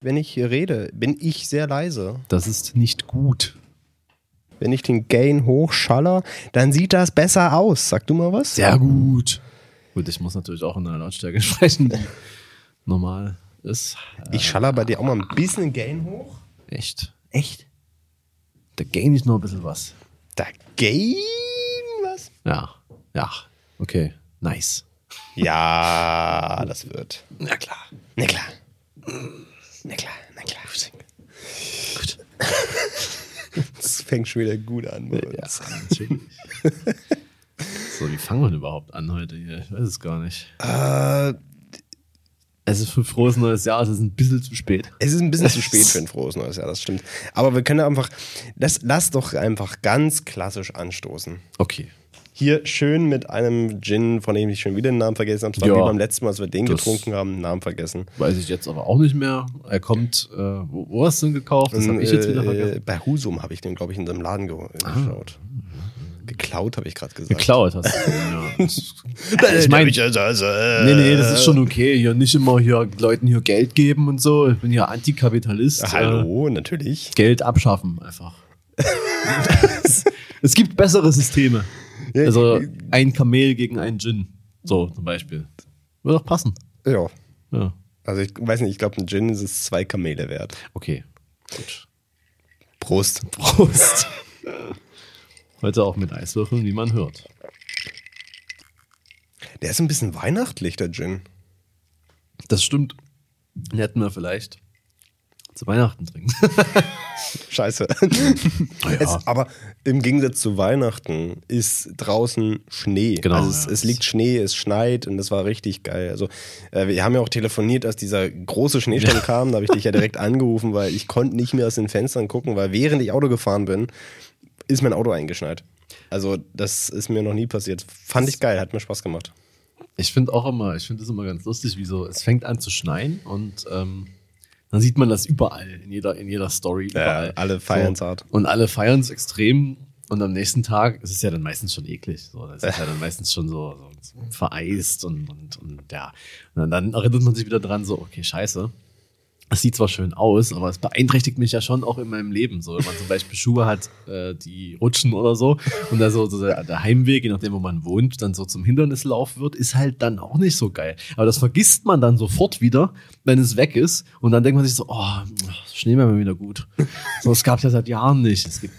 wenn ich hier rede, bin ich sehr leise. Das ist nicht gut. Wenn ich den Gain hochschaller, dann sieht das besser aus. Sag du mal was? Sehr gut. Gut, ich muss natürlich auch in einer Lautstärke sprechen, normal ist. Ich schaller bei dir auch mal ein bisschen den Gain hoch. Echt? Echt? Da gain ich noch ein bisschen was. Da Gain was? Ja. Ja. Okay. Nice. Ja, das wird. Na klar. Na klar. Na klar, na klar. Gut. Das fängt schon wieder gut an. Ja, so, wie fangen wir überhaupt an heute hier? Ich weiß es gar nicht. Äh, Es ist für frohes neues Jahr, es ist ein bisschen zu spät. es ist ein bisschen zu spät für ein frohes neues Jahr, das stimmt. Aber wir können einfach, das, lass doch einfach ganz klassisch anstoßen. Okay. Hier schön mit einem Gin, von dem ich schon wieder den Namen vergessen habe. Es war Ja. wie beim letzten Mal, als wir den getrunken haben, den Namen vergessen. Weiß ich jetzt aber auch nicht mehr. Er kommt, äh, wo, wo hast du ihn gekauft? Das habe ich jetzt wieder Äh, vergessen. Bei Husum habe ich den, glaube ich, in seinem Laden ge geschaut. Geklaut, habe ich gerade gesagt. Geklaut hast du ja. Das- ich meine, also, nee, nee, das ist schon okay. Hier nicht immer hier Leuten hier Geld geben und so. Ich bin hier Antikapitalist. Äh, Hallo, natürlich. Geld abschaffen einfach. es gibt bessere Systeme. Also ein Kamel gegen einen Gin. So zum Beispiel. Würde doch passen. Ja. Ja. Also ich weiß nicht, ich glaube, ein Gin ist es zwei Kamele wert. Okay. Gut. Prost. Prost. Heute auch mit Eiswürfeln, wie man hört. Der ist ein bisschen weihnachtlich, der Gin. Das stimmt. Den hätten wir vielleicht zu Weihnachten trinken. Scheiße. ja. es, aber im Gegensatz zu Weihnachten ist draußen Schnee. Genau, Also es, ja. es liegt Schnee, es schneit und das war richtig geil. Also äh, wir haben ja auch telefoniert, als dieser große Schneesturm kam. Da habe ich dich ja direkt angerufen, weil ich konnte nicht mehr aus den Fenstern gucken, weil während ich Auto gefahren bin, ist mein Auto eingeschneit. Also das ist mir noch nie passiert. Fand ich geil, hat mir Spaß gemacht. Ich finde auch immer, ich finde es immer ganz lustig, wie so, es fängt an zu schneien und ähm, dann sieht man das überall, in jeder, in jeder Story, überall. alle feiern's hart. Und alle feiern es extrem. Und am nächsten Tag ist es ja dann meistens schon eklig. So, das ist ja dann meistens schon so, so, so vereist und, und, und ja. Und dann, dann erinnert man sich wieder dran, so, okay, scheiße. Es sieht zwar schön aus, aber es beeinträchtigt mich ja schon auch in meinem Leben. So, wenn man zum Beispiel Schuhe hat, äh, die rutschen oder so, und da so, so der, Heimweg, je nachdem, wo man wohnt, dann so zum Hindernislauf wird, ist halt dann auch nicht so geil. Aber das vergisst man dann sofort wieder, wenn es weg ist. Und dann denkt man sich so, oh, Schnee wäre mir wieder gut. So, es gab ja seit Jahren nicht. Es gibt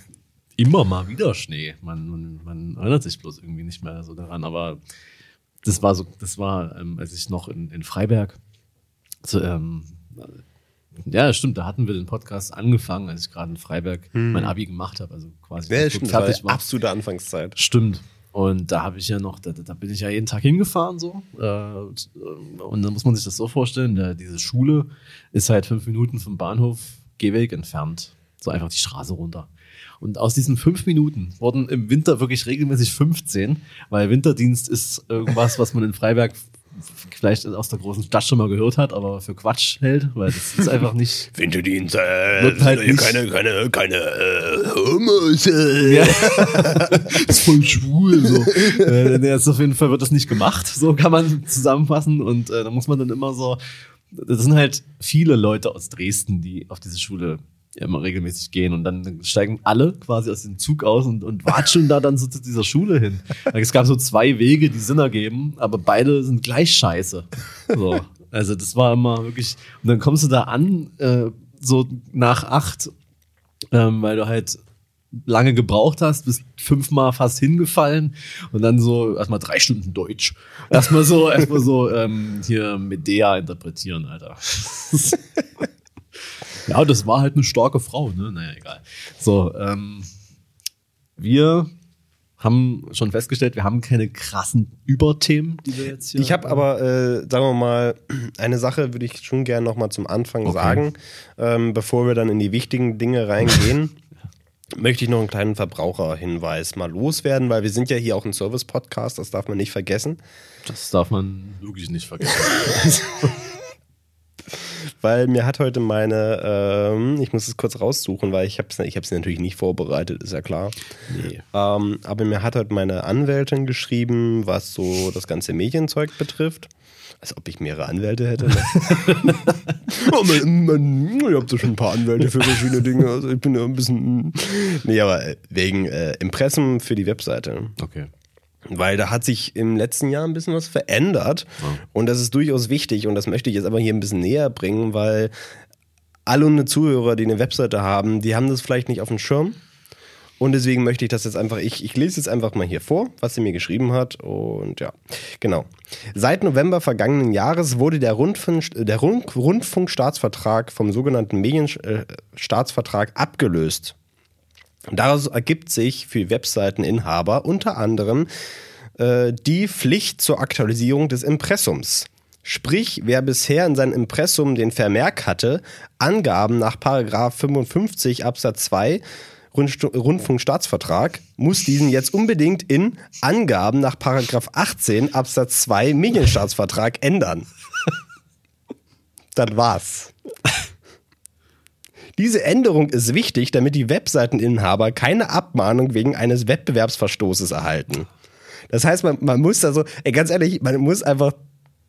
immer mal wieder Schnee. Man, man, man erinnert sich bloß irgendwie nicht mehr so daran. Aber das war so, das war, ähm, als ich noch in, in Freiberg zu, ähm, ja, stimmt, da hatten wir den Podcast angefangen, als ich gerade in Freiberg mein Abi gemacht habe, also quasi Hm. Ja, stimmt, das fertig die war. absolute Anfangszeit. Stimmt. Und da habe ich ja noch, da, da bin ich ja jeden Tag hingefahren so. Und, äh, und dann muss man sich das so vorstellen, da, diese Schule ist halt fünf Minuten vom Bahnhof Gehweg entfernt. So einfach die Straße runter. Und aus diesen fünf Minuten wurden im Winter wirklich regelmäßig 15, weil Winterdienst ist irgendwas, was man in Freiberg vielleicht aus der großen Stadt schon mal gehört hat, aber für Quatsch hält, weil das ist einfach nicht Winterdienst, äh, Wird halt nicht- keine, keine, keine äh, Homos. Äh. Ja. ist voll schwul. So. äh, nee, jetzt auf jeden Fall wird das nicht gemacht. So kann man zusammenfassen. Und äh, da muss man dann immer so. Das sind halt viele Leute aus Dresden, die auf diese Schule immer regelmäßig gehen und dann steigen alle quasi aus dem Zug aus und, und watscheln da dann so zu dieser Schule hin. Es gab so zwei Wege, die Sinn ergeben, aber beide sind gleich scheiße. So. Also das war immer wirklich, und dann kommst du da an, äh, so nach acht, ähm, weil du halt lange gebraucht hast, bist fünfmal fast hingefallen und dann so erstmal drei Stunden Deutsch. Erstmal so, erstmal so ähm, hier Medea interpretieren, Alter. ja, das war halt eine starke Frau, ne? Naja, egal. So, ähm, wir haben schon festgestellt, wir haben keine krassen Überthemen, die wir jetzt hier. Ich habe aber, äh, sagen wir mal, eine Sache würde ich schon gerne noch mal zum Anfang Okay. sagen, ähm, bevor wir dann in die wichtigen Dinge reingehen. Möchte ich noch einen kleinen Verbraucherhinweis mal loswerden, weil wir sind ja hier auch ein Service-Podcast, das darf man nicht vergessen. Das darf man wirklich nicht vergessen. weil mir hat heute meine, ähm, ich muss es kurz raussuchen, weil ich habe es ich hab's natürlich nicht vorbereitet, ist ja klar. Nee. Ähm, aber mir hat heute meine Anwältin geschrieben, was so das ganze Medienzeug betrifft. Als ob ich mehrere Anwälte hätte. Oh, man, man, ich habe da schon ein paar Anwälte für verschiedene Dinge. Also ich bin ja ein bisschen. Nee, aber wegen äh, Impressum für die Webseite. Okay. Weil da hat sich im letzten Jahr ein bisschen was verändert. Ja. Und das ist durchaus wichtig. Und das möchte ich jetzt aber hier ein bisschen näher bringen, weil alle unsere Zuhörer, die eine Webseite haben, die haben das vielleicht nicht auf dem Schirm. Und deswegen möchte ich das jetzt einfach, ich, ich lese jetzt einfach mal hier vor, was sie mir geschrieben hat. Und ja, genau. Seit November vergangenen Jahres wurde der, Rundfunk, der Rund, Rundfunkstaatsvertrag vom sogenannten Medienstaatsvertrag abgelöst. Daraus ergibt sich für Webseiteninhaber unter anderem äh, die Pflicht zur Aktualisierung des Impressums. Sprich, wer bisher in seinem Impressum den Vermerk hatte, Angaben nach 55 Absatz 2 Rundfunkstaatsvertrag, muss diesen jetzt unbedingt in Angaben nach 18 Absatz 2 Medienstaatsvertrag ändern. Dann war's. Diese Änderung ist wichtig, damit die Webseiteninhaber keine Abmahnung wegen eines Wettbewerbsverstoßes erhalten. Das heißt, man, man muss also, ey, ganz ehrlich, man muss einfach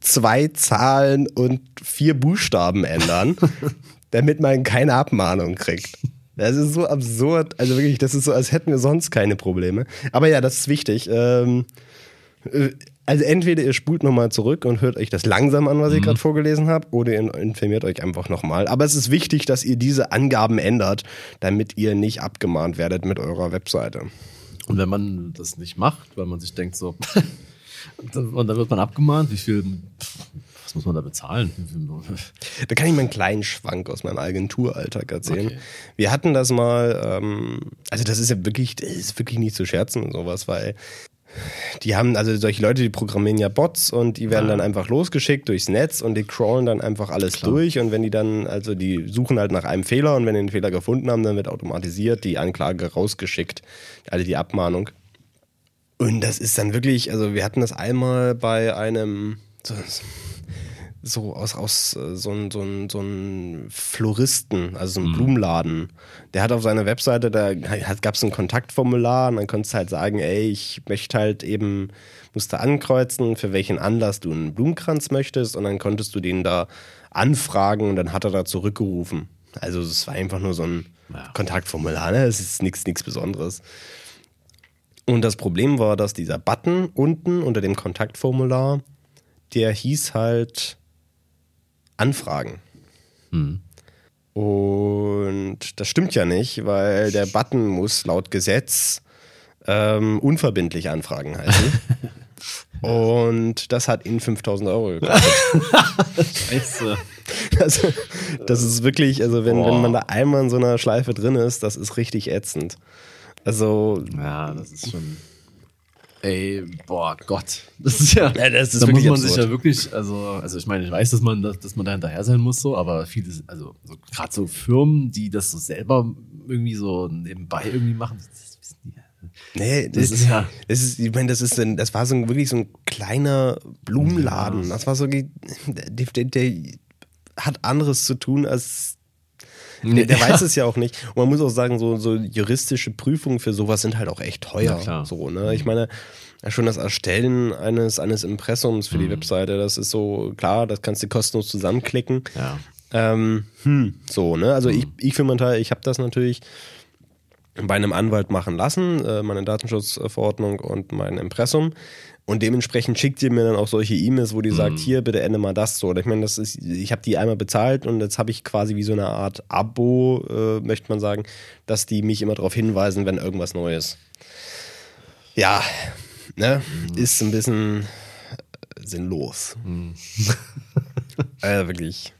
zwei Zahlen und vier Buchstaben ändern, damit man keine Abmahnung kriegt. Das ist so absurd. Also wirklich, das ist so, als hätten wir sonst keine Probleme. Aber ja, das ist wichtig. Ähm, äh, also entweder ihr spult nochmal zurück und hört euch das langsam an, was ich gerade vorgelesen habe, oder ihr informiert euch einfach nochmal. Aber es ist wichtig, dass ihr diese Angaben ändert, damit ihr nicht abgemahnt werdet mit eurer Webseite. Und wenn man das nicht macht, weil man sich denkt so, und dann wird man abgemahnt, wie viel, was muss man da bezahlen? Da kann ich mal einen kleinen Schwank aus meinem Agenturalltag erzählen. Okay. Wir hatten das mal, ähm, also das ist ja wirklich, das ist wirklich nicht zu scherzen und sowas, weil die haben, also solche Leute, die programmieren ja Bots und die werden Ja. dann einfach losgeschickt durchs Netz und die crawlen dann einfach alles Klar. durch und wenn die dann, also die suchen halt nach einem Fehler und wenn die den Fehler gefunden haben, dann wird automatisiert die Anklage rausgeschickt, also die Abmahnung. Und das ist dann wirklich, also wir hatten das einmal bei einem, so, so aus, aus äh, so ein, so ein, so ein Floristen, also so ein Blumenladen. Der hat auf seiner Webseite, da gab es ein Kontaktformular und dann konntest du halt sagen, ey, ich möchte halt eben, musst du ankreuzen, für welchen Anlass du einen Blumenkranz möchtest und dann konntest du den da anfragen und dann hat er da zurückgerufen. Also es war einfach nur so ein Ja. Kontaktformular, ne? Es ist nichts nichts Besonderes. Und das Problem war, dass dieser Button unten unter dem Kontaktformular, der hieß halt Anfragen. Und das stimmt ja nicht, weil der Button muss laut Gesetz ähm, unverbindlich Anfragen heißen. Und das hat ihn 5000 Euro gekostet. Scheiße. Also, das ist wirklich, also wenn, Boah. wenn man da einmal in so einer Schleife drin ist, das ist richtig ätzend. Also, Ja, das ist schon. Ey, boah, Gott. Das ist ja. Ja, das ist da muss wirklich man sich absurd. ja wirklich, also, also ich meine, ich weiß, dass man, dass, dass man da hinterher sein muss, so, aber viele, also so, gerade so Firmen, die das so selber irgendwie so nebenbei irgendwie machen, das wissen die ja. nee, Das das, ist ja- das ist, ich meine, das ist, ein, das war so ein, wirklich so ein kleiner Blumenladen. Das war so, der, der, der hat anderes zu tun als Der, der weiß es ja auch nicht. Und man muss auch sagen, so, so juristische Prüfungen für sowas sind halt auch echt teuer. Klar. So, ne? Ich meine, schon das Erstellen eines, eines Impressums für die Mhm. Webseite, das ist so, klar, das kannst du kostenlos zusammenklicken. Ja. Ähm, hm, so, ne? Also Mhm. ich, ich für meinen Teil, ich habe das natürlich bei einem Anwalt machen lassen, äh, meine Datenschutzverordnung und mein Impressum. Und dementsprechend schickt ihr mir dann auch solche E-Mails, wo die sagt, hier, bitte ende mal das so. Oder ich meine, das ist, ich habe die einmal bezahlt und jetzt habe ich quasi wie so eine Art Abo, äh, möchte man sagen, dass die mich immer darauf hinweisen, wenn irgendwas Neues. Ja, ne? Ist ein bisschen äh, sinnlos. äh, wirklich.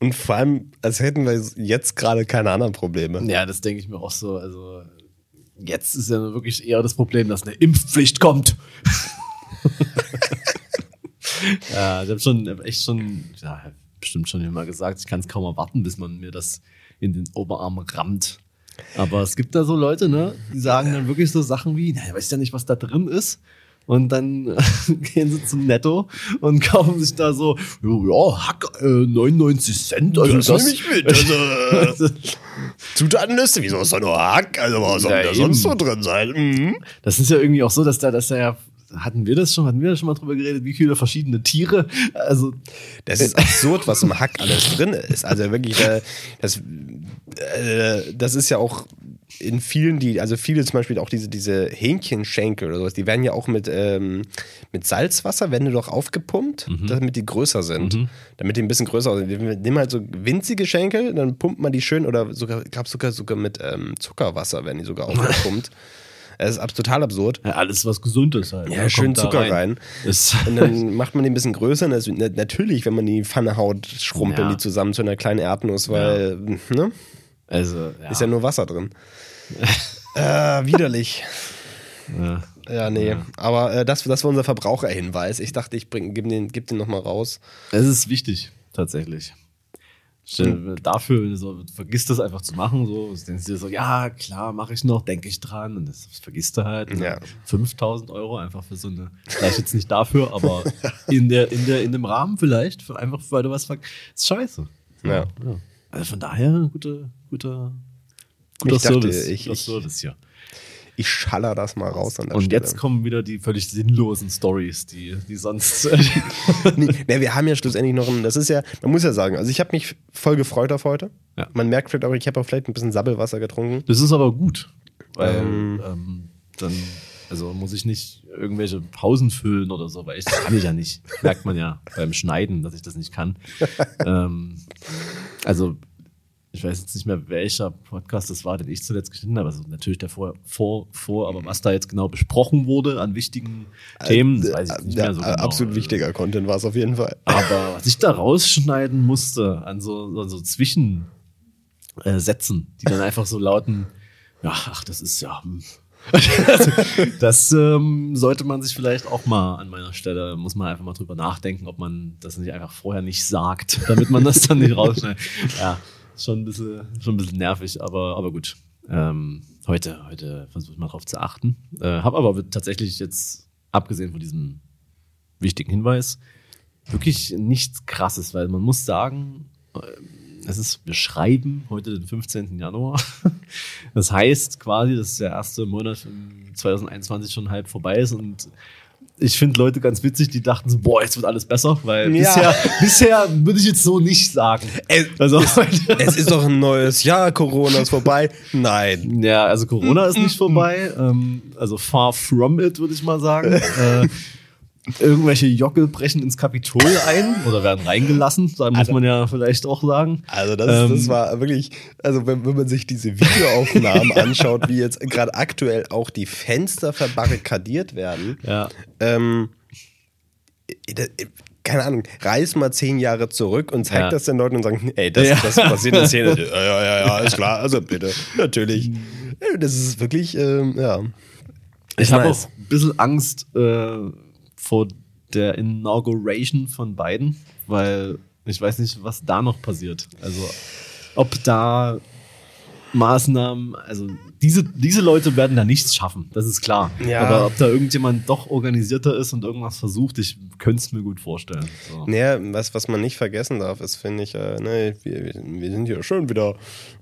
Und vor allem, als hätten wir jetzt gerade keine anderen Probleme. Ja, das denke ich mir auch so. Also jetzt ist ja wirklich eher das Problem, dass eine Impfpflicht kommt. ja, ich habe schon echt schon, ja, bestimmt schon immer gesagt, ich kann es kaum erwarten, bis man mir das in den Oberarm rammt. Aber es gibt da so Leute, ne, die sagen dann wirklich so Sachen wie, naja, weißt ja nicht, was da drin ist. Und dann gehen sie zum Netto und kaufen sich da so, ja, Hack, äh, 99 Cent. Also Das nehme ich mit. Also, Zutatenliste, wieso ist da nur Hack? Also was soll Ja, da eben. sonst so drin sein? Mhm. Das ist ja irgendwie auch so, dass da, dass da ja, hatten wir das schon, hatten wir da schon mal drüber geredet, wie viele verschiedene Tiere, also, Das ist absurd, was im Hack alles drin ist. Also wirklich, äh, das, äh, das ist ja auch in vielen, die, also viele zum Beispiel auch diese, diese Hähnchenschenkel oder sowas, die werden ja auch mit, ähm, mit Salzwasser, werden die doch aufgepumpt, damit die größer sind. Damit die ein bisschen größer aussehen. Wir nehmen halt so winzige Schenkel, dann pumpt man die schön oder sogar, ich glaube sogar, sogar mit ähm, Zuckerwasser werden die sogar aufgepumpt. Es ist total absurd. ja, alles was gesund ist halt. Ja, ne, schön Zucker rein. Ist, Und dann macht man die ein bisschen größer. Natürlich, wenn man die Pfanne haut, schrumpeln Ja. die zusammen zu einer kleinen Erdnuss, weil ne, also, ja. ist ja nur Wasser drin. äh, widerlich. ja. Ja, nee. Aber äh, das, das war unser Verbraucherhinweis. Ich dachte, ich bring, gib den, gib den nochmal raus. Es ist wichtig, tatsächlich. Dafür, du so, vergisst das einfach zu machen, so, du denkst dir so, ja, klar, mache ich noch, denke ich dran, und das, vergisst du halt. Und Ja. dann 5000 Euro einfach für so eine, vielleicht jetzt nicht dafür, aber in der, in der, in dem Rahmen vielleicht, für einfach, weil du was vergisst. Ist scheiße. Ja. Also von daher, guter, guter, guter Ich dachte, Service. ich- guter ich- Service hier. Ich schaller das mal raus an der Und Stelle. jetzt kommen wieder die völlig sinnlosen Stories, die, die sonst. nee, nee, wir haben ja schlussendlich noch ein, das ist ja, man muss ja sagen, also ich habe mich voll gefreut auf heute. Ja. Man merkt vielleicht auch, ich habe auch vielleicht ein bisschen Sabbelwasser getrunken. Das ist aber gut, weil Ähm. ähm, dann also muss ich nicht irgendwelche Pausen füllen oder so, weil ich das kann ich ja nicht. Merkt man ja beim Schneiden, dass ich das nicht kann. ähm, also ich weiß jetzt nicht mehr, welcher Podcast das war, den ich zuletzt geschnitten habe. Also natürlich der vor, vor, vor, aber was da jetzt genau besprochen wurde an wichtigen Themen, das weiß ich nicht Ja, mehr so genau. Absolut wichtiger Content war es auf jeden Fall. Aber was ich da rausschneiden musste an so, an so Zwischensätzen, äh, die dann einfach so lauten, ja, ach, das ist ja. hm. das ähm, sollte man sich vielleicht auch mal an meiner Stelle, muss man einfach mal drüber nachdenken, ob man das nicht einfach vorher nicht sagt, damit man das dann nicht rausschneidet. Ja, schon ein bisschen, schon ein bisschen nervig, aber, aber gut. Ähm, heute, heute versuche ich mal drauf zu achten. Äh, habe aber tatsächlich jetzt, abgesehen von diesem wichtigen Hinweis, wirklich nichts krasses, weil man muss sagen, äh, es ist, wir schreiben heute den 15. Januar. Das heißt quasi, dass der erste Monat im 2021 schon halb vorbei ist und ich finde Leute ganz witzig, die dachten so, boah, jetzt wird alles besser, weil Ja. bisher, bisher würde ich jetzt so nicht sagen. Es, Also, es ist doch ein neues Jahr, Corona ist vorbei. Nein. Ja, also Corona ist nicht vorbei. Ähm, also far from it, würde ich mal sagen. äh, irgendwelche Jockel brechen ins Kapitol ein oder werden reingelassen, da muss man ja vielleicht auch sagen. Also das, Ähm, das war wirklich, also wenn, wenn man sich diese Videoaufnahmen anschaut, wie jetzt gerade aktuell auch die Fenster verbarrikadiert werden, Ja. ähm, äh, äh, keine Ahnung, reiß mal zehn Jahre zurück und zeig Ja. das den Leuten und sagen, ey, das, Ja. das passiert in Szene. Ja, ja, ja, ja, ist klar, also bitte, natürlich. Äh, Das ist wirklich, ähm, ja. Ich habe nice. auch ein bisschen Angst äh, vor der Inauguration von Biden, weil ich weiß nicht, was da noch passiert. Also ob da Maßnahmen, also diese, diese Leute werden da nichts schaffen, das ist klar. Ja. Aber ob da irgendjemand doch organisierter ist und irgendwas versucht, ich könnte es mir gut vorstellen. So. Naja, was, was man nicht vergessen darf, ist, finde ich, äh, ne, wir, wir sind hier schon wieder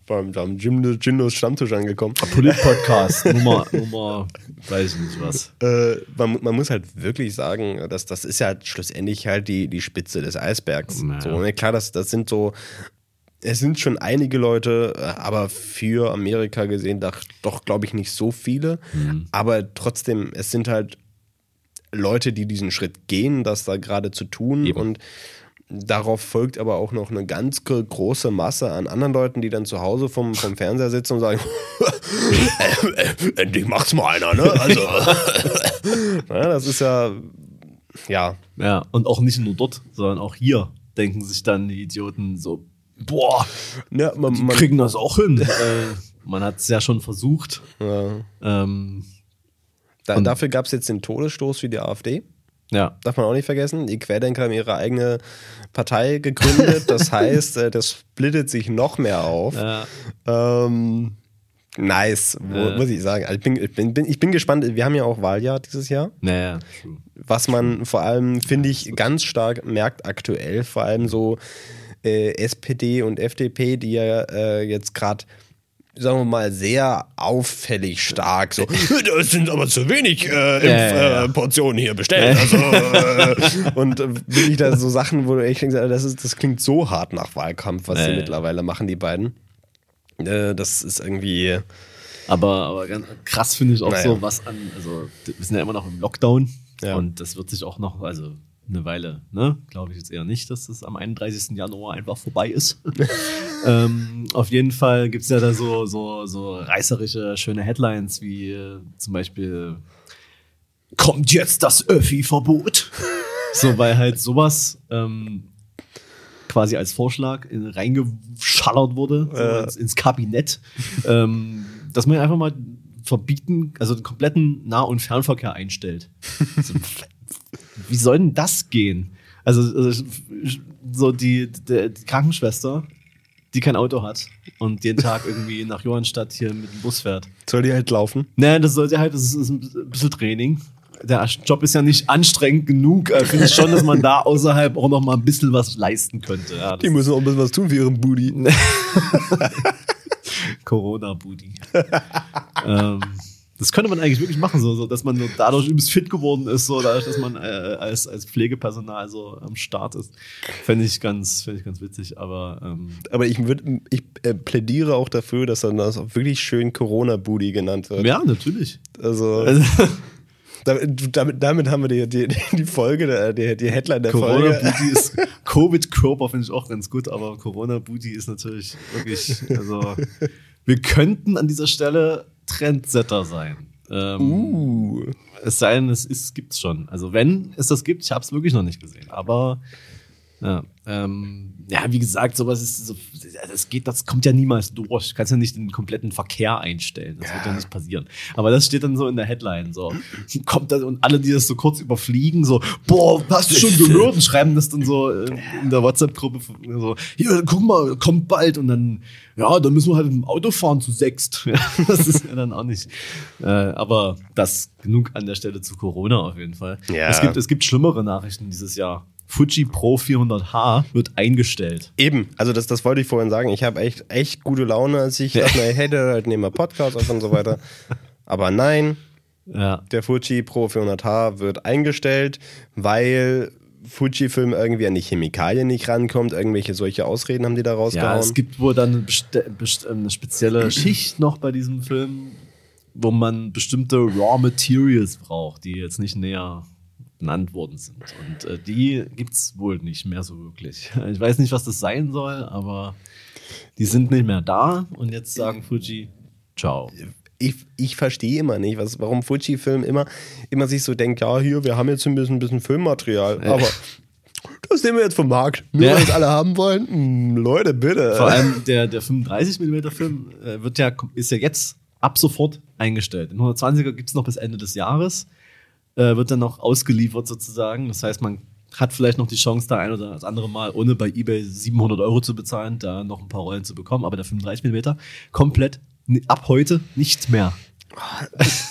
beim, beim Jim, Jindos Stammtisch angekommen. Polit-Podcast, Nummer, Nummer, weiß ich nicht was. Äh, man, man muss halt wirklich sagen, dass das ist ja halt schlussendlich halt die, die Spitze des Eisbergs. Naja. So, ne? Klar, das, das sind so, es sind schon einige Leute, äh, aber für Amerika gesehen doch, doch glaube ich, nicht so viele. Aber trotzdem, es sind halt Leute, die diesen Schritt gehen, das da gerade zu tun Eben. und Darauf folgt aber auch noch eine ganz gro- große Masse an anderen Leuten, die dann zu Hause vom, vom Fernseher sitzen und sagen, äh, äh, endlich macht's mal einer, ne? Also, ja, das ist ja, ja, Ja, und auch nicht nur dort, sondern auch hier denken sich dann die Idioten so, boah, ja man, die man, kriegen das auch hin. äh, man hat es ja schon versucht. ja. Ähm, Da, Und- dafür gab es jetzt den Todesstoß für die AfD. Ja, Darf man auch nicht vergessen. Die Querdenker haben ihre eigene Partei gegründet. Das heißt, äh, das splittet sich noch mehr auf. ja. Ähm, Nice, Ja. muss ich sagen. Also ich, bin, ich, bin, ich bin gespannt. Wir haben ja auch Wahljahr dieses Jahr. Naja. Was man vor allem, finde ich, ganz stark merkt aktuell, vor allem so äh, SPD und FDP, die ja äh, jetzt gerade, sagen wir mal, sehr auffällig stark so, das sind aber zu wenig äh, Impf, Ja, ja, ja. Äh, Portionen hier bestellt. Also, äh, und äh, wirklich da so Sachen, wo du echt denkst, das, ist, das klingt so hart nach Wahlkampf, was sie mittlerweile machen, die beiden. Äh, das ist irgendwie. Aber, aber ganz krass finde ich auch Naja. so, was an, also wir sind ja immer noch im Lockdown Ja. und das wird sich auch noch, also eine Weile, ne? Glaube ich jetzt eher nicht, dass das am 31. Januar einfach vorbei ist. ähm, auf jeden Fall gibt's ja da so, so, so reißerische, schöne Headlines wie äh, zum Beispiel Kommt jetzt das Öffi-Verbot? so, weil halt sowas ähm, quasi als Vorschlag in, reingeschallert wurde so Ja. ins, ins Kabinett, ähm, dass man einfach mal verbieten, also den kompletten Nah- und Fernverkehr einstellt. So, wie soll denn das gehen? Also, also so die, die, die Krankenschwester, die kein Auto hat und jeden Tag irgendwie nach Johannstadt hier mit dem Bus fährt. Soll die halt laufen? Naja, das sollte halt, das ist, ist ein bisschen Training. Der Job ist ja nicht anstrengend genug. Äh, Finde ich schon, dass man da außerhalb auch noch mal ein bisschen was leisten könnte. Ja, Die müssen auch ein bisschen was tun für ihren Booty. Corona-Booty. ähm, das könnte man eigentlich wirklich machen, so, so dass man so dadurch übelst fit geworden ist, so dadurch, dass man äh, als, als Pflegepersonal so am Start ist. Fände ich ganz, fände ich ganz witzig, aber ähm, Aber ich, würd, ich äh, plädiere auch dafür, dass dann das auch wirklich schön Corona-Booty genannt wird. ja, natürlich. Also, Also, damit, damit, haben wir die, die, die Folge, die, die Headline der Folge. Corona-Booty ist, Covid-Körper finde ich auch ganz gut, aber Corona-Booty ist natürlich wirklich, also, wir könnten an dieser Stelle Trendsetter sein. Ähm, Uh. Es sei denn, es ist, gibt's schon. Also wenn es das gibt, ich habe es wirklich noch nicht gesehen. Aber ja, ähm, ja, wie gesagt, sowas ist so, das geht, das kommt ja niemals durch. Du kannst ja nicht den kompletten Verkehr einstellen. Das wird ja nicht passieren. Aber das steht dann so in der Headline. So kommt das und alle, die das so kurz überfliegen, so, boah, hast du schon gehört? Und schreiben das dann so äh, in der WhatsApp-Gruppe so, hier, guck mal, kommt bald und dann, ja, dann müssen wir halt mit dem Auto fahren zu sechst. Ja, das ist ja dann auch nicht. Äh, aber das genug an der Stelle zu Corona auf jeden Fall. Ja. Es gibt, es gibt schlimmere Nachrichten dieses Jahr. Fuji Pro 400H wird eingestellt. Eben, also das, das wollte ich vorhin sagen. Ich habe echt, echt gute Laune, als ich dachte, na, hey, der halt nehmen wir Podcast auf und so weiter. Aber nein, Ja. der Fuji Pro 400H wird eingestellt, weil Fujifilm irgendwie an die Chemikalien nicht rankommt. Irgendwelche solche Ausreden haben die da rausgehauen. Ja, es gibt wohl dann best- eine spezielle Schicht noch bei diesem Film, wo man bestimmte Raw Materials braucht, die jetzt nicht näher benannt worden sind. Und äh, die gibt's wohl nicht mehr so wirklich. Ich weiß nicht, was das sein soll, aber die sind nicht mehr da und jetzt sagen Fuji, ciao. ich, ich verstehe immer nicht, was, warum Fujifilm immer, immer sich so denkt, ja, hier, wir haben jetzt ein bisschen, ein bisschen Filmmaterial, aber das nehmen wir jetzt vom Markt. Nur Ja. weil es alle haben wollen? Hm, Leute, bitte. Vor allem der, der 35 mm Film äh, wird ja, ist ja jetzt ab sofort eingestellt. Den 120er gibt's noch bis Ende des Jahres. Äh, wird dann noch ausgeliefert sozusagen. Das heißt, man hat vielleicht noch die Chance, da ein oder das andere Mal, ohne bei eBay 700 Euro zu bezahlen, da noch ein paar Rollen zu bekommen. Aber der 35 mm komplett ni- ab heute nicht mehr.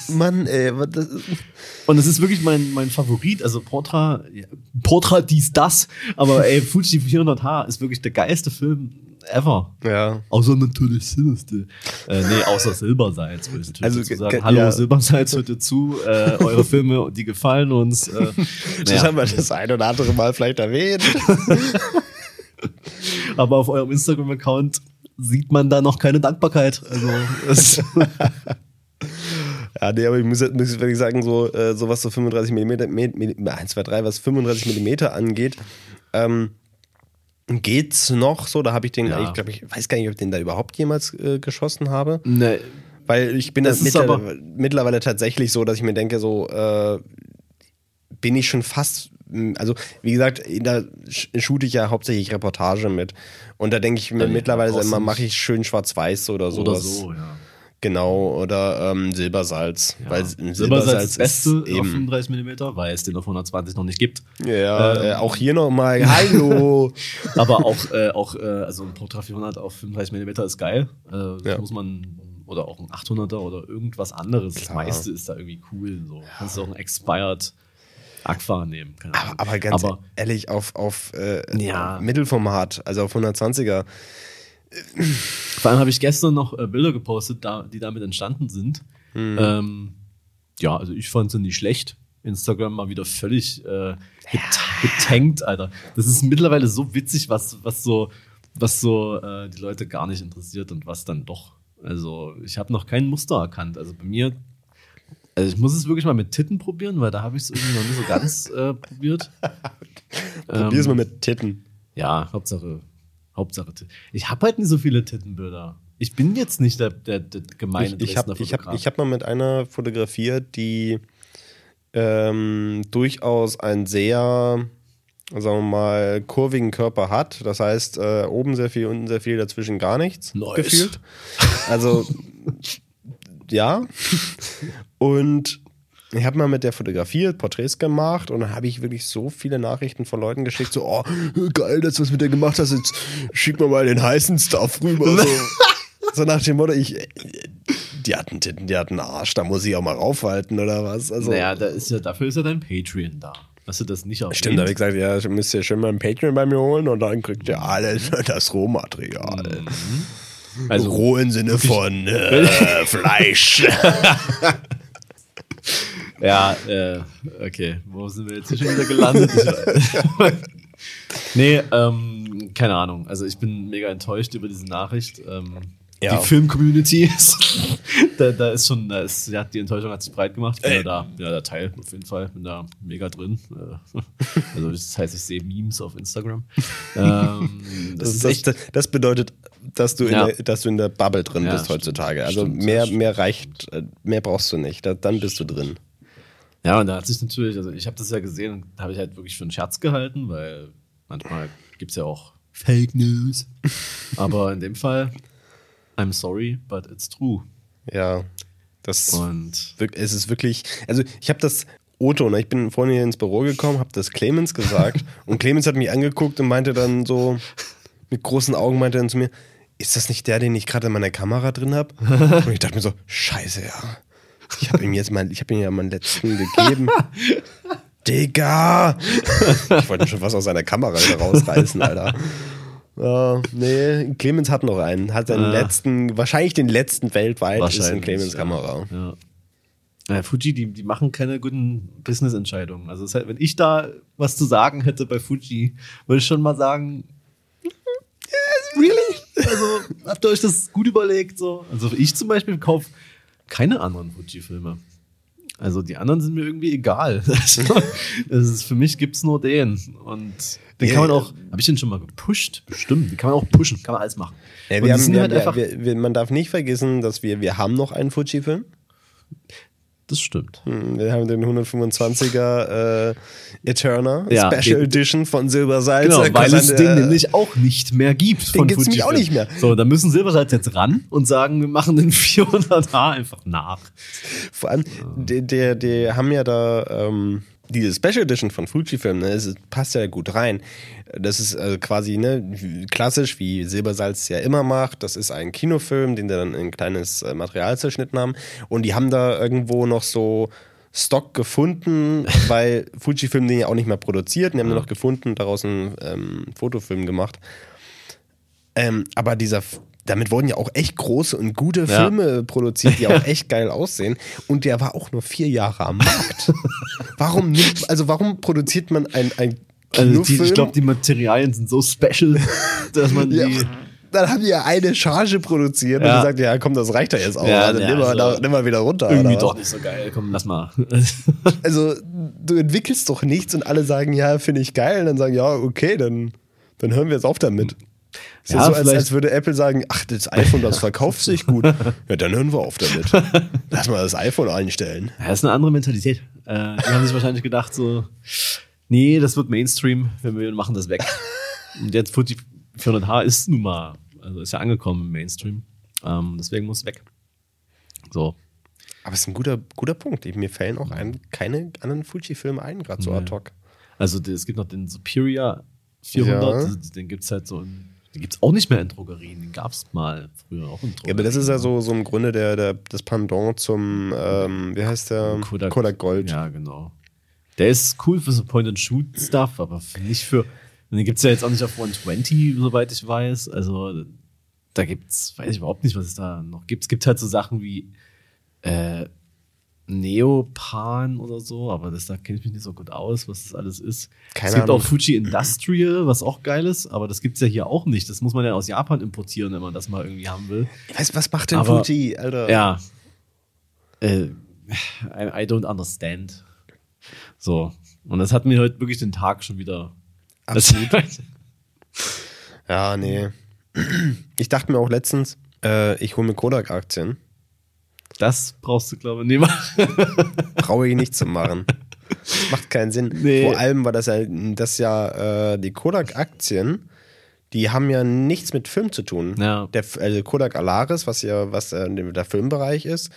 Mann, ey, was das Und es ist wirklich mein, mein Favorit. Also Portra, ja, Portra dies, das. Aber ey, Fuji 400H ist wirklich der geilste Film ever. ja. Außer natürlich Sinister. Äh, nee, außer Silbersalz, würde ich natürlich Also, dazu sagen. ge- Hallo ja. Silbersalz, hört ihr zu. Äh, eure Filme, die gefallen uns. Äh, Das naja. haben wir das ein oder andere Mal vielleicht erwähnt. Aber auf eurem Instagram-Account sieht man da noch keine Dankbarkeit. Also, Ja, nee, aber ich muss, jetzt- muss wirklich sagen, so, äh, so was so 35 mm, 1, 2, 3, was 35 mm angeht, ähm, geht's noch so? Da habe ich den, Ja. ich glaube, ich weiß gar nicht, ob ich den da überhaupt jemals äh, geschossen habe. ne, Weil ich bin Das das mittlerweile, mittlerweile tatsächlich so, dass ich mir denke, so äh, bin ich schon fast, mh, also wie gesagt, da sh- shoote ich ja hauptsächlich Reportage mit. Und da denke ich mir Ja, mittlerweile immer, mache ich schön schwarz-weiß oder sowas. oder so, ja. Genau, oder ähm, Silbersalz. ja. Weil Silbersalz Silbersalz ist das Beste ist auf eben. 35 mm, weil es den auf 120 noch nicht gibt. Ja, Ähm, äh, auch hier nochmal, hallo. Aber auch, äh, auch äh, also ein Portra 400 auf 35 mm ist geil. Äh, das Ja. muss man oder auch ein 800er oder irgendwas anderes. Das Klar. meiste ist da irgendwie cool. So. Kannst du auch ein Expired Aqua nehmen. Aber, aber ganz Aber- ehrlich, auf, auf äh, Ja. Mittelformat, also auf 120er, Vor allem habe ich gestern noch äh, Bilder gepostet, die damit entstanden sind. Mhm. Ähm, ja, also ich fand sie nicht schlecht. Instagram mal wieder völlig äh, get getankt, Alter. Das ist mittlerweile so witzig, was, was so, was so äh, die Leute gar nicht interessiert und was dann doch. Also ich habe noch kein Muster erkannt. Also bei mir, also ich muss es wirklich mal mit Titten probieren, weil da habe ich es irgendwie noch nicht so ganz äh, probiert. probier's Ähm, mal mit Titten. Ja, Hauptsache, Hauptsache. Ich habe halt nicht so viele Tittenbilder. Ich bin jetzt nicht der, der, der gemeine Ich, ich habe hab, hab mal mit einer fotografiert, die ähm, durchaus einen sehr, sagen wir mal, kurvigen Körper hat. Das heißt, äh, oben sehr viel, unten sehr viel, dazwischen gar nichts Nice. gefühlt. Also, ja. Und ich habe mal mit der fotografiert, Porträts gemacht und dann habe ich wirklich so viele Nachrichten von Leuten geschickt, so, oh, geil, dass du was mit der gemacht hast, jetzt schick mir mal den heißen Stuff rüber. So, so nach dem Motto, ich, die hatten Titten, die hatten Arsch, da muss ich auch mal raufhalten oder was. Also, naja, da ist ja, dafür ist ja dein Patreon da. Hast du das nicht erwähnt? Stimmt, da habe ich gesagt, ja, müsst ihr schon mal ein Patreon bei mir holen und dann kriegt ihr alles, das Rohmaterial. Also, Roh im Sinne von äh, Fleisch. Ja, äh, okay. Wo sind wir jetzt hier schon wieder gelandet? Nee, ähm, keine Ahnung. Also ich bin mega enttäuscht über diese Nachricht. Ähm, Ja. Die Film-Community ist, da, da ist schon, da ist, ja, die Enttäuschung hat sich breit gemacht. Ich bin ja da, ja, der Teil auf jeden Fall, bin da mega drin. Äh, Also das heißt, ich sehe Memes auf Instagram. Ähm, das, Das, echt, das bedeutet, dass du, in Ja. der, dass du in der Bubble drin bist heutzutage. Also Stimmt, mehr, mehr reicht, äh, mehr brauchst du nicht. Da, dann bist du drin. Ja, und da hat sich natürlich, also ich habe das ja gesehen und habe ich halt wirklich für einen Scherz gehalten, weil manchmal gibt es ja auch Fake News. Aber in dem Fall, I'm sorry, but it's true. Ja, das Und es ist wirklich. Also ich habe das Otto, ne, ich bin vorhin hier ins Büro gekommen, habe das Clemens gesagt und Clemens hat mich angeguckt und meinte dann so mit großen Augen meinte dann zu mir, ist das nicht der, den ich gerade in meiner Kamera drin habe? Und ich dachte mir so, Scheiße, ja. Ich habe ihm jetzt mal, ich habe ihm ja meinen letzten gegeben. Digga! Ich wollte schon was aus seiner Kamera rausreißen, Alter. Ja, nee, Clemens hat noch einen. Hat seinen Ah. letzten, wahrscheinlich den letzten weltweit, ist in wahrscheinlich. Clemens ja. Kamera. Ja. Ja, Fuji, die, die machen keine guten Business-Entscheidungen. Also, heißt, wenn ich da was zu sagen hätte bei Fuji, würde ich schon mal sagen, really? Also, habt ihr euch das gut überlegt? So? Also, ich zum Beispiel kaufe keine anderen Fuji-Filme. Also, die anderen sind mir irgendwie egal. Also, ist, für mich gibt es nur den. Und den Ja, kann man ja. auch, habe ich den schon mal gepusht? Bestimmt. Den kann man auch pushen, kann man alles machen. Ja, wir haben, wir, halt wir, wir, man darf nicht vergessen, dass wir, wir haben noch einen Fuji-Film. Das stimmt. Hm, Wir haben den 125er äh, Eterna Ja, Special den- Edition von Silbersalz. Genau, weil es den äh, nämlich auch nicht mehr gibt. Den gibt's Fujifilm. nämlich auch nicht mehr. So, da müssen Silbersalz jetzt ran und sagen, wir machen den 400H einfach nach. Vor allem, die, die, die haben ja da ähm, diese Special Edition von Fujifilm, ne, es passt ja gut rein. Das ist also quasi ne, klassisch, wie Silbersalz ja immer macht. Das ist ein Kinofilm, den sie dann in ein kleines äh, Material zerschnitten haben. Und die haben da irgendwo noch so Stock gefunden, weil Fujifilm den ja auch nicht mehr produziert. Die haben den noch gefunden und daraus einen ähm, Fotofilm gemacht. Ähm, aber dieser, damit wurden ja auch echt große und gute Ja. Filme produziert, die auch echt geil aussehen. Und der war auch nur vier Jahre am Markt. warum nimmt, also warum produziert man ein, ein Also die, ich glaube, die Materialien sind so special, dass man die. ja, dann haben die ja eine Charge produziert und Ja. gesagt, ja komm, das reicht ja jetzt auch. Ja, also ja, nimm, mal, also nimm mal wieder runter. irgendwie doch nicht so geil. Komm, lass mal. Also du entwickelst doch nichts und alle sagen, ja, finde ich geil. Und dann sagen, ja, okay, dann, dann hören wir jetzt auf damit. Es ist Ja, so, als, als würde Apple sagen, ach, das iPhone, das verkauft sich gut. Ja, dann hören wir auf damit. Lass mal das iPhone einstellen. Ja, das ist eine andere Mentalität. Äh, die haben sich wahrscheinlich gedacht, so, nee, das wird Mainstream, wenn wir machen das weg. Und jetzt Fuji 400H ist nun mal, also ist ja angekommen im Mainstream. Ähm, deswegen muss es weg. So. Aber es ist ein guter, guter Punkt. Mir fällen auch ein, keine anderen Fuji-Filme ein, gerade so Nee. ad hoc. Also es gibt noch den Superior 400, Ja. den gibt es halt so in Die gibt es auch nicht mehr in Drogerien. Den gab es mal früher auch in Drogerien. Ja, aber das ist ja so, so im Grunde der, der, das Pendant zum, ähm, wie heißt der? Kodak, Kodak Gold. Ja, genau. Der ist cool für so Point-and-Shoot-Stuff, aber nicht für. Den gibt es ja jetzt auch nicht auf 120, soweit ich weiß. Also da gibt's, weiß ich überhaupt nicht, was es da noch gibt. Es gibt halt so Sachen wie äh, Neopan oder so, aber das, da kenne ich mich nicht so gut aus, was das alles ist. Keine es gibt Ahnung. auch Fuji Industrial, was auch geil ist, aber das gibt's ja hier auch nicht. Das muss man ja aus Japan importieren, wenn man das mal irgendwie haben will. Weißt, was macht denn Aber- Fuji, Alter? Ja. Äh, I, I don't understand. So. Und das hat mir heute wirklich den Tag schon wieder. Absolut. Ja, nee. Ich dachte mir auch letztens, äh, ich hole mir Kodak-Aktien. Das brauchst du, glaube ich, nicht machen. Brauche ich nicht zu machen. Macht keinen Sinn. Nee. Vor allem, weil das ja, das ja äh, die Kodak-Aktien, die haben ja nichts mit Film zu tun. Ja. Der, also Kodak Alaris, was ja was äh, der Filmbereich ist,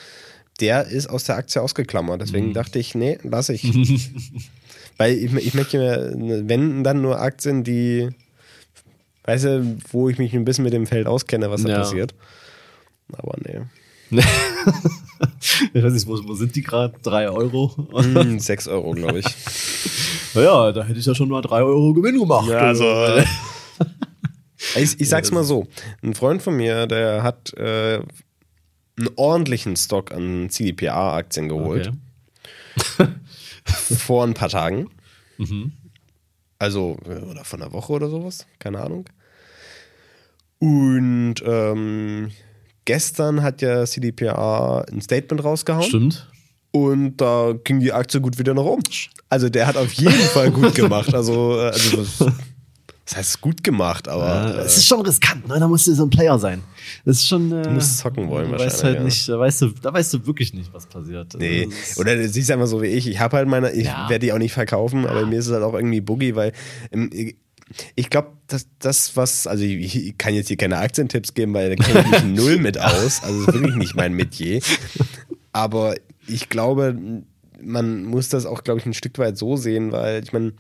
der ist aus der Aktie ausgeklammert. Mhm. Deswegen dachte ich, nee, lass ich. Weil ich, ich möchte mir, wenn dann nur Aktien, die, weißt du, wo ich mich ein bisschen mit dem Feld auskenne, was da Ja. passiert. Aber nee. ich weiß nicht, wo, wo sind die gerade? Drei Euro? Hm, 6 Euro, glaube ich. Naja, da hätte ich ja schon mal drei Euro Gewinn gemacht. Ja, also, äh, ich, ich sag's mal so: Ein Freund von mir, der hat äh, einen ordentlichen Stock an CDPA-Aktien geholt Okay. vor ein paar Tagen. Mhm. Also, äh, oder von einer Woche oder sowas, keine Ahnung. Und ähm, gestern hat ja CDPA ein Statement rausgehauen. Stimmt. Und da ging die Aktie gut wieder nach oben. Also der hat auf jeden Fall gut gemacht. Also, äh, also was heißt gut gemacht, aber Ja, äh, es ist schon riskant, ne? Da musst du so ein Player sein. Das ist schon. Äh, du musst zocken wollen du weißt wahrscheinlich, halt ja. nicht, da weißt du, da weißt du wirklich nicht, was passiert. Also, nee. das ist- Oder du siehst einfach so wie ich. Ich habe halt meine, ich Ja. werde die auch nicht verkaufen, aber mir ist es halt auch irgendwie Boogie, weil ähm, ich- glaube, dass das, was, also ich, ich kann jetzt hier keine Aktientipps geben, weil da kenne ich mich null mit aus. Also das wirklich nicht mein Metier. Aber ich glaube, man muss das auch, glaube ich, ein Stück weit so sehen, weil ich meine,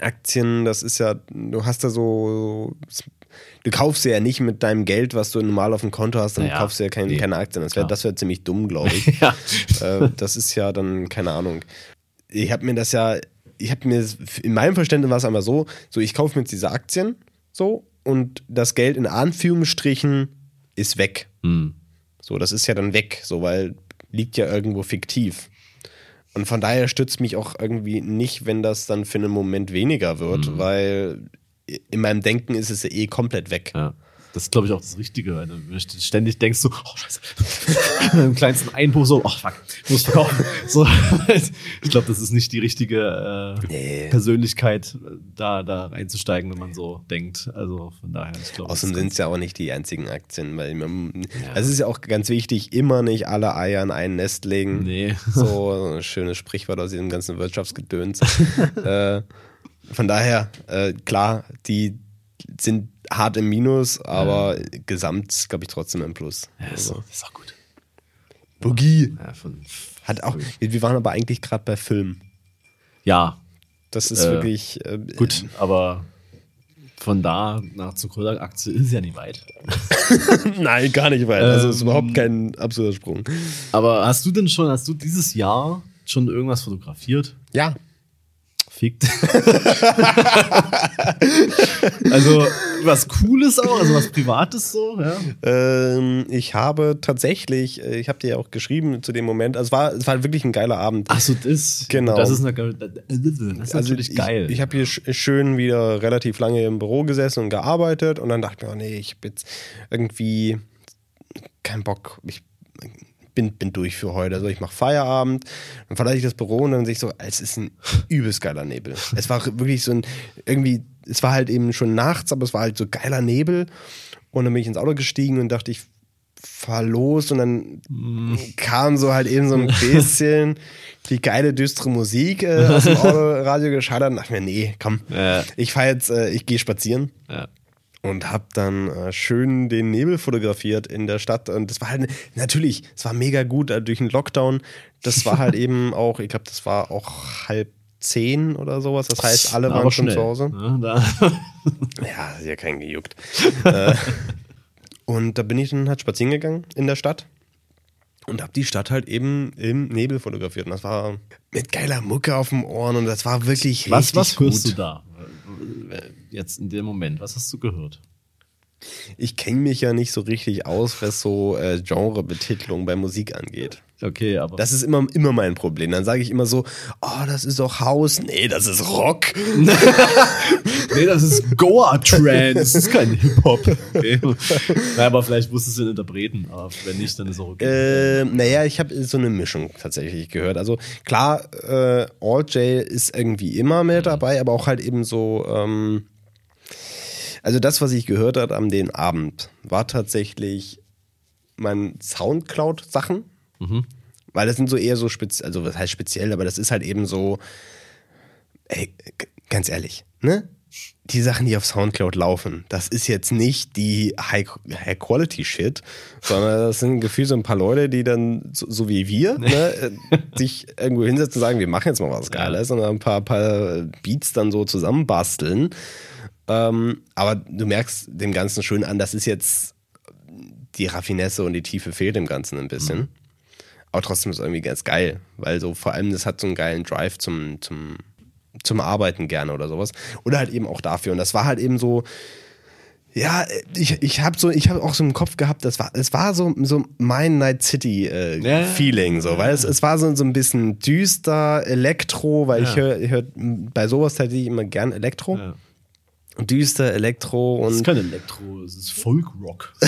Aktien, das ist ja, du hast da so, du kaufst ja nicht mit deinem Geld, was du normal auf dem Konto hast, dann Naja, kaufst du ja kein, keine Aktien. Das wäre das wär ziemlich dumm, glaube ich. ja. äh, das ist ja dann, keine Ahnung. Ich habe mir das ja, ich habe mir, in meinem Verständnis war es einmal so, so ich kaufe mir jetzt diese Aktien, so, und das Geld in Anführungsstrichen ist weg. Hm. So, das ist ja dann weg, so, weil liegt ja irgendwo fiktiv. Und von daher stützt mich auch irgendwie nicht, wenn das dann für einen Moment weniger wird, Mhm. weil in meinem Denken ist es ja eh komplett weg. Ja. Das ist, glaube ich, auch das Richtige, weil du ständig denkst so, oh scheiße, im kleinsten Einbruch so, oh fuck, muss verkaufen. So, ich glaube, das ist nicht die richtige äh, Nee. Persönlichkeit, da, da reinzusteigen, wenn man so denkt. Also von daher, ich glaube. Außerdem sind es ja auch nicht die einzigen Aktien, weil man, es ist ja auch ganz wichtig, immer nicht alle Eier in ein Nest legen. Nee. So ein schönes Sprichwort aus diesem ganzen Wirtschaftsgedöns. äh, von daher, äh, klar, die sind hart im Minus, aber gesamt, glaube ich, trotzdem im Plus. Ja, ist, Also. ist auch gut. Boogie Ja, von, hat auch, wir waren aber eigentlich gerade bei Film. ja Das ist Äh, wirklich äh, gut, aber von da nach zur Kodak-Aktie ist ja nicht weit. Nein, gar nicht weit. Also es ist Ähm, überhaupt kein absurder Sprung. Aber hast du denn schon, hast du dieses Jahr schon irgendwas fotografiert? Ja, Fickt. also was Cooles auch, also was Privates so, ja. Ähm, ich habe tatsächlich, äh, ich habe dir ja auch geschrieben zu dem Moment, also es war, es war wirklich ein geiler Abend. Ach so, das. Genau. Das ist, eine, das ist natürlich ich, geil. Ich habe hier sch- schön wieder relativ lange im Büro gesessen und gearbeitet und dann dachte ich mir, oh nee, ich habe jetzt irgendwie keinen Bock. Ich bin, bin durch für heute. Also ich mache Feierabend. Dann verlasse ich das Büro und dann sehe ich so, es ist ein übelst geiler Nebel. Es war wirklich so ein, irgendwie, es war halt eben schon nachts, aber es war halt so geiler Nebel. Und dann bin ich ins Auto gestiegen und dachte, ich fahr los und dann kam so halt eben so ein bisschen die geile düstere Musik äh, aus dem Autoradio geschallert und dachte mir, nee, komm, Ja. ich fahr jetzt, äh, ich gehe spazieren ja. Und hab dann äh, schön den Nebel fotografiert in der Stadt und das war halt natürlich, es war mega gut äh, durch den Lockdown. Das war halt eben auch, ich glaube, das war auch halb zehn oder sowas. Das heißt, alle Aber waren schon schnell, zu Hause. ne? Da, Ja, ist ja kein gejuckt. Äh, und da bin ich dann halt spazieren gegangen in der Stadt und habe die Stadt halt eben im Nebel fotografiert. Und das war mit geiler Mucke auf dem Ohren und das war wirklich was richtig was hörst gut. du da? Jetzt in dem Moment, was hast du gehört? Ich kenne mich ja nicht so richtig aus, was so äh, Genrebetitlung bei Musik angeht. Okay, aber Das ist immer, immer mein Problem. Dann sage ich immer so, oh, das ist doch House. Nee, das ist Rock. nee, das ist Goa Trance, das ist kein Hip Hop. Okay. Aber vielleicht wusstest du den Interpreten, aber wenn nicht, dann ist auch okay. Äh, naja, ich habe so eine Mischung tatsächlich gehört. Also klar, äh, All J ist irgendwie immer mit dabei, aber auch halt eben so, ähm, also das, was ich gehört habe am den Abend, war tatsächlich mein Soundcloud-Sachen. Weil das sind so eher so speziell, also was heißt speziell, aber das ist halt eben so, ey, ganz ehrlich, ne? Die Sachen, die auf Soundcloud laufen, das ist jetzt nicht die High- High-Quality-Shit, sondern das sind gefühlt so ein paar Leute, die dann, so, so wie wir, ne, äh, sich irgendwo hinsetzen und sagen, wir machen jetzt mal was Geiles und dann ein paar, paar Beats dann so zusammenbasteln. Ähm, aber du merkst dem Ganzen schön an, das ist jetzt die Raffinesse und die Tiefe fehlt dem Ganzen ein bisschen. Aber trotzdem ist es irgendwie ganz geil, weil so vor allem das hat so einen geilen Drive zum, zum, zum Arbeiten gerne oder sowas. Oder halt eben auch dafür. Und das war halt eben so, ja, ich, ich habe so, ich habe auch so im Kopf gehabt, das war, es war so, so mein Night City äh, Ja, ja. Feeling, so, weil es, es war so, so ein bisschen düster, Elektro, weil ich Ja. höre hör, bei sowas hätte ich immer gern Elektro. Düster, Elektro Das ist und kein Elektro, es ist Folk-Rock.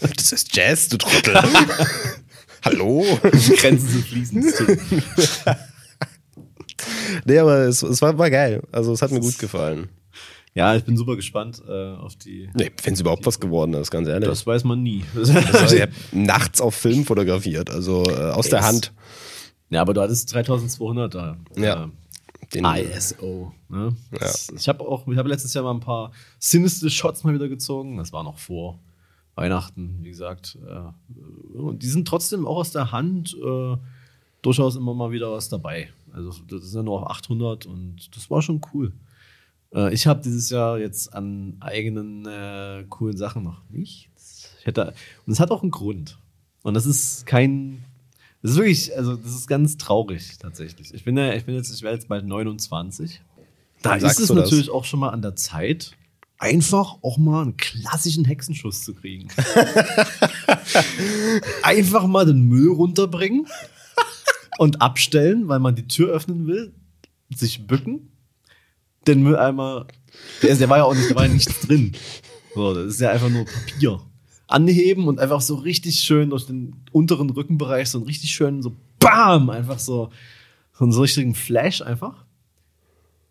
das ist Jazz, du Trottel. Hallo? Grenzen sind fließend. Nee, aber es, es war, war geil. Also es hat mir gut gefallen. Ja, ich bin super gespannt äh, auf die. Nee, wenn es überhaupt was geworden ist, ganz ehrlich. Das weiß man nie. Also, ich habe nachts auf Film fotografiert, also äh, aus der Yes. Hand. ja, aber du hattest 3200 da. Ja. Äh, Den, ISO. Ne? Das, Ich habe auch, ich habe letztes Jahr mal ein paar sinister Shots mal wieder gezogen. Das war noch vor Weihnachten, wie gesagt. Äh, und die sind trotzdem auch aus der Hand äh, durchaus immer mal wieder was dabei. Also das ist ja nur auf 800 und das war schon cool. Äh, ich habe dieses Jahr jetzt an eigenen äh, coolen Sachen noch nichts. Ich hätte, und es hat auch einen Grund. Und das ist kein das ist wirklich, also das ist ganz traurig tatsächlich. Ich bin ja, ich bin jetzt, ich werde jetzt bald 29. Da Wann ist es du das? natürlich auch schon mal an der Zeit, einfach auch mal einen klassischen Hexenschuss zu kriegen. einfach mal den Müll runterbringen und abstellen, weil man die Tür öffnen will, sich bücken, den Mülleimer, der, der war ja auch nicht, da war ja nichts drin. So, das ist ja einfach nur Papier. Anheben und einfach so richtig schön durch den unteren Rückenbereich, so einen richtig schönen, so BAM! Einfach so, so einen richtigen Flash einfach.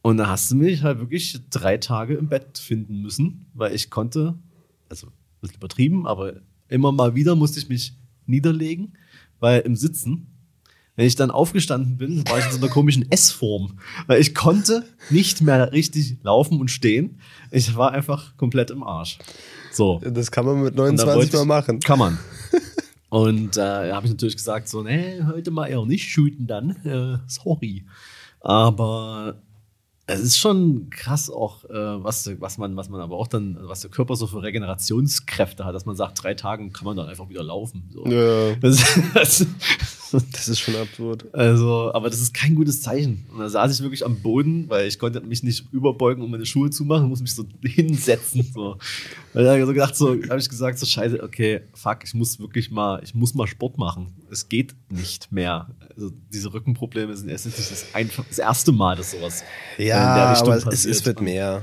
Und da hast du mich halt wirklich drei Tage im Bett finden müssen, weil ich konnte, also ein bisschen übertrieben, aber immer mal wieder musste ich mich niederlegen, weil im Sitzen, wenn ich dann aufgestanden bin, war ich in so einer komischen S-Form, weil ich konnte nicht mehr richtig laufen und stehen. Ich war einfach komplett im Arsch. So. das kann man mit Und da 29 wollte mal machen. Kann man. Und äh, da habe ich natürlich gesagt, so, nee, heute mal eher nicht shooten dann. Äh, sorry. Aber es ist schon krass auch, äh, was, was, man, was man aber auch dann, was der Körper so für Regenerationskräfte hat, dass man sagt, drei Tagen kann man dann einfach wieder laufen. So. Ja, Das, das, das ist schon absurd. also, aber das ist kein gutes Zeichen. Und da saß ich wirklich am Boden, weil ich konnte mich nicht überbeugen, um meine Schuhe zu machen, muss mich so hinsetzen. So. Weil da hab ich so gedacht, so, habe ich gesagt, so scheiße, okay, fuck, ich muss wirklich mal, ich muss mal Sport machen. Es geht nicht mehr. Also diese Rückenprobleme sind erst nicht das, einfach, das erste Mal, dass sowas Ja, in der Richtung aber es, passiert. es wird mehr.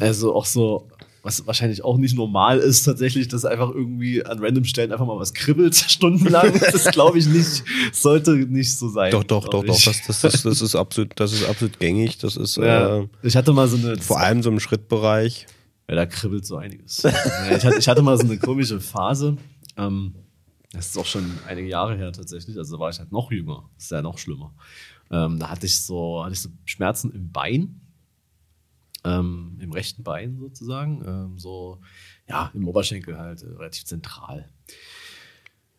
Also auch so, was wahrscheinlich auch nicht normal ist, tatsächlich, dass einfach irgendwie an random Stellen einfach mal was kribbelt, stundenlang. Das glaube ich nicht, sollte nicht so sein. Doch, doch, doch, doch. Das, das, das, das, ist absolut, das ist absolut gängig. Das ist Ja, äh, ich hatte mal so eine. vor allem so im Schrittbereich. Ja, da kribbelt so einiges. ich, hatte, ich hatte mal so eine komische Phase. Ähm, das ist auch schon einige Jahre her tatsächlich. Also da war ich halt noch jünger. Das ist ja noch schlimmer. Ähm, da hatte ich so, hatte ich so Schmerzen im Bein. Ähm, Im rechten Bein sozusagen. Ähm, so, ja, im Oberschenkel halt äh, relativ zentral.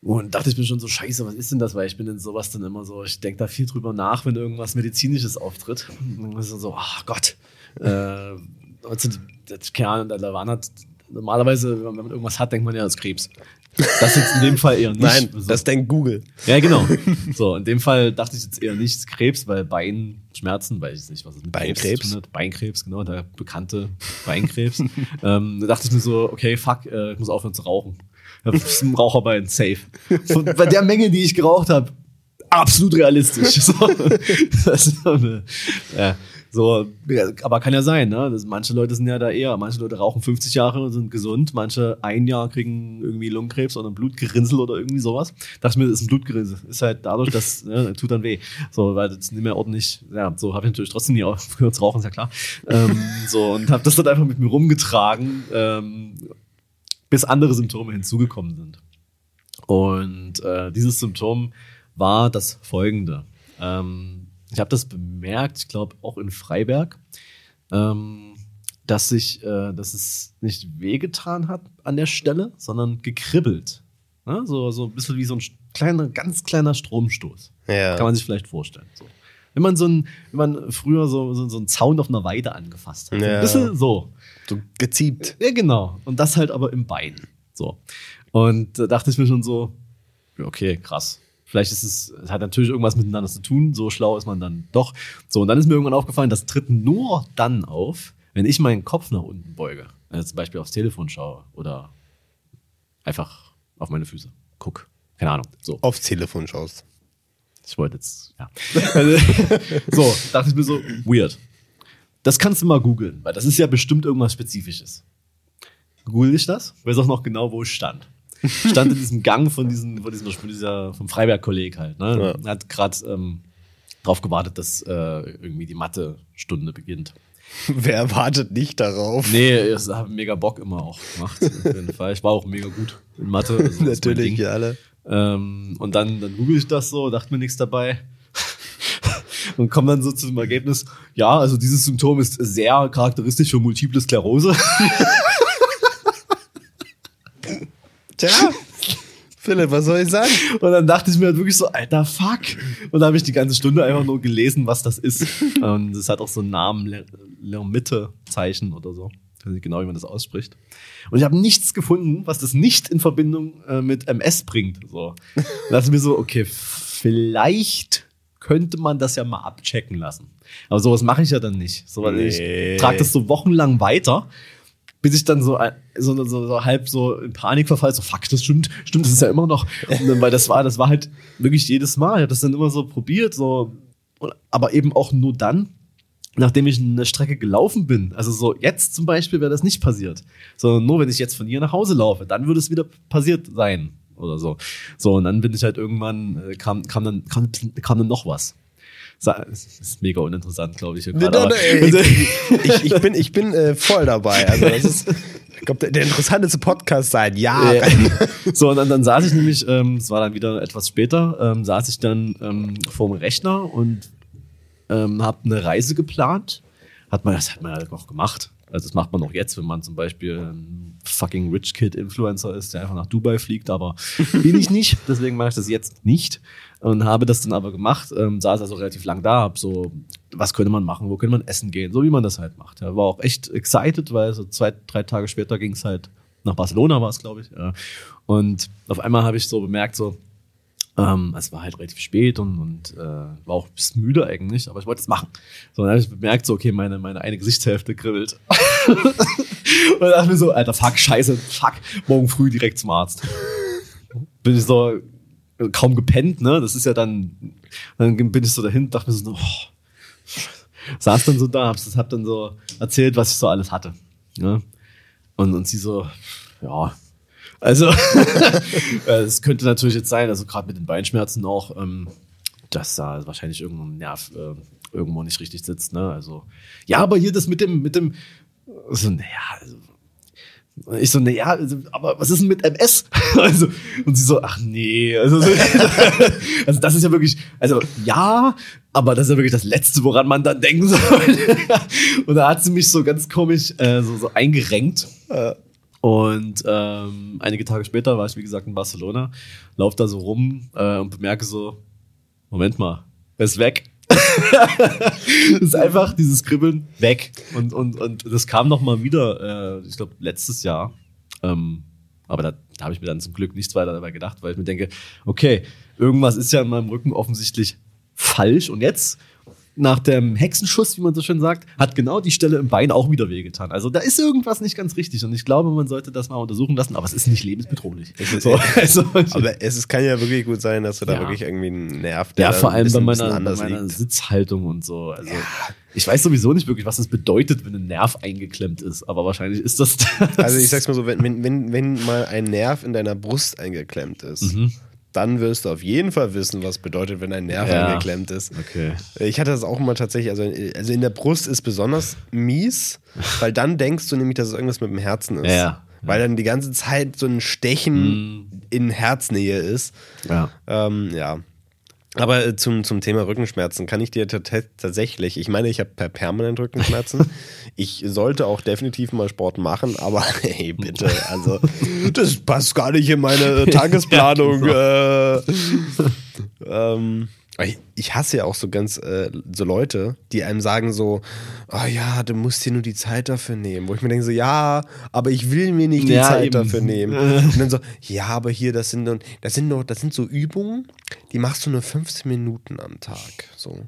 Und dachte ich mir schon so, scheiße, was ist denn das? Weil ich bin in sowas dann immer so, ich denke da viel drüber nach, wenn irgendwas Medizinisches auftritt. Und dann ist so, ach Gott. Äh, also, das, keine Ahnung, da waren halt, normalerweise, wenn man irgendwas hat, denkt man ja, das ist Krebs. Das jetzt in dem Fall eher nicht. Nein, so. das denkt Google. Ja, genau. So, in dem Fall dachte ich jetzt eher nicht Krebs, weil Beinschmerzen, weiß ich nicht, was es mit Krebs Beinkrebs? hat. Beinkrebs, genau, der bekannte Beinkrebs. ähm, da dachte ich mir so, okay, fuck, äh, ich muss aufhören zu rauchen. Ich ein Raucherbein, safe. Von, bei der Menge, die ich geraucht habe, absolut realistisch. So, das ist so, eine, ja, so, aber kann ja sein, ne? Das, manche Leute sind ja da eher, manche Leute rauchen 50 Jahre und sind gesund, manche ein Jahr kriegen irgendwie Lungenkrebs oder ein Blutgerinnsel oder irgendwie sowas. Dachte ich mir, das ist ein Blutgerinnsel. Ist halt dadurch, dass, ne, tut dann weh. So, weil das nicht mehr ordentlich, ja, so habe ich natürlich trotzdem nie aufgehört zu rauchen, ist ja klar. Ähm, so, und habe das dann einfach mit mir rumgetragen, ähm, bis andere Symptome hinzugekommen sind. Und äh, dieses Symptom war das folgende. Ähm, ich habe das bemerkt, ich glaube auch in Freiberg, ähm, dass sich, äh, dass es nicht wehgetan hat an der Stelle, sondern gekribbelt. Ne? So, so ein bisschen wie so ein kleiner, ganz kleiner Stromstoß. Ja. Kann man sich vielleicht vorstellen. So. Wenn man so ein, wenn man früher so, so, so einen Zaun auf einer Weide angefasst hat. Ja. Ein bisschen so. So geziebt. Ja, genau. Und das halt aber im Bein. So. Und da dachte ich mir schon so, okay, krass. Vielleicht ist es, es hat natürlich irgendwas miteinander zu tun, so schlau ist man dann doch. So, und dann ist mir irgendwann aufgefallen, das tritt nur dann auf, wenn ich meinen Kopf nach unten beuge. Also zum Beispiel aufs Telefon schaue oder einfach auf meine Füße guck. Keine Ahnung. So. Aufs Telefon schaust. Ich wollte jetzt, ja. So, dachte ich mir so, weird. Das kannst du mal googeln, weil das ist ja bestimmt irgendwas Spezifisches. Google ich das? Weiß auch noch genau, wo ich stand. Ich stand in diesem Gang von, diesen, von, diesem, von dieser, vom Freiberg-Kolleg halt. Ne? Ja. Er hat gerade ähm, darauf gewartet, dass äh, irgendwie die Mathe-Stunde beginnt. Wer wartet nicht darauf? Nee, das hat mega Bock immer auch gemacht. Auf jeden Fall. Ich war auch mega gut in Mathe. also Natürlich, ja alle. Ähm, und dann, dann google ich das so, dachte mir nichts dabei. und komme dann so zu dem Ergebnis, ja, also dieses Symptom ist sehr charakteristisch für multiple Sklerose. Tja, Philipp, was soll ich sagen? Und dann dachte ich mir halt wirklich so, alter Fuck. Und da habe ich die ganze Stunde einfach nur gelesen, was das ist. Und es hat auch so einen Namen, Le- Lermitte-Zeichen oder so. Ich weiß nicht genau, wie man das ausspricht. Und ich habe nichts gefunden, was das nicht in Verbindung äh, mit MS bringt. So. Da dachte mir so, okay, vielleicht könnte man das ja mal abchecken lassen. Aber sowas mache ich ja dann nicht. So, Nee. Ich trage das so wochenlang weiter, bis ich dann so, so, so, so halb so in Panik verfall, so fuck, das stimmt, stimmt, das ist ja immer noch. Dann, weil das war, das war halt wirklich jedes Mal. Ich habe das dann immer so probiert, so, aber eben auch nur dann, nachdem ich eine Strecke gelaufen bin. Also so jetzt zum Beispiel wäre das nicht passiert, sondern nur wenn ich jetzt von hier nach Hause laufe, dann würde es wieder passiert sein oder so. So und dann bin ich halt irgendwann äh, kam kam dann kam, kam dann noch was. Es ist mega uninteressant, glaube ich. Nee, aber- nee, nee, ich, ich bin, ich bin äh, voll dabei. Also das ist, ich glaube, der, der interessanteste Podcast seit Jahren. Ja. So, und dann, dann saß ich nämlich, ähm, es war dann wieder etwas später, ähm, saß ich dann ähm, vor dem Rechner und ähm, habe eine Reise geplant. Hat man, das hat man ja auch gemacht. Also das macht man auch jetzt, wenn man zum Beispiel ein fucking Rich Kid Influencer ist, der einfach nach Dubai fliegt, aber bin ich nicht, deswegen mache ich das jetzt nicht und habe das dann aber gemacht, ähm, saß also relativ lang da, hab so, was könnte man machen, wo könnte man essen gehen, so wie man das halt macht. Ja, war auch echt excited, weil so zwei, drei Tage später ging es halt nach Barcelona war es, glaube ich. Ja. Und auf einmal habe ich so bemerkt, so, ähm, es war halt relativ spät und, und äh, war auch ein bisschen müde eigentlich, aber ich wollte es machen. So, dann habe ich bemerkt, so, okay, meine, meine eine Gesichtshälfte kribbelt. und dachte ich mir so, alter, fuck, scheiße, fuck, morgen früh direkt zum Arzt. Bin ich so kaum gepennt, ne? Das ist ja dann, dann bin ich so dahin, dachte mir so, oh, saß dann so da, hab's, hab dann so erzählt, was ich so alles hatte. Ne? Und, und sie so, ja, also, äh, es könnte natürlich jetzt sein, also gerade mit den Beinschmerzen auch, ähm, dass da wahrscheinlich irgendwo ein Nerv äh, irgendwo nicht richtig sitzt, ne? Also, ja, aber hier das mit dem, mit dem, so, naja, also, ich so, naja, also, aber was ist denn mit MS? Also, und sie so, ach nee, also, so, also das ist ja wirklich, also ja, aber das ist ja wirklich das Letzte, woran man dann denken soll. Und da hat sie mich so ganz komisch äh, so, so eingerenkt. Und ähm, einige Tage später war ich, wie gesagt, in Barcelona, laufe da so rum äh, und bemerke so, Moment mal, er ist weg. Das ist einfach dieses Kribbeln weg. Und, und, und das kam noch mal wieder, äh, ich glaube, letztes Jahr. Ähm, aber da, da habe ich mir dann zum Glück nichts weiter dabei gedacht, weil ich mir denke, okay, irgendwas ist ja in meinem Rücken offensichtlich falsch. Und jetzt nach dem Hexenschuss, wie man so schön sagt, hat genau die Stelle im Bein auch wieder wehgetan. Also da ist irgendwas nicht ganz richtig und ich glaube, man sollte das mal untersuchen lassen, aber es ist nicht lebensbedrohlich. ist- so, also, Aber es ist, kann ja wirklich gut sein, dass du da Ja. wirklich irgendwie einen Nerv, der ja, vor allem bei bisschen- meiner, bisschen bei meiner liegt. Sitzhaltung und so. Also, Ich weiß sowieso nicht wirklich, was das bedeutet, wenn ein Nerv eingeklemmt ist, aber wahrscheinlich ist das. das. Also ich sag's mal so, wenn, wenn, wenn, wenn mal ein Nerv in deiner Brust eingeklemmt ist, Mhm. Dann wirst du auf jeden Fall wissen, was bedeutet, wenn ein Nerv Ja. eingeklemmt ist. Okay. Ich hatte das auch mal tatsächlich, also, also in der Brust ist besonders mies, weil dann denkst du nämlich, dass es irgendwas mit dem Herzen ist. Ja. Weil dann die ganze Zeit so ein Stechen in Herznähe ist. Ja. Ähm, ja. Aber äh, zum, zum Thema Rückenschmerzen kann ich dir tat- tatsächlich, ich meine, ich habe per permanent Rückenschmerzen. ich sollte auch definitiv mal Sport machen, aber hey, bitte, also das passt gar nicht in meine äh, Tagesplanung. äh, ähm, ich, hasse ja auch so ganz äh, so Leute, die einem sagen so, oh ja, du musst dir nur die Zeit dafür nehmen. Wo ich mir denke so, ja, aber ich will mir nicht die Ja, Zeit eben. dafür nehmen. Und dann so, ja, aber hier, das sind, doch- das sind doch, das sind so Übungen, die machst du nur 15 Minuten am Tag. So,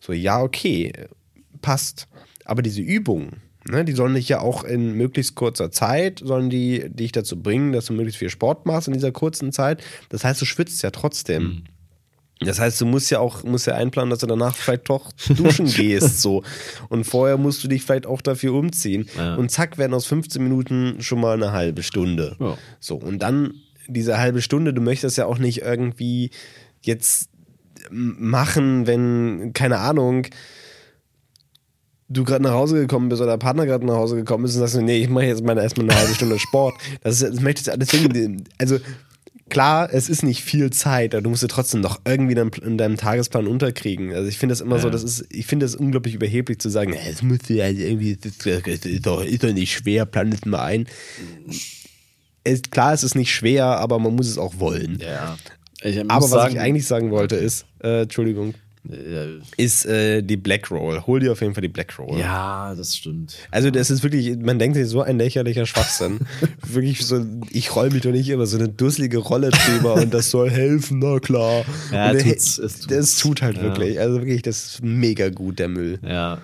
so ja, okay, passt. Aber diese Übungen, ne, die sollen dich ja auch in möglichst kurzer Zeit, sollen die dich dazu bringen, dass du möglichst viel Sport machst in dieser kurzen Zeit. Das heißt, du schwitzt ja trotzdem. Das heißt, du musst ja auch musst ja einplanen, dass du danach vielleicht doch duschen gehst so und vorher musst du dich vielleicht auch dafür umziehen Ja. und zack werden aus 15 Minuten schon mal eine halbe Stunde. Ja. So und dann diese halbe Stunde, du möchtest ja auch nicht irgendwie jetzt machen, wenn keine Ahnung du gerade nach Hause gekommen bist oder der Partner gerade nach Hause gekommen ist und sagst, nee, ich mache jetzt mal erstmal eine halbe Stunde Sport. Das, ist, das möchtest du deswegen, also klar, es ist nicht viel Zeit, aber du musst dir trotzdem noch irgendwie in deinem, in deinem Tagesplan unterkriegen. Also ich finde das immer so, Ja. das ist, ich finde das unglaublich überheblich zu sagen, "Äh, es muss ja irgendwie, das ist doch, ist doch nicht schwer, plan es mal ein. Es, klar, es ist nicht schwer, aber man muss es auch wollen. Ja. Aber was sagen, ich eigentlich sagen wollte ist, äh, Entschuldigung, ist äh, die Black Roll. Hol dir auf jeden Fall die Black Roll. ja, das stimmt. Also das ist wirklich, man denkt sich so ein lächerlicher Schwachsinn. wirklich so, ich roll mich doch nicht immer so eine dusselige Rolle drüber und das soll helfen, na klar. Ja, und der- tut's, es tut's. das tut halt Ja. wirklich, also wirklich, das ist mega gut, der Müll. Ja.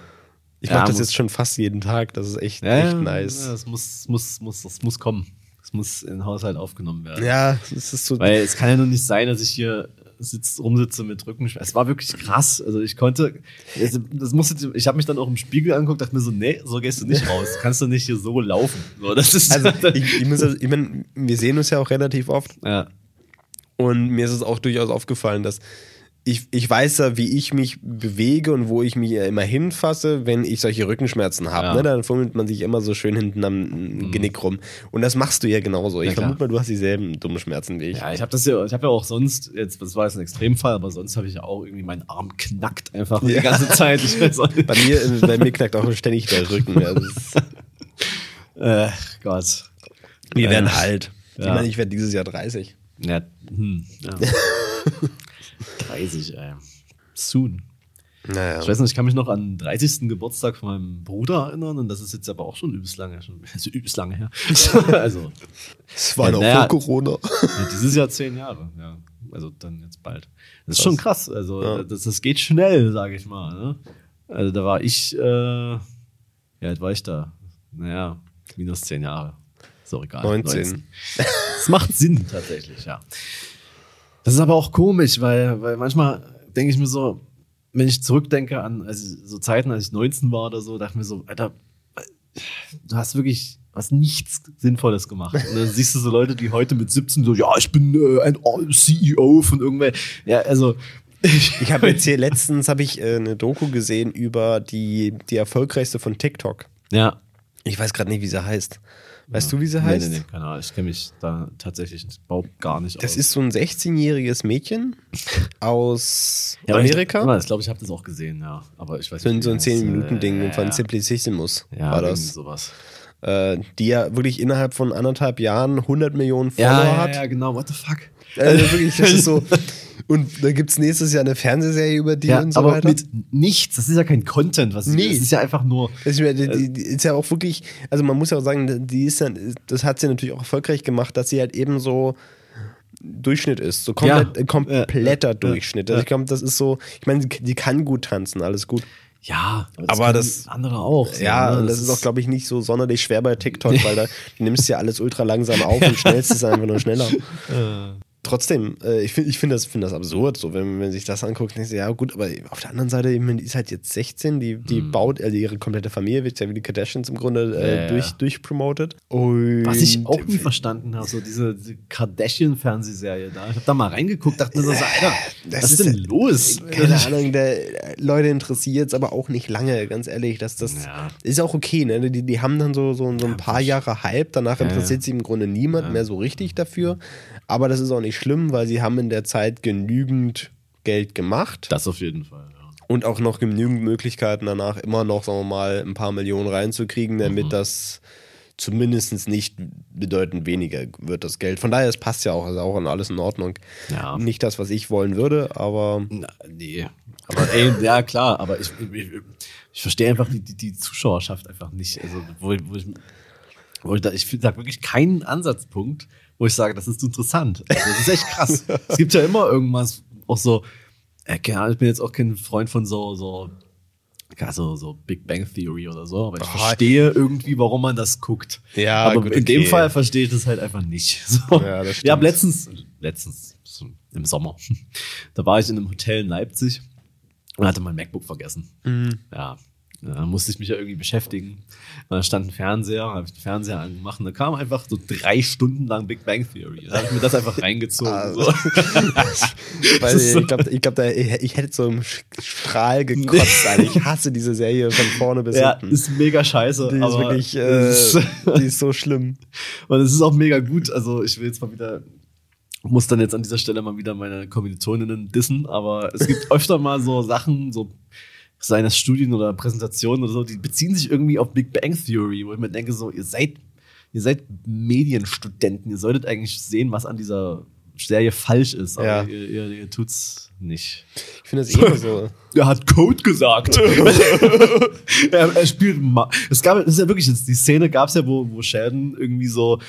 Ich Ja, mache das jetzt schon fast jeden Tag, das ist echt, Ja, echt ja, nice. Ja, das muss, muss, muss, das muss kommen. Es muss in den Haushalt aufgenommen werden. Ja, es ist so, Weil es kann ja nur nicht sein, dass ich hier sitz, rumsitze mit Rückenschmerzen. Es war wirklich krass. Also ich konnte, also das musste, ich habe mich dann auch im Spiegel angeguckt, dachte mir so, nee, so gehst du nicht raus. Kannst du nicht hier so laufen. So, das ist also ich, ich muss, also, ich mein, wir sehen uns ja auch relativ oft ja. Und mir ist es auch durchaus aufgefallen, dass ich, ich weiß ja, wie ich mich bewege und wo ich mich ja immer hinfasse, wenn ich solche Rückenschmerzen habe. Ja. Ne? Dann fummelt man sich immer so schön hinten am Genick rum. Und das machst du ja genauso. Ich vermute mal, du hast dieselben dummen Schmerzen wie ich. Ja, ich habe das ja, ich habe ja auch sonst, jetzt, das war jetzt ein Extremfall, aber sonst habe ich ja auch irgendwie meinen Arm knackt einfach die Ja. ganze Zeit. Ich. Bei mir, äh, bei mir knackt auch ständig der Rücken. Ist, Äh, Gott. wir Äh, werden alt. Ich ja. meine, ich werde dieses Jahr 30. Ja, hm, ja. 30, ey. Soon. Naja. Ich weiß noch, ich kann mich noch an den 30. Geburtstag von meinem Bruder erinnern und das ist jetzt aber auch schon übelst lange, schon, also übelst lange her. also, Es war Ja, noch naja. vor Corona. ja, dieses Jahr zehn Jahre, ja. Also dann jetzt bald. Das ist schon krass. Also Ja. das, das geht schnell, sage ich mal. Ne? Also da war ich, äh, ja, alt war ich da? Naja, minus zehn Jahre. Auch egal. 19. Das macht Sinn tatsächlich, ja. Das ist aber auch komisch, weil, weil manchmal denke ich mir so, wenn ich zurückdenke an also so Zeiten, als ich 19 war oder so, dachte ich mir so, Alter, du hast wirklich was nichts Sinnvolles gemacht. Und dann siehst du so Leute, die heute mit 17 so, ja, ich bin äh, ein CEO von irgendwer. Ja, also Ich habe jetzt hier letztens habe ich äh, eine Doku gesehen über die, die erfolgreichste von TikTok. ja. Ich weiß gerade nicht, wie sie heißt. Weißt du, wie sie Nee, heißt? nee, nee, keine Ahnung. Ich kenne mich da tatsächlich überhaupt gar nicht Das aus. ist so ein 16-jähriges Mädchen aus ja, Amerika. Ich, ich glaube, ich habe das auch gesehen, ja. Aber ich weiß so nicht, so ein wie das, 10-Minuten-Ding äh, von ja. Simplicissimus Ja, war das. sowas. äh, die ja wirklich innerhalb von anderthalb Jahren 100 Millionen Follower hat. ja, genau. What the fuck? Also wirklich, das ist so. Und da gibt es nächstes Jahr eine Fernsehserie über die Ja, und so aber weiter. mit nichts. Das ist ja kein Content, was Nee. Das ist ja einfach nur. Das ist, ja- die, die, ist ja auch wirklich, also man muss ja auch sagen, die ist ja, das hat sie natürlich auch erfolgreich gemacht, dass sie halt eben so Durchschnitt ist, so komplett, Ja. kompletter Ja. Durchschnitt. Also ich glaube, das ist so, ich meine, die, kann gut tanzen, alles gut. Ja, Aber können das- andere auch. so, Ja, ne? und das ist auch, glaube ich, nicht so sonderlich schwer bei TikTok, weil da du nimmst ja alles ultra langsam auf und schnellst es einfach nur schneller. Trotzdem, äh, ich finde ich find das, find das absurd, so wenn, man sich das anguckt, denkst du, ja gut, aber auf der anderen Seite, die ist halt jetzt 16, die, die baut, also ihre komplette Familie wird ja wie die Kardashians im Grunde äh, Hm. Ja, ja. durch, durchpromotet. Und Was ich auch nie verstanden habe, so diese, Kardashian-Fernsehserie da. Ich habe da mal reingeguckt, dachte mir so, Alter, Das was ist denn los? Keine Ahnung, der, Leute interessiert es aber auch nicht lange, ganz ehrlich. Das, das Ja. ist auch okay, ne? Die, die haben dann so, so, so ein paar Jahre Hype, danach interessiert sich im Grunde niemand mehr so richtig dafür. Aber das ist auch nicht schlimm, weil sie haben in der Zeit genügend Geld gemacht Das auf jeden Fall, ja. und auch noch genügend Möglichkeiten danach immer noch, sagen wir mal, ein paar Millionen reinzukriegen, damit Mhm. das zumindest nicht bedeutend weniger wird, das Geld. Von daher, es passt ja auch, also auch alles in Ordnung. Ja. Nicht das, was ich wollen würde, aber Na, nee. Aber ey, ja klar, aber ich, ich, ich verstehe einfach die, die, die Zuschauerschaft einfach nicht. Also, wo, wo ich, wo ich, da, ich sage wirklich keinen Ansatzpunkt, wo ich sage, das ist interessant. Also, das ist echt krass. es gibt ja immer irgendwas, auch so, äh, ich bin jetzt auch kein Freund von so, so, ja, so, so Big Bang Theory oder so, aber ich Ah. verstehe irgendwie, warum man das guckt. Ja, aber gut, in dem okay. Fall verstehe ich das halt einfach nicht. So. Ja, das Ich habe stimmt. letztens, letztens, im Sommer, da war ich in einem Hotel in Leipzig und hatte mein MacBook vergessen. Mhm. Ja, da musste ich mich ja irgendwie beschäftigen. Und da stand ein Fernseher, habe ich den Fernseher angemacht und da kam einfach so drei Stunden lang Big Bang Theory. Da habe ich mir das einfach reingezogen. Ah, so. Ist ich glaube, ich, glaub, ich, hätte so im Strahl gekotzt. Alter. Ich hasse diese Serie von vorne bis Ja, hinten. ist mega scheiße. Die ist aber wirklich, äh, ist- die ist so schlimm. Und es ist auch mega gut. Also ich will jetzt mal wieder, muss dann jetzt an dieser Stelle mal wieder meine Kommilitoninnen dissen, aber es gibt öfter mal so Sachen, so seien es Studien oder Präsentationen oder so, die beziehen sich irgendwie auf Big Bang Theory, wo ich mir denke, so, ihr seid, ihr seid Medienstudenten, ihr solltet eigentlich sehen, was an dieser Serie falsch ist, aber Ja. ihr, ihr, ihr tut's nicht. Ich finde das eh so. Er hat Code gesagt. er, er spielt. Ma es gab, das ist ja wirklich, die Szene gab es ja, wo, wo Sheldon irgendwie so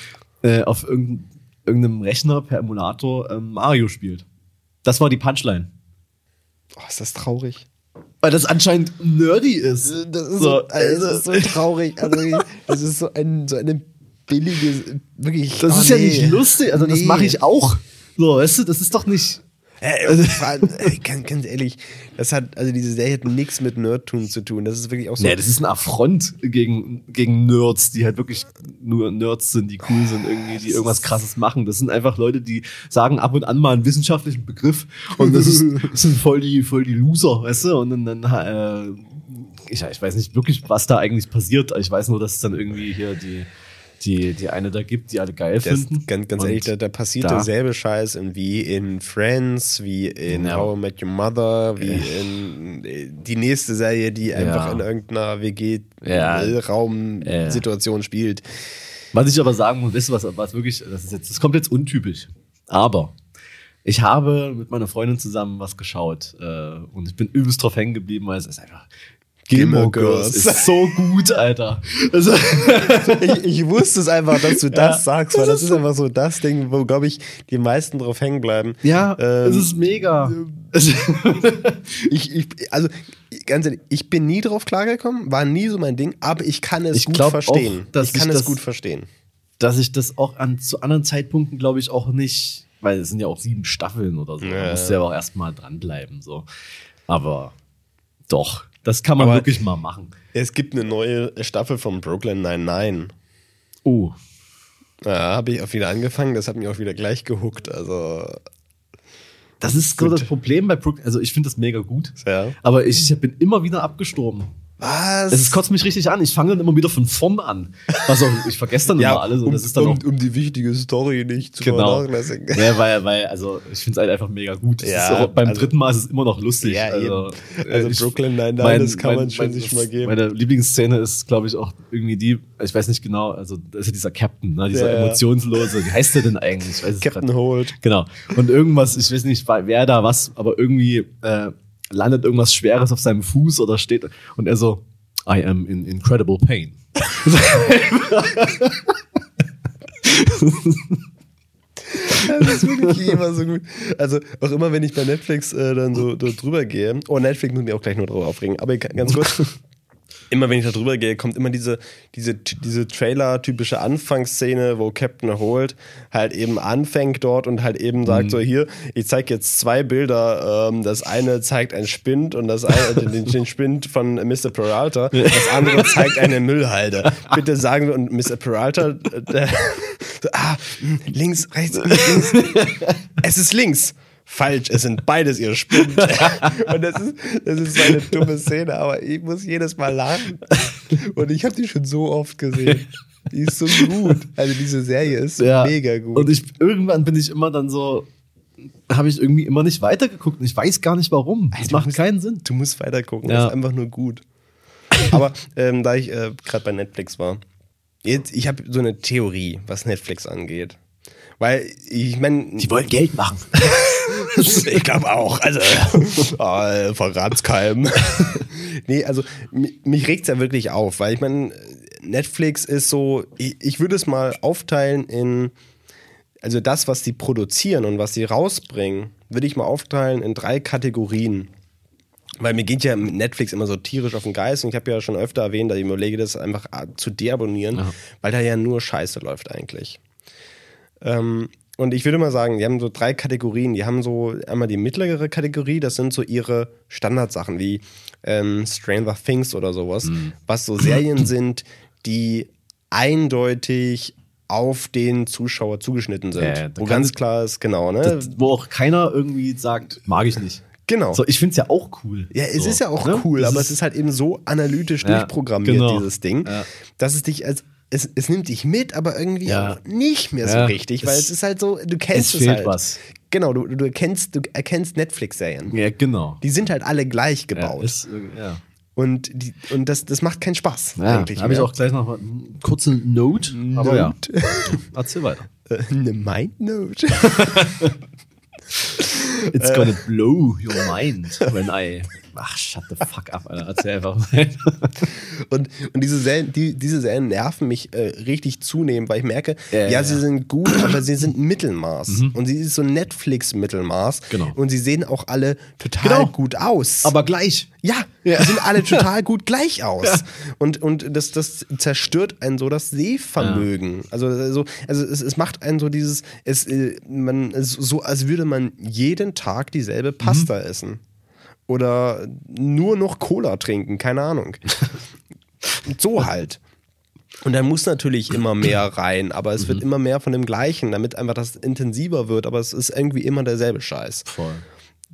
äh, auf irgendein, irgendeinem Rechner per Emulator ähm, Mario spielt. Das war die Punchline. Oh, ist das traurig. Weil das anscheinend nerdy ist. Das ist So, so, also, das ist so traurig. Also, das ist so, ein, so eine billige, wirklich. Das oh, ist ja nee. nicht lustig. Also, das Nee. mache ich auch. So, weißt du, das ist doch nicht. Äh, ganz, ganz ehrlich, das hat, also diese Serie hat nichts mit Nerdtum zu tun. Das ist wirklich auch so. Nee, das ist ein Affront gegen, gegen Nerds, die halt wirklich nur Nerds sind, die cool sind, irgendwie, die irgendwas krasses machen. Das sind einfach Leute, die sagen ab und an mal einen wissenschaftlichen Begriff und das, ist, das sind voll die, voll die Loser, weißt du? Und dann, dann äh, ich, ich weiß nicht wirklich, was da eigentlich passiert. Ich weiß nur, dass es dann irgendwie hier die, die, die eine da gibt, die alle geil Das, finden. ganz, ganz ehrlich, da, da passiert da- derselbe Scheiß in, wie in Friends, wie in Ja. How I Met Your Mother, wie in äh, die nächste Serie, die einfach Ja. in irgendeiner. WG-Raum-Situation spielt. Was ich aber sagen muss, wisst ihr was, was wirklich, das ist jetzt, das kommt jetzt untypisch. Aber ich habe mit meiner Freundin zusammen was geschaut äh, und ich bin übelst drauf hängen geblieben, weil es ist einfach Gilmore Girls ist so gut, Alter. Also, Ich, ich wusste es einfach, dass du das Ja. sagst, weil das ist einfach so das Ding, wo, glaube ich, die meisten drauf hängen bleiben. ja, Ähm, es ist mega. Ich, ich, also, ganz ehrlich, ich bin nie drauf klargekommen, war nie so mein Ding, aber ich kann es Ich gut verstehen. auch, ich kann es das- gut verstehen. Dass ich das auch an zu anderen Zeitpunkten, glaube ich, auch nicht, weil es sind ja auch sieben Staffeln oder so. Ja. Da musst du ja auch erstmal dranbleiben. So. Aber doch, das kann man Aber- wirklich mal machen. Es gibt eine neue Staffel von Brooklyn 99. Oh, Ja, habe ich auch wieder angefangen, das hat mich auch wieder gleich gehuckt. Also, Das ist so Gut. das Problem bei Brooklyn. Also ich finde das mega gut. Ja. Aber ich bin immer wieder abgestorben. Was? Es kotzt mich richtig an. Ich fange dann immer wieder von vorn an. Also ich vergesse dann immer alles. Und um, das ist dann um, auch um die wichtige Story nicht zu genau. vernachlässigen. Ja, weil, weil, also ich finde es halt einfach mega gut. Ja, auch, beim also- dritten Mal ist es immer noch lustig. Ja, also, eben. Also ich- Brooklyn Nine-Nine, das kann man schon sich mal geben. Meine Lieblingsszene ist, glaube ich, auch irgendwie die, ich weiß nicht genau, also das ist ja dieser Captain, ne, dieser Ja, ja. emotionslose, wie heißt der denn eigentlich? Captain grad- Holt. Genau. Und irgendwas, ich weiß nicht, wer da was, aber irgendwie äh, landet irgendwas Schweres auf seinem Fuß oder steht und er so, I am in incredible pain. Das ist wirklich immer so gut. Also auch immer, wenn ich bei Netflix äh, dann so, drüber gehe, oh, Netflix muss mich auch gleich nur drüber aufregen, aber ganz kurz. Immer wenn ich da drüber gehe, kommt immer diese, diese, diese Trailer-typische Anfangsszene, wo Captain Holt halt eben anfängt dort und halt eben sagt: So, hier, ich zeige jetzt zwei Bilder. Ähm, das eine zeigt ein Spind und das eine, den, den Spind von Mr. Peralta. Das andere zeigt eine Müllhalde. Bitte sagen wir, und Mr. Peralta, äh, der, ah, links, rechts, links. Es ist links. Falsch, es sind beides ihre Spind. Und das ist, das ist so eine dumme Szene, aber ich muss jedes Mal lachen. Und ich habe die schon so oft gesehen. Die ist so gut. Also diese Serie ist mega gut. Und ich, irgendwann bin ich immer dann so, habe ich irgendwie immer nicht weitergeguckt und ich weiß gar nicht warum. Du macht musst- keinen Sinn. Du musst weiter gucken, Ja. das ist einfach nur gut. Aber ähm, da ich äh, gerade bei Netflix war, jetzt, ich habe so eine Theorie, was Netflix angeht. Weil ich meine, wollen Geld machen. ich glaube auch. Also, äh, Verratskeim. nee, also mi- mich regt es ja wirklich auf, weil ich meine, Netflix ist so, ich, ich würde es mal aufteilen in, also das, was die produzieren und was sie rausbringen, würde ich mal aufteilen in drei Kategorien. Weil mir geht ja mit Netflix immer so tierisch auf den Geist und ich habe ja schon öfter erwähnt, dass ich mir überlege, das einfach ah, zu deabonnieren, Ja. weil da ja nur Scheiße läuft eigentlich. Ähm, und ich würde mal sagen, die haben so drei Kategorien. Die haben so einmal die mittlere Kategorie, das sind so ihre Standardsachen wie ähm, Stranger Things oder sowas, Mhm. was so Serien sind, die eindeutig auf den Zuschauer zugeschnitten sind. Da wo ganz klar ist, genau, ne? Das, wo auch keiner irgendwie sagt, mag ich nicht. genau. So, ich finde es ja auch cool. Ja, es so, ist ja auch ne? cool, Das aber es ist halt eben so analytisch Ja, durchprogrammiert, genau. dieses Ding, Ja. dass es dich als es, es nimmt dich mit, aber irgendwie Ja. auch nicht mehr so Ja, richtig, weil es- es ist halt so, du kennst es es, fehlt halt. was. Genau, du, du erkennst, du erkennst Netflix-Serien. Ja, genau. Die sind halt alle gleich Ja, gebaut. ist, äh, ja. und die, und das, das macht keinen Spaß. Ja, eigentlich habe ich auch gleich noch mal einen kurzen Note. Aber ja, Note. erzähl weiter. Äh, Eine Mindnote. It's gonna blow your mind when I. Ach, shut the fuck up, Alter. Erzähl einfach weiter. Und, und diese, Serien, die, diese Serien nerven mich äh, richtig zunehmend, weil ich merke, Ja, ja, sie ja. sind gut, aber sie sind Mittelmaß. Und sie ist so Netflix-Mittelmaß. Genau. Und sie sehen auch alle total Genau. gut aus. Aber gleich. ja, Ja. die sind alle total gut gleich aus. Ja. Und, und das, das zerstört einen so das Sehvermögen. Also, so, also es, es macht einen so dieses, es, äh, man, es, so als würde man jeden Tag dieselbe Pasta Mhm. essen. Oder nur noch Cola trinken, keine Ahnung. so halt. Und da muss natürlich immer mehr rein, aber es Mhm. wird immer mehr von dem Gleichen, damit einfach das intensiver wird, aber es ist irgendwie immer derselbe Scheiß Voll.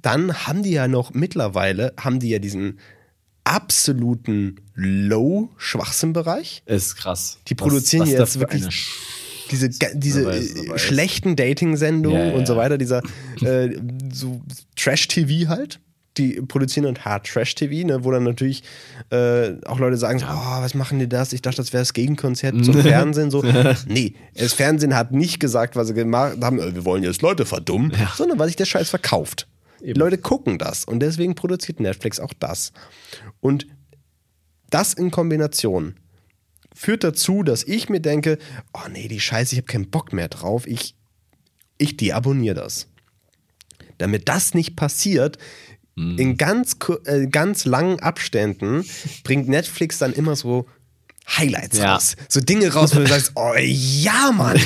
dann haben die ja noch mittlerweile, haben die ja diesen absoluten Low-Schwachsinn-Bereich. Ist krass. Die produzieren was, was jetzt wirklich Diese, diese schlechten Dating-Sendungen Ja, ja, und so weiter, dieser äh, so Trash-TV halt. Die produzieren halt hart Trash-TV, ne, wo dann natürlich äh, auch Leute sagen, so, oh, was machen die das? Ich dachte, das wäre das Gegenkonzept zum Fernsehen. So. nee, das Fernsehen hat nicht gesagt, was sie gemacht haben, äh, wir wollen jetzt Leute verdummen, sondern weil sich der Scheiß verkauft. Die Leute gucken das und deswegen produziert Netflix auch das. Und das in Kombination führt dazu, dass ich mir denke, oh nee, die Scheiße, ich habe keinen Bock mehr drauf. Ich, ich deabonniere das. Damit das nicht passiert, Mhm. in ganz, äh, ganz langen Abständen bringt Netflix dann immer so Highlights Ja. raus. So Dinge raus, wo du sagst, oh ja, Mann,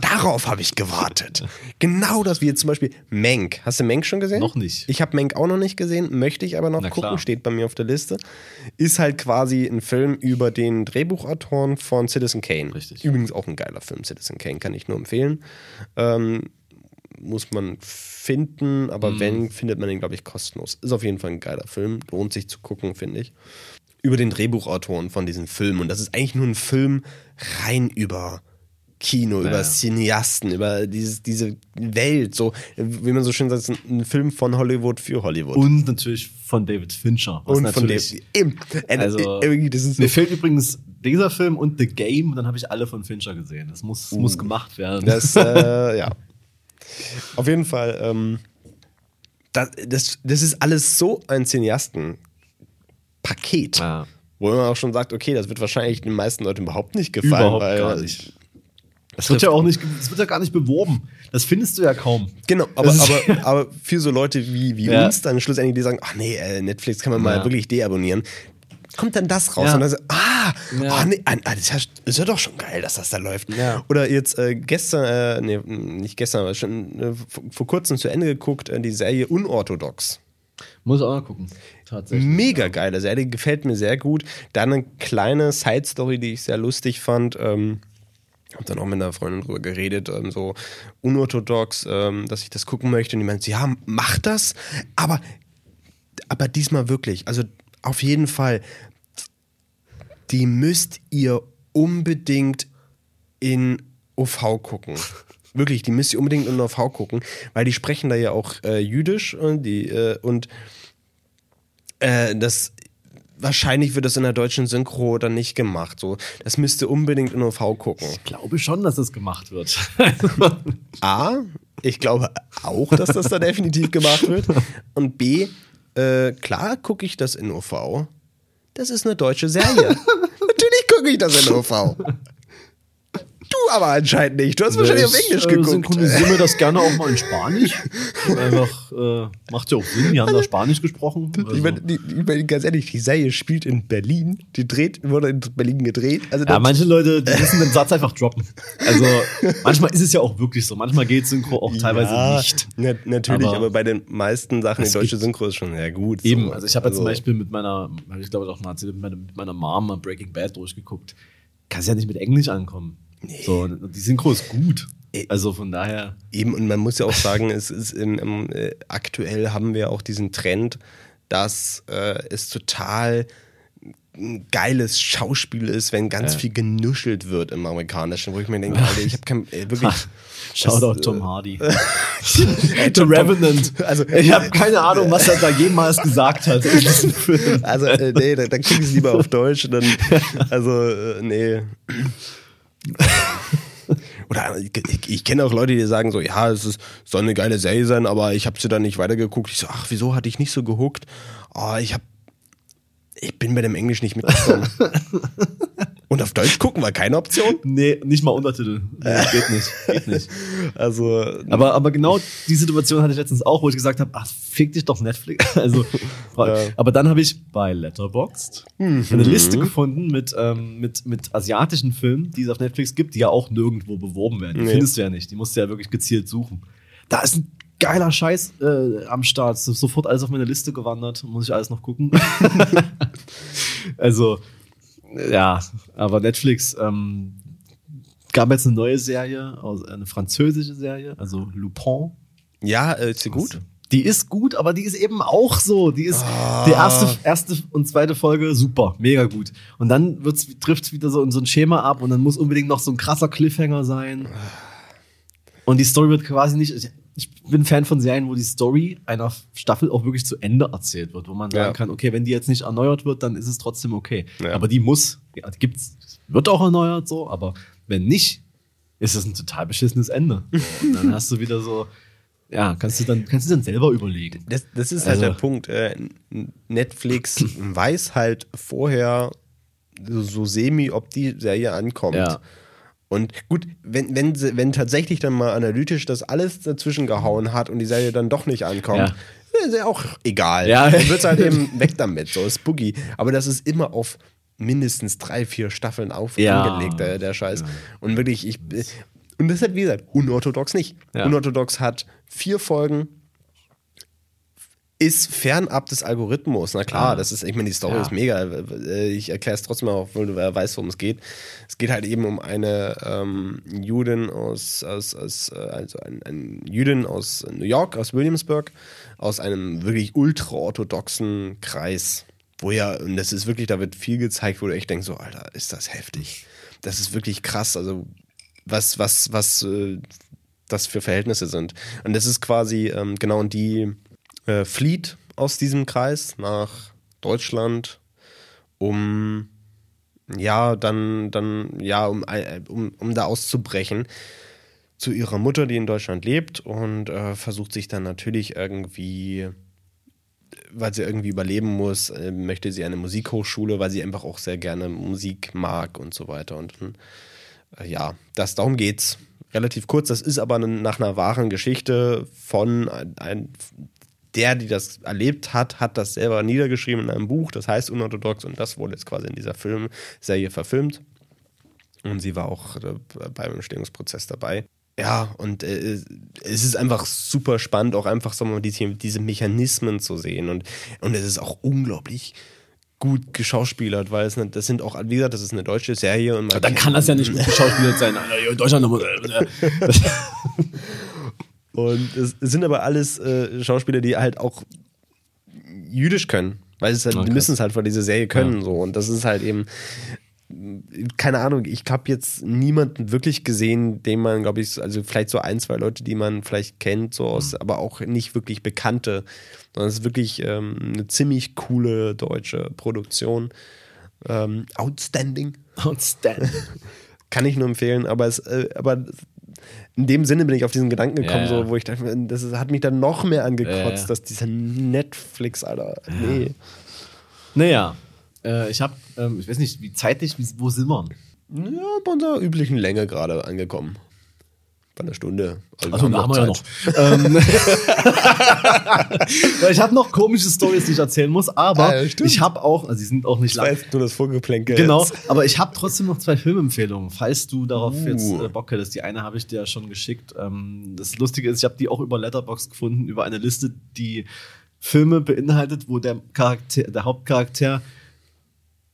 darauf habe ich gewartet. Genau das, wie jetzt zum Beispiel Menk. Hast du Menk schon gesehen? Noch nicht. Ich habe Menk auch noch nicht gesehen, möchte ich aber noch Na gucken, klar. steht bei mir auf der Liste. Ist halt quasi ein Film über den Drehbuchautoren von Citizen Kane. Richtig. Übrigens auch ein geiler Film, Citizen Kane, kann ich nur empfehlen. Ähm, muss man finden, aber Mhm. wenn, findet man den, glaube ich, kostenlos. Ist auf jeden Fall ein geiler Film, lohnt sich zu gucken, finde ich. über den Drehbuchautoren von diesem Film. Und das ist eigentlich nur ein Film rein über Kino, Ja. über Cineasten, über dieses, diese Welt, so, wie man so schön sagt, ein Film von Hollywood für Hollywood. Und natürlich von David Fincher. Und von äh, Also, äh, so, Mir fehlt übrigens dieser Film und The Game, dann habe ich alle von Fincher gesehen. Das muss, muss gemacht werden. Das, äh, ja. Auf jeden Fall, ähm, das, das, das ist alles so ein Cineasten-Paket, Ja. wo man auch schon sagt, okay, das wird wahrscheinlich den meisten Leuten überhaupt nicht gefallen. Überhaupt weil, gar nicht. Das wird ja auch nicht, das wird ja gar nicht beworben. Das findest du ja kaum. Genau, aber, aber, aber für so Leute wie, wie Ja. uns dann schlussendlich, die sagen, ach nee, äh, Netflix kann man mal Ja. wirklich deabonnieren, kommt dann das raus Ja. und dann so, ah, Ja. ah, nee, ah, das ist, ja, doch schon geil, dass das da läuft. Ja. Oder jetzt äh, gestern, äh, nee, nicht gestern, aber schon äh, vor, kurzem zu Ende geguckt, äh, die Serie Unorthodox. Muss auch mal gucken. Tatsächlich. Mega geile Serie, gefällt mir sehr gut. Dann eine kleine Side-Story, die ich sehr lustig fand. Ähm, hab dann auch mit einer Freundin drüber geredet, ähm, so unorthodox, ähm, dass ich das gucken möchte. Und die meinte, ja, mach das, aber, aber diesmal wirklich. Also auf jeden Fall, die müsst ihr unbedingt in OV gucken. Wirklich, die müsst ihr unbedingt in OV gucken, weil die sprechen da ja auch äh, Jüdisch und die äh, und äh, das wahrscheinlich wird das in der deutschen Synchro dann nicht gemacht. So, das müsst ihr unbedingt in OV gucken. Ich glaube schon, dass das gemacht wird. A, ich glaube auch, dass das da definitiv gemacht wird. Und B, äh, klar gucke ich das in OV. Das ist eine deutsche Serie. Natürlich gucke ich das in OV. Du aber anscheinend nicht. Du hast wahrscheinlich auf Englisch äh, geguckt. synchronisieren wir das gerne auch mal in Spanisch. Einfach, äh, macht ja auch Sinn, die haben da Spanisch gesprochen. Also, Ich meine, meine, ganz ehrlich, die Serie spielt in Berlin. Die dreht, wurde in Berlin gedreht. Also ja, das- manche Leute, die müssen den Satz einfach droppen. Also, manchmal ist es ja auch wirklich so. Manchmal geht Synchro auch teilweise ja, nicht. na, natürlich, aber, Aber bei den meisten Sachen, die deutsche Synchro ist schon sehr gut. Eben, so. also ich habe ja zum Beispiel mit meiner, ich glaube ich auch mal erzählt, mit meiner, mit meiner Mom Breaking Bad durchgeguckt. Kannst ja nicht mit Englisch ankommen. So, und die Synchro ist gut. Also von daher. Eben, und man muss ja auch sagen, es ist im, im, äh, aktuell haben wir auch diesen Trend, dass äh, es total ein geiles Schauspiel ist, wenn ganz Ja. viel genuschelt wird im Amerikanischen, wo ich mir denke, Alter, ich habe kein äh, wirklich. Das, Tom äh, Hardy. Ey, The Revenant. Also, ich habe keine Ahnung, was er da jemals gesagt hat in diesem Film. Also, äh, nee, dann, dann gucke ich es lieber auf Deutsch. Dann, also, äh, nee. Oder ich, ich, kenne auch Leute, die sagen so, ja, es ist, soll eine geile Serie sein, aber ich habe sie dann nicht weitergeguckt. Ich so, ach, wieso hatte ich nicht so gehuckt? Oh, ich hab, ich bin bei dem Englisch nicht mitgekommen. Und auf Deutsch gucken war keine Option. Nee, nicht mal Untertitel. Nee, geht nicht. Geht nicht. Also, Aber, aber genau die Situation hatte ich letztens auch, wo ich gesagt habe, ach, fick dich doch Netflix. Also, Ja. aber dann habe ich bei Letterboxd Mhm. eine Liste gefunden mit, ähm, mit, mit asiatischen Filmen, die es auf Netflix gibt, die ja auch nirgendwo beworben werden. Die Nee. findest du ja nicht. Die musst du ja wirklich gezielt suchen. Da ist ein geiler Scheiß äh, am Start. Sofort alles auf meine Liste gewandert. Muss ich alles noch gucken. also, ja, aber Netflix ähm, gab jetzt eine neue Serie, eine französische Serie, also Lupin. ja, äh, ist sie gut? Die ist gut, aber die ist eben auch so. Die ist Ah. die erste, erste und zweite Folge super, mega gut. Und dann wird's, trifft's wieder so in so ein Schema ab und dann muss unbedingt noch so ein krasser Cliffhanger sein. Und die Story wird quasi nicht. Ich, bin Fan von Serien, wo die Story einer Staffel auch wirklich zu Ende erzählt wird, wo man sagen Ja. kann, okay, wenn die jetzt nicht erneuert wird, dann ist es trotzdem okay. Ja. Aber die muss, ja, die gibt's, wird auch erneuert so, aber wenn nicht, ist es ein total beschissenes Ende. So, und dann hast du wieder so, ja, kannst du dann, kannst du dann selber überlegen. Das, das ist halt Also- der Punkt. Äh, Netflix weiß halt vorher so, so semi, ob die Serie ankommt. Ja. Und gut, wenn, wenn, sie, wenn tatsächlich dann mal analytisch das alles dazwischen gehauen hat und die Serie dann doch nicht ankommt, Ja. ist ja auch egal. Ja. Dann wird halt eben weg damit, so ist Boogie. Aber das ist immer auf mindestens drei, vier Staffeln auf Ja. angelegt, der, der Scheiß. Und wirklich, ich. Und das hat, wie gesagt, unorthodox nicht. Ja. Unorthodox hat vier Folgen, ist fernab des Algorithmus. Na klar, Ah. das ist, ich meine, die Story Ja. ist mega. Ich erkläre es trotzdem auch, weil du weißt, worum es geht. Es geht halt eben um eine ähm, Judin aus, aus, aus äh, also ein, ein Jüdin aus New York, aus Williamsburg, aus einem wirklich ultra-orthodoxen Kreis. wo ja, und das ist wirklich, da wird viel gezeigt, wo du echt denkst, so, Alter, ist das heftig. Das ist wirklich krass. Also, was, was, was äh, das für Verhältnisse sind. Und das ist quasi, ähm, genau, und die äh, flieht aus diesem Kreis nach Deutschland, um ja, dann, dann, ja, um, äh, um, um da auszubrechen zu ihrer Mutter, die in Deutschland lebt und äh, versucht sich dann natürlich irgendwie, weil sie irgendwie überleben muss, äh, möchte sie eine Musikhochschule, weil sie einfach auch sehr gerne Musik mag und so weiter. Und äh, ja, das, darum geht's. Relativ kurz, das ist aber nach einer wahren Geschichte von ein, ein der, die das erlebt hat, hat das selber niedergeschrieben in einem Buch, das heißt Unorthodox und das wurde jetzt quasi in dieser Filmserie verfilmt. Und sie war auch äh, beim Entstehungsprozess dabei. Ja, und äh, es ist einfach super spannend, auch einfach so mal diese, diese Mechanismen zu sehen. Und, und es ist auch unglaublich gut geschauspielert, weil es ne, das sind auch, wie gesagt, das ist eine deutsche Serie. Und dann kann das ja nicht gut geschauspielert sein. In Deutschland Und es sind aber alles äh, Schauspieler, die halt auch jüdisch können. Weil es halt, oh, die müssen es halt vor dieser Serie können. Ja. So. Und das ist halt eben, keine Ahnung, ich habe jetzt niemanden wirklich gesehen, den man, glaube ich, also vielleicht so ein, zwei Leute, die man vielleicht kennt, so aus, mhm. aber auch nicht wirklich bekannte. Sondern es ist wirklich ähm, eine ziemlich coole deutsche Produktion. Ähm, outstanding. Outstanding. Kann ich nur empfehlen, aber es, äh, aber in dem Sinne bin ich auf diesen Gedanken gekommen, ja, so, wo ich dachte, das hat mich dann noch mehr angekotzt, ja, dass dieser Netflix, Alter, nee. Naja, äh, ich habe, ähm, ich weiß nicht, wie zeitlich, wie, wo sind wir? Ja, bei unserer üblichen Länge gerade angekommen bei einer Stunde. Also, also haben wir ja noch. Ähm, ich habe noch komische Stories, die ich erzählen muss, aber ja, ich habe auch, also die sind auch nicht lang. nur das Vorgeplänkel. Genau, jetzt. aber ich habe trotzdem noch zwei Filmempfehlungen, falls du darauf uh. jetzt äh, Bock hättest. Die eine habe ich dir ja schon geschickt. Ähm, das Lustige ist, ich habe die auch über Letterbox gefunden, über eine Liste, die Filme beinhaltet, wo der Charakter, der Hauptcharakter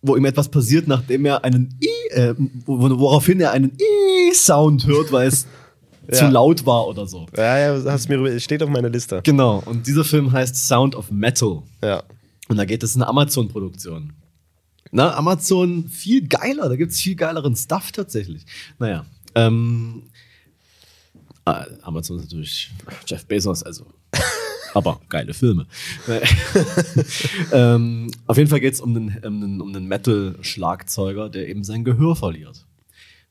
wo ihm etwas passiert, nachdem er einen I, äh, woraufhin er einen I-Sound hört, weil es zu laut war oder so. Ja, ja, hast mir steht auf meiner Liste. Genau. Und dieser Film heißt Sound of Metal. Ja. Und da geht es eine Amazon-Produktion. Na, Amazon viel geiler, da gibt es viel geileren Stuff tatsächlich. Naja. Ähm, äh, Amazon ist natürlich Jeff Bezos, also. aber geile Filme. ähm, auf jeden Fall geht es um den, um den, um den Metal-Schlagzeuger, der eben sein Gehör verliert.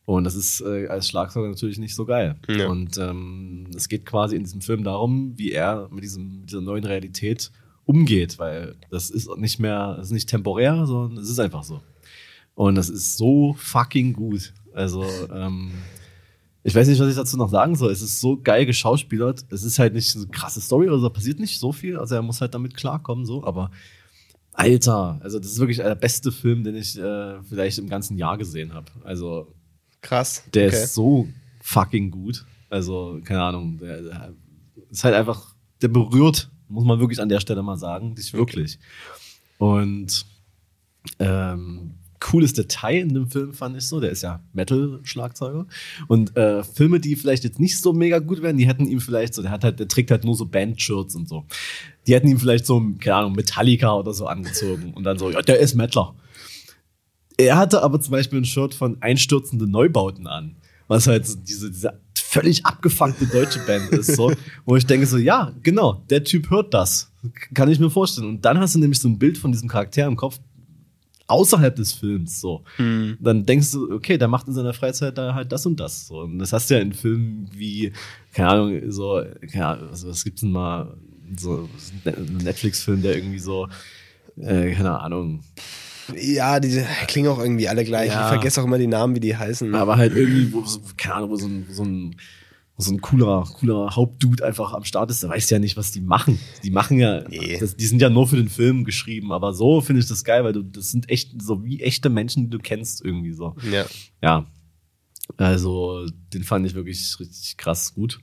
Und das ist äh, als Schlagzeuger natürlich nicht so geil. Ja. Und ähm, es geht quasi in diesem Film darum, wie er mit, diesem, mit dieser neuen Realität umgeht, weil das ist nicht mehr, das ist nicht temporär, sondern es ist einfach so. Und das ist so fucking gut. Also, ähm, ich weiß nicht, was ich dazu noch sagen soll. Es ist so geil geschauspielert. Es ist halt nicht so eine krasse Story oder so, passiert nicht so viel. Also er muss halt damit klarkommen, so, aber Alter, also das ist wirklich der beste Film, den ich äh, vielleicht im ganzen Jahr gesehen habe. Also Krass. Der okay. ist so fucking gut. Also, keine Ahnung, der, der, ist halt einfach, der berührt, muss man wirklich an der Stelle mal sagen, dich wirklich. Und ähm, cooles Detail in dem Film fand ich so, der ist ja Metal-Schlagzeuger. Und äh, Filme, die vielleicht jetzt nicht so mega gut wären, die hätten ihm vielleicht so, der hat halt, der trägt halt nur so Band-Shirts und so. Die hätten ihm vielleicht so, keine Ahnung, Metallica oder so angezogen und dann so, ja, der ist Metaler. Er hatte aber zum Beispiel ein Shirt von Einstürzende Neubauten an. Was halt so diese, diese völlig abgefuckte deutsche Band ist, so, wo ich denke so, ja, genau, der Typ hört das. Kann ich mir vorstellen. Und dann hast du nämlich so ein Bild von diesem Charakter im Kopf, außerhalb des Films, so. Mhm. Dann denkst du, okay, der macht in seiner Freizeit da halt das und das, so. Und das hast du ja in Filmen wie, keine Ahnung, so, keine Ahnung, was, was gibt's denn mal, so, ein Netflix-Film, der irgendwie so, äh, keine Ahnung, ja, die klingen auch irgendwie alle gleich. Ja. Ich vergesse auch immer die Namen, wie die heißen. Aber halt irgendwie, wo, keine Ahnung, wo so ein, so ein, so ein cooler, cooler Hauptdude einfach am Start ist, der weiß ja nicht, was die machen. Die machen ja, nee. das, die sind ja nur für den Film geschrieben, aber so finde ich das geil, weil du, das sind echt so wie echte Menschen, die du kennst irgendwie so. Ja. Ja. Also, den fand ich wirklich richtig krass gut.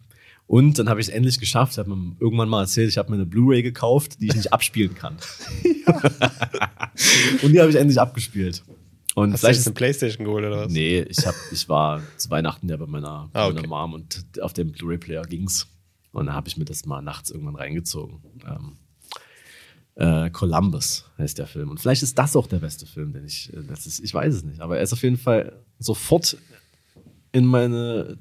Und dann habe ich es endlich geschafft. Ich habe mir irgendwann mal erzählt, ich habe mir eine Blu-ray gekauft, die ich nicht abspielen kann. und die habe ich endlich abgespielt. Und Hast du jetzt eine Playstation geholt oder was? Nee, ich, hab, ich war zu Weihnachten ja bei meiner, ah, okay. meiner Mom und auf dem Blu-ray-Player ging's. Und da habe ich mir das mal nachts irgendwann reingezogen. Ähm, Äh, Columbus heißt der Film. Und vielleicht ist das auch der beste Film, den ich, äh, das ist, ich weiß es nicht. Aber er ist auf jeden Fall sofort in meine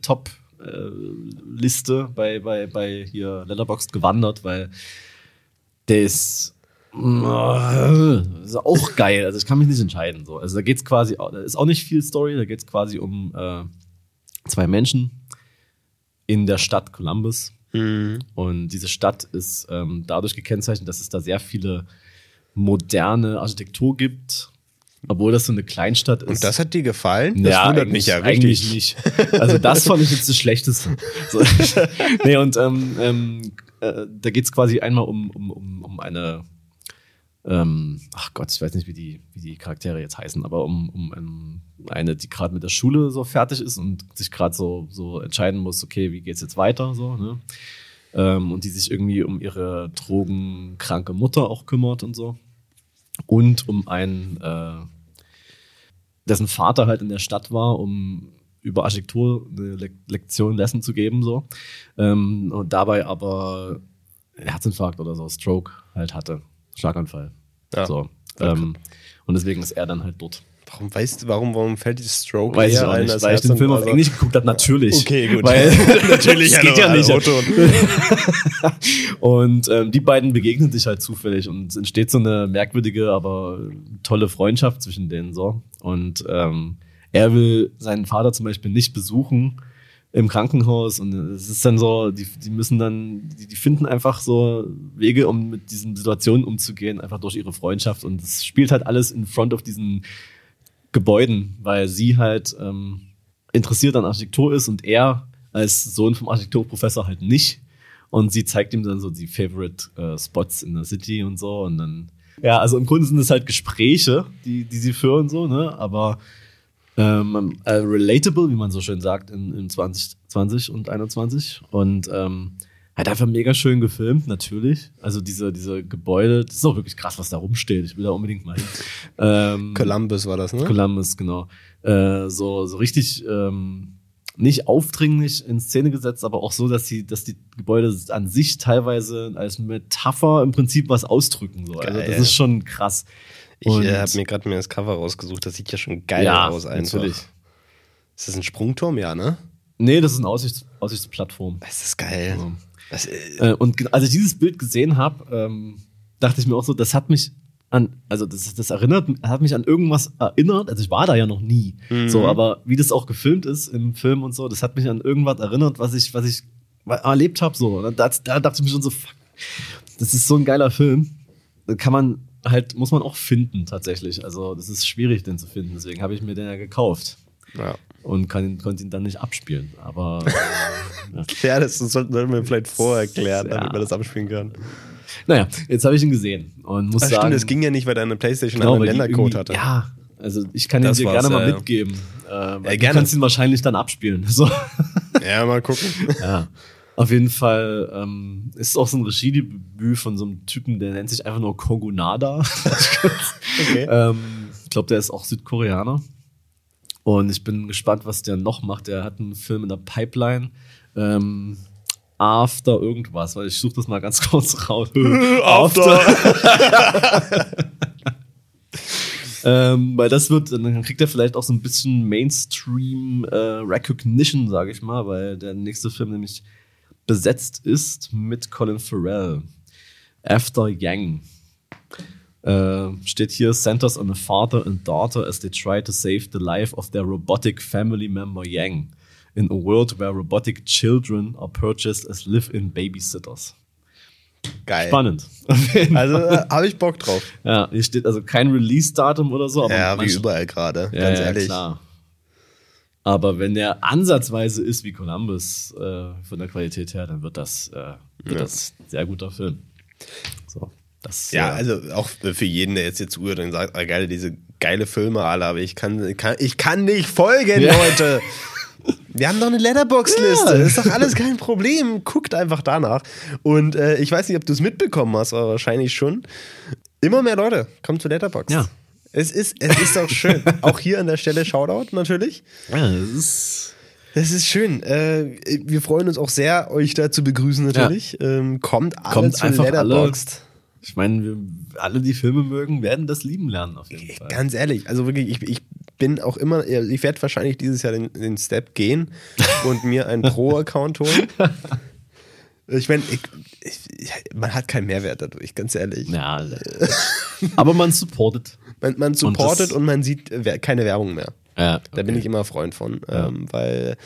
Top-Liste bei, bei, bei hier Letterboxd gewandert, weil der ist, äh, ist auch geil. Also ich kann mich nicht entscheiden. So. Also da geht es quasi, da ist auch nicht viel Story, da geht es quasi um äh, zwei Menschen in der Stadt Columbus. Und diese Stadt ist ähm, dadurch gekennzeichnet, dass es da sehr viele moderne Architektur gibt, obwohl das so eine Kleinstadt ist. Und das hat dir gefallen? Das ja, wundert eigentlich- mich ja Eigentlich richtig. nicht. Also das fand ich jetzt das Schlechteste. So. nee, und ähm, ähm, äh, da geht es quasi einmal um, um, um, um eine, ähm, ach Gott, ich weiß nicht, wie die, wie die Charaktere jetzt heißen, aber um, um ähm, eine, die gerade mit der Schule so fertig ist und sich gerade so, so entscheiden muss, okay, wie geht's jetzt weiter, so, ne? Ähm, und die sich irgendwie um ihre drogenkranke Mutter auch kümmert und so. Und um einen, äh, dessen Vater halt in der Stadt war, um über Architektur eine Le Lektion, Lesson zu geben, so. Ähm, und dabei aber Herzinfarkt oder so, Stroke halt hatte. Schlaganfall. Ja. So. Ähm, und deswegen ist er dann halt dort. Warum weißt du, warum, warum fällt die Stroke Weiß ich auch ein nicht, weil ich den Film auf Englisch geguckt habe, natürlich. Okay, gut. Weil Natürlich, das geht ja nicht. Otto. Und ähm, die beiden begegnen sich halt zufällig und es entsteht so eine merkwürdige, aber tolle Freundschaft zwischen denen so. Und ähm, er will seinen Vater zum Beispiel nicht besuchen im Krankenhaus und es ist dann so, die, die müssen dann, die, die finden einfach so Wege, um mit diesen Situationen umzugehen, einfach durch ihre Freundschaft und es spielt halt alles in front of diesen Gebäuden, weil sie halt ähm, interessiert an Architektur ist und er als Sohn vom Architekturprofessor halt nicht. Und sie zeigt ihm dann so die Favorite äh, Spots in der City und so. Und dann, ja, also im Grunde sind es halt Gespräche, die, die sie führen, so, ne? Aber ähm, äh, relatable, wie man so schön sagt, in, in 2020 und 21. Und ähm, halt einfach mega schön gefilmt, natürlich. Also diese, diese Gebäude, das ist auch wirklich krass, was da rumsteht. Ich will da unbedingt mal hin. Ähm, Columbus war das, ne? Columbus, genau. Äh, so, so richtig ähm, nicht aufdringlich in Szene gesetzt, aber auch so, dass die, dass die Gebäude an sich teilweise als Metapher im Prinzip was ausdrücken. So. Also das ist schon krass. Ich äh, habe mir gerade mir das Cover rausgesucht. Das sieht ja schon geil ja, aus einfach. natürlich. Ist das ein Sprungturm? Ja, ne? Nee, das ist eine Aussichts Aussichtsplattform. Das ist geil. Ja. Das, äh, Äh, und als ich dieses Bild gesehen habe, ähm, dachte ich mir auch so, das hat mich an, also das, das erinnert, hat mich an irgendwas erinnert. Also ich war da ja noch nie. So, aber wie das auch gefilmt ist im Film und so, das hat mich an irgendwas erinnert, was ich, was ich erlebt habe. So, da, da dachte ich mir schon so, fuck, das ist so ein geiler Film. Da kann man halt, muss man auch finden tatsächlich. Also das ist schwierig, den zu finden. Deswegen habe ich mir den ja gekauft ja. Und kann, ihn- konnte ihn dann nicht abspielen. Aber ja, das sollten wir vielleicht vorher klären, Ja. damit man das abspielen kann. naja, jetzt habe ich ihn gesehen und muss Ach, sagen, stimmt, das ging ja nicht, weil deine Playstation Genau, einen Ländercode hatte. Ja, also ich kann ihn Das dir war's, gerne mal ja. mitgeben. Äh, Ja, du gerne. kannst ihn wahrscheinlich dann abspielen. So. Ja, mal gucken. ja. Auf jeden Fall ähm, ist auch so ein Regiedebüt von so einem Typen, der nennt sich einfach nur Kogunada. Okay. ähm, ich glaube, der ist auch Südkoreaner. Und ich bin gespannt, was der noch macht. Der hat einen Film in der Pipeline. Ähm, After irgendwas, weil ich suche das mal ganz kurz raus. Ähm, weil das wird, dann kriegt er vielleicht auch so ein bisschen Mainstream äh, Recognition, sage ich mal, weil der nächste Film nämlich besetzt ist mit Colin Farrell. After Yang. Äh, steht hier, centers on a father and daughter as they try to save the life of their robotic family member Yang in a world where robotic children are purchased as live-in babysitters. Geil. Spannend. Also äh, habe ich Bock drauf. ja, hier steht also kein Release-Datum oder so, aber Ja, wie überall gerade, Ja, ganz ja, ehrlich. klar. Aber wenn der ansatzweise ist wie Columbus äh, von der Qualität her, dann wird das, äh, wird das ein sehr guter Film. So, das, Ja, äh, also auch für jeden, der jetzt hier zuhört und sagt, ah, geil, diese geile Filme alle, aber ich kann, kann ich kann nicht folgen, Ja. Leute. Wir haben doch eine Letterbox-Liste. Ja. Das ist doch alles kein Problem. Guckt einfach danach. Und äh, ich weiß nicht, ob du es mitbekommen hast, aber wahrscheinlich schon. Immer mehr Leute kommen zu Letterbox. Ja. Es ist, es ist doch schön. Auch hier an der Stelle Shoutout natürlich. ja, das ist. Das ist schön. Äh, wir freuen uns auch sehr, euch da zu begrüßen natürlich. Ähm, kommt alle Kommt zu einfach alle. Ich meine, wir, alle, die Filme mögen, werden das lieben lernen auf jeden Fall. Ganz ehrlich, also wirklich, ich, ich bin auch immer, ich werde wahrscheinlich dieses Jahr den, den Step gehen und mir einen Pro-Account holen. Ich meine, man hat keinen Mehrwert dadurch, ganz ehrlich. Ja, aber man supportet. Man, man supportet und, und, man sieht keine Werbung mehr. Ja, okay. Da bin ich immer Freund von, ja. ähm, weil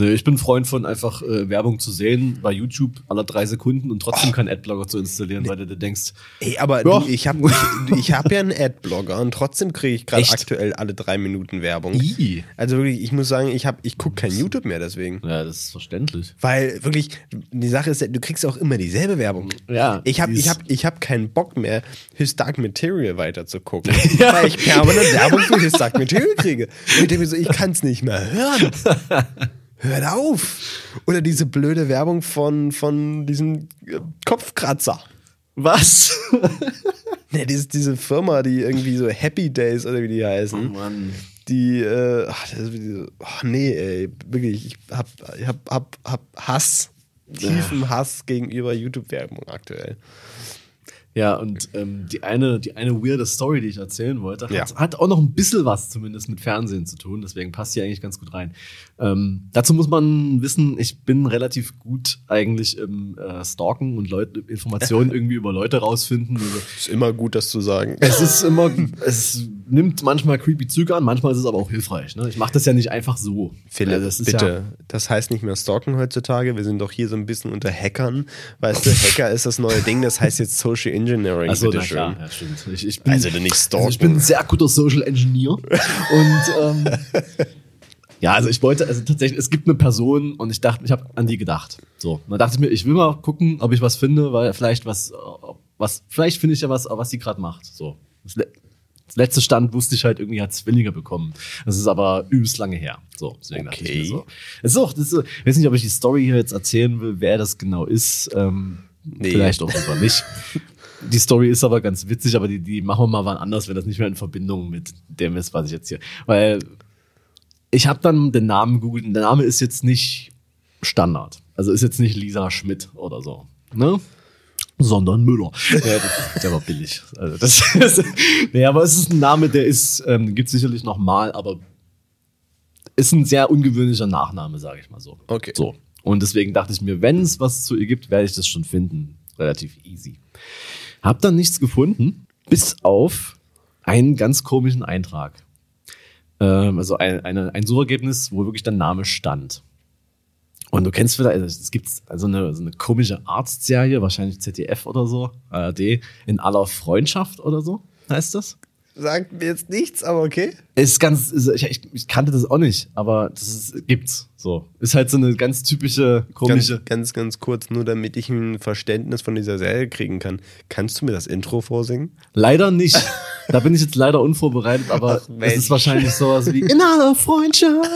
Nee, ich bin Freund von einfach äh, Werbung zu sehen bei YouTube alle drei Sekunden und trotzdem oh. keinen Adblocker zu installieren, weil du dir denkst. Ey, aber du, ich habe ich, ich hab ja einen Adblocker und trotzdem kriege ich gerade aktuell alle drei Minuten Werbung. I. Also wirklich, ich muss sagen, ich, ich gucke kein YouTube mehr deswegen. Ja, das ist verständlich. Weil wirklich, die Sache ist, du kriegst auch immer dieselbe Werbung. Ja. Ich habe ich hab, ich hab keinen Bock mehr, His Dark Material weiter zu gucken, ja. weil ich permanent Werbung für His Dark Material kriege. Und ich denke mir so, ich kann es nicht mehr hören. hört auf! Oder diese blöde Werbung von, von diesem äh, Kopfkratzer. Was? ne, diese, diese Firma, die irgendwie so Happy Days oder wie die heißen. Oh Mann. Die, äh, ach, das ist, oh, nee, ey, wirklich, ich hab, ich hab, hab, hab Hass, tiefen Hass gegenüber YouTube-Werbung aktuell. Ja, und ähm, die, eine, die eine weirde Story, die ich erzählen wollte, hat, Ja. hat auch noch ein bisschen was zumindest mit Fernsehen zu tun, deswegen passt die eigentlich ganz gut rein. Ähm, dazu muss man wissen, ich bin relativ gut eigentlich im äh, Stalken und Leute, Informationen irgendwie über Leute rausfinden. Also, Ist immer gut, das zu sagen. es ist immer, es nimmt manchmal creepy Züge an, manchmal ist es aber auch hilfreich. Ne? Ich mache das ja nicht einfach so. Philipp, Also das bitte. Ja, Das heißt nicht mehr stalken heutzutage. Wir sind doch hier so ein bisschen unter Hackern. Weißt du, Hacker ist das neue Ding, das heißt jetzt Social Engineering. Achso, na bitteschön. klar, ja, stimmt. Ich, ich bin, Also nicht stalken. Also ich bin ein sehr guter Social Engineer. und ähm, ja, also ich wollte, also tatsächlich, es gibt eine Person und ich dachte, ich habe an die gedacht. So, und dann dachte ich mir, ich will mal gucken, ob ich was finde, weil vielleicht was, was, vielleicht finde ich ja was, was sie gerade macht. So. Das, das letzte Stand wusste ich halt irgendwie, hat Zwillinge bekommen. Das ist aber übelst lange her. So, deswegen dachte ich Okay. mir so. Es ist auch, das ist, ich weiß nicht, ob ich die Story hier jetzt erzählen will, wer das genau ist. Ähm, Nee. Vielleicht auch lieber nicht. Die Story ist aber ganz witzig, aber die, die machen wir mal wann anders, wenn das nicht mehr in Verbindung mit dem ist, was ich jetzt hier. Weil ich habe dann den Namen gegoogelt und der Name ist jetzt nicht Standard. Also ist jetzt nicht Lisa Schmidt oder so. Ne? Sondern Müller. Ja, das- der war billig. Also das, das, nee, aber es ist ein Name, der ist, ähm, gibt sicherlich noch mal, aber ist ein sehr ungewöhnlicher Nachname, sage ich mal so. Okay. So. Und deswegen dachte ich mir, wenn es was zu ihr gibt, werde ich das schon finden. Relativ easy. Hab dann nichts gefunden, bis auf einen ganz komischen Eintrag. Ähm, also ein, eine, ein Suchergebnis, wo wirklich der Name stand. Und du kennst vielleicht, also es gibt also eine, so eine komische Arztserie, wahrscheinlich ZDF oder so, ARD, in aller Freundschaft oder so, heißt das? Sagt mir jetzt nichts, aber okay. Ist ganz, ich, ich, kannte das auch nicht, aber das ist, gibt's so. Ist halt so eine ganz typische, komische. Ganz, ganz, ganz kurz, nur damit ich ein Verständnis von dieser Serie kriegen kann. Kannst du mir das Intro vorsingen? Leider nicht. Da bin ich jetzt leider unvorbereitet, aber es ist wahrscheinlich sowas wie in aller Freundschaft.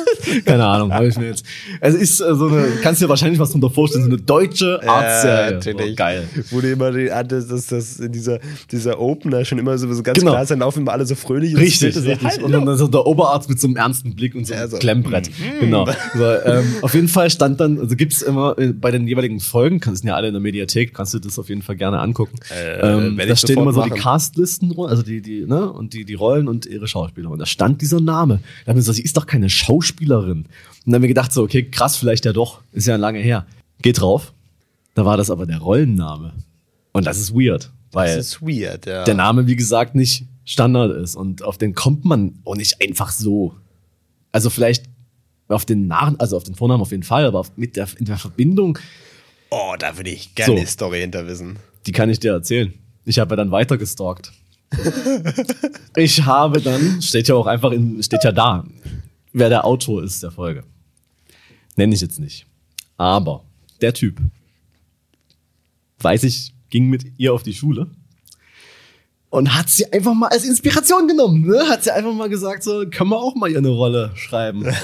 Keine Ahnung, habe ich mir jetzt. Es ist äh, so eine, kannst dir wahrscheinlich was drunter vorstellen, so eine deutsche Arztserie. Oh, geil. Wo du immer die, ah, das, das, dieser, dieser Opener schon immer so, so ganz Genau. klar ist, dann laufen immer alle so fröhlich. Richtig, richtig. Und dann so der Oberarzt mit so einem ernsten Blick und so einem Ja, so. Klemmbrett. Genau. So, ähm, auf jeden Fall stand dann, also gibt's immer äh, bei den jeweiligen Folgen, kann- sind ja alle in der Mediathek, kannst du das auf jeden Fall gerne angucken. Äh, ähm, da ich stehen immer so die machen. Castlisten, also die, die, ne, und die, die Rollen und ihre Schauspieler. Und da stand dieser Name. Da haben wir gesagt, sie ist doch keine Schauspielerin. Und dann haben wir gedacht, so, okay, krass, vielleicht ja doch. Ist ja lange her. Geht drauf. Da war das aber der Rollenname. Und das ist weird. Weil Das ist weird, ja. der Name, wie gesagt, nicht Standard ist. Und auf den kommt man auch nicht einfach so. Also vielleicht auf den Nach also auf den Vornamen auf jeden Fall, aber mit der, in der Verbindung, oh, da würde ich gerne So. die Story hinter wissen. die kann ich dir erzählen. Ich habe ja dann weiter gestalkt. ich habe dann, steht ja auch einfach in, steht ja da, wer der Autor ist der Folge. Nenne ich jetzt nicht. Aber der Typ, weiß ich, ging mit ihr auf die Schule und hat sie einfach mal als Inspiration genommen. Ne? Hat sie einfach mal gesagt, so, können wir auch mal ihr eine Rolle schreiben.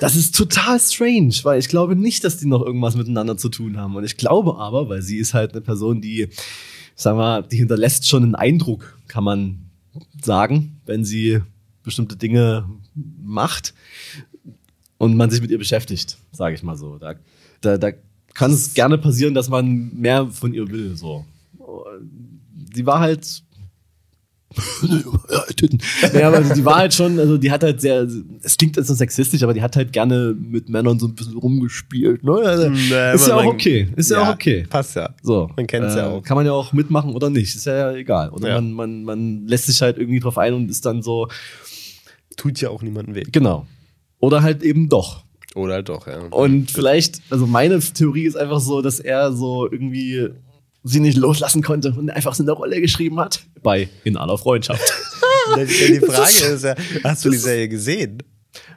Das ist total strange, weil ich glaube nicht, dass die noch irgendwas miteinander zu tun haben. Und ich glaube aber, weil sie ist halt eine Person, die, sagen wir, mal, die hinterlässt schon einen Eindruck, kann man sagen, wenn sie bestimmte Dinge macht und man sich mit ihr beschäftigt, sage ich mal so. Da, da, da kann es gerne passieren, dass man mehr von ihr will. So. die war halt. Ja, Titten. Ja, aber die war halt schon, also die hat halt sehr, es klingt jetzt so sexistisch, aber die hat halt gerne mit Männern so ein bisschen rumgespielt. Ne? Also, Nee, ist ja auch okay. Ist ja, auch okay. Passt ja. So. Man kennt's ja äh, auch. Kann man ja auch mitmachen oder nicht. Ist ja egal. Oder Ja. man, man, man lässt sich halt irgendwie drauf ein und ist dann so, Tut ja auch niemandem weh. genau. Oder halt eben doch. Oder halt doch, ja. Und vielleicht, also meine Theorie ist einfach so, dass er so irgendwie sie nicht loslassen konnte und einfach so eine Rolle geschrieben hat. Bei In aller Freundschaft. Die Frage ist ja, hast du die Serie gesehen?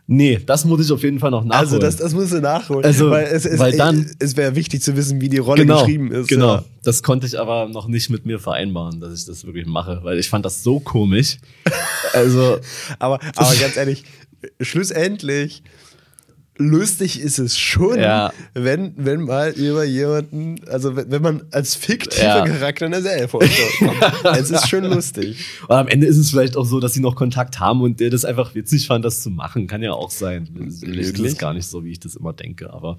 nee, das muss ich auf jeden Fall noch nachholen. Also das, das musst du nachholen. Also, weil es, es, weil dann- es wäre wichtig zu wissen, wie die Rolle genau, geschrieben ist. Genau. Ja. Das konnte ich aber noch nicht mit mir vereinbaren, dass ich das wirklich mache, weil ich fand das so komisch. Also, Aber, aber ganz ehrlich, schlussendlich lustig ist es schon, Ja. wenn, wenn mal über jemanden, also wenn, wenn man als fiktiver Ja. Charakter in der Serie vorkommt. es ist schon lustig. Und am Ende ist es vielleicht auch so, dass sie noch Kontakt haben und der das einfach witzig fand, das zu machen. Kann ja auch sein. Das Möglich. ist gar nicht so, wie ich das immer denke. Aber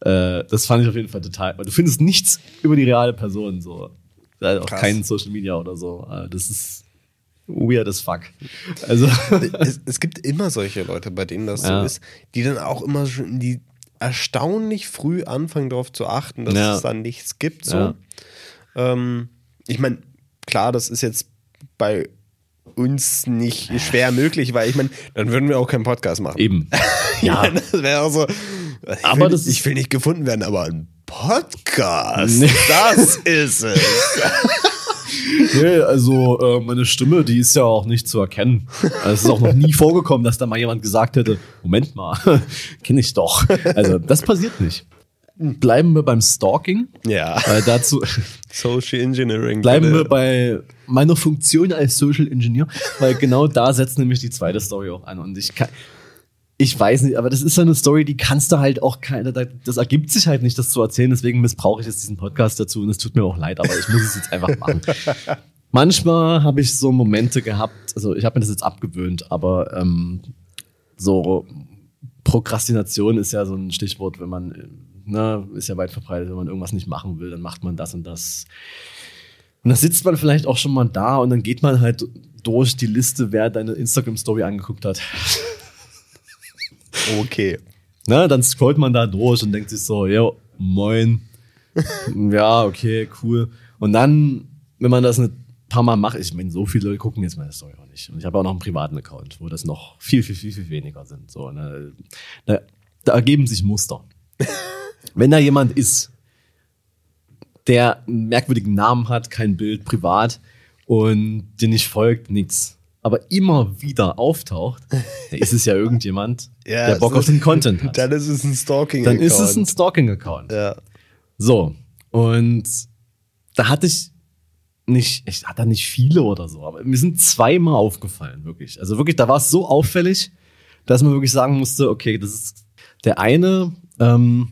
äh, das fand ich auf jeden Fall total. Du findest nichts über die reale Person so. Da Auch Krass. kein Social Media oder so. Äh, Das ist weird as fuck. Also es, es gibt immer solche Leute, bei denen das Ja. so ist, die dann auch immer schon die erstaunlich früh anfangen darauf zu achten, dass Ja. es dann nichts gibt. So. Ja. Ähm, ich meine, klar, das ist jetzt bei uns nicht schwer möglich, weil ich meine, dann würden wir auch keinen Podcast machen. eben. Ja, das wäre auch so. Ich Aber will, das ich will nicht gefunden werden, aber ein Podcast, Nee. das ist es. Nee, also äh, meine Stimme, die ist ja auch nicht zu erkennen. Also, Es ist auch noch nie vorgekommen, dass da mal jemand gesagt hätte, Moment mal, kenne ich doch. Also das passiert nicht. Bleiben wir beim Stalking. Ja, Äh, dazu Social Engineering. bleiben bitte. wir bei meiner Funktion als Social Engineer, weil genau da setzt nämlich die zweite Story auch an. Und ich kann, ich weiß nicht, aber das ist so eine Story, die kannst du halt auch keine, da- das ergibt sich halt nicht, das zu erzählen. Deswegen missbrauche ich jetzt diesen Podcast dazu und es tut mir auch leid, aber ich muss es jetzt einfach machen. Manchmal habe ich so Momente gehabt, also ich habe mir das jetzt abgewöhnt, aber ähm, so Prokrastination ist ja so ein Stichwort, wenn man, äh, ne, ist ja weit verbreitet, wenn man irgendwas nicht machen will, dann macht man das und das. Und da sitzt man vielleicht auch schon mal da und dann geht man halt durch die Liste, wer deine Instagram-Story angeguckt hat. Okay. Ne, dann scrollt man da durch und denkt sich so, ja, moin. ja, okay, cool. Und dann, wenn man das ein paar Mal macht, ich meine, so viele Leute gucken jetzt meine Story auch nicht. Und ich habe auch noch einen privaten Account, wo das noch viel, viel, viel, viel weniger sind. So, ne, da, da ergeben sich Muster. wenn da jemand ist, der einen merkwürdigen Namen hat, kein Bild, privat und dir nicht folgt, nichts, aber immer wieder auftaucht, ist es ja irgendjemand, der Bock auf den Content hat. Dann ist es ein Stalking. Dann ist es ein Stalking-Account. Ja. So, und da hatte ich nicht, ich hatte nicht viele oder so, aber mir sind zweimal aufgefallen, wirklich. Also wirklich, da war es so auffällig, dass man wirklich sagen musste, okay, das ist der eine, ähm,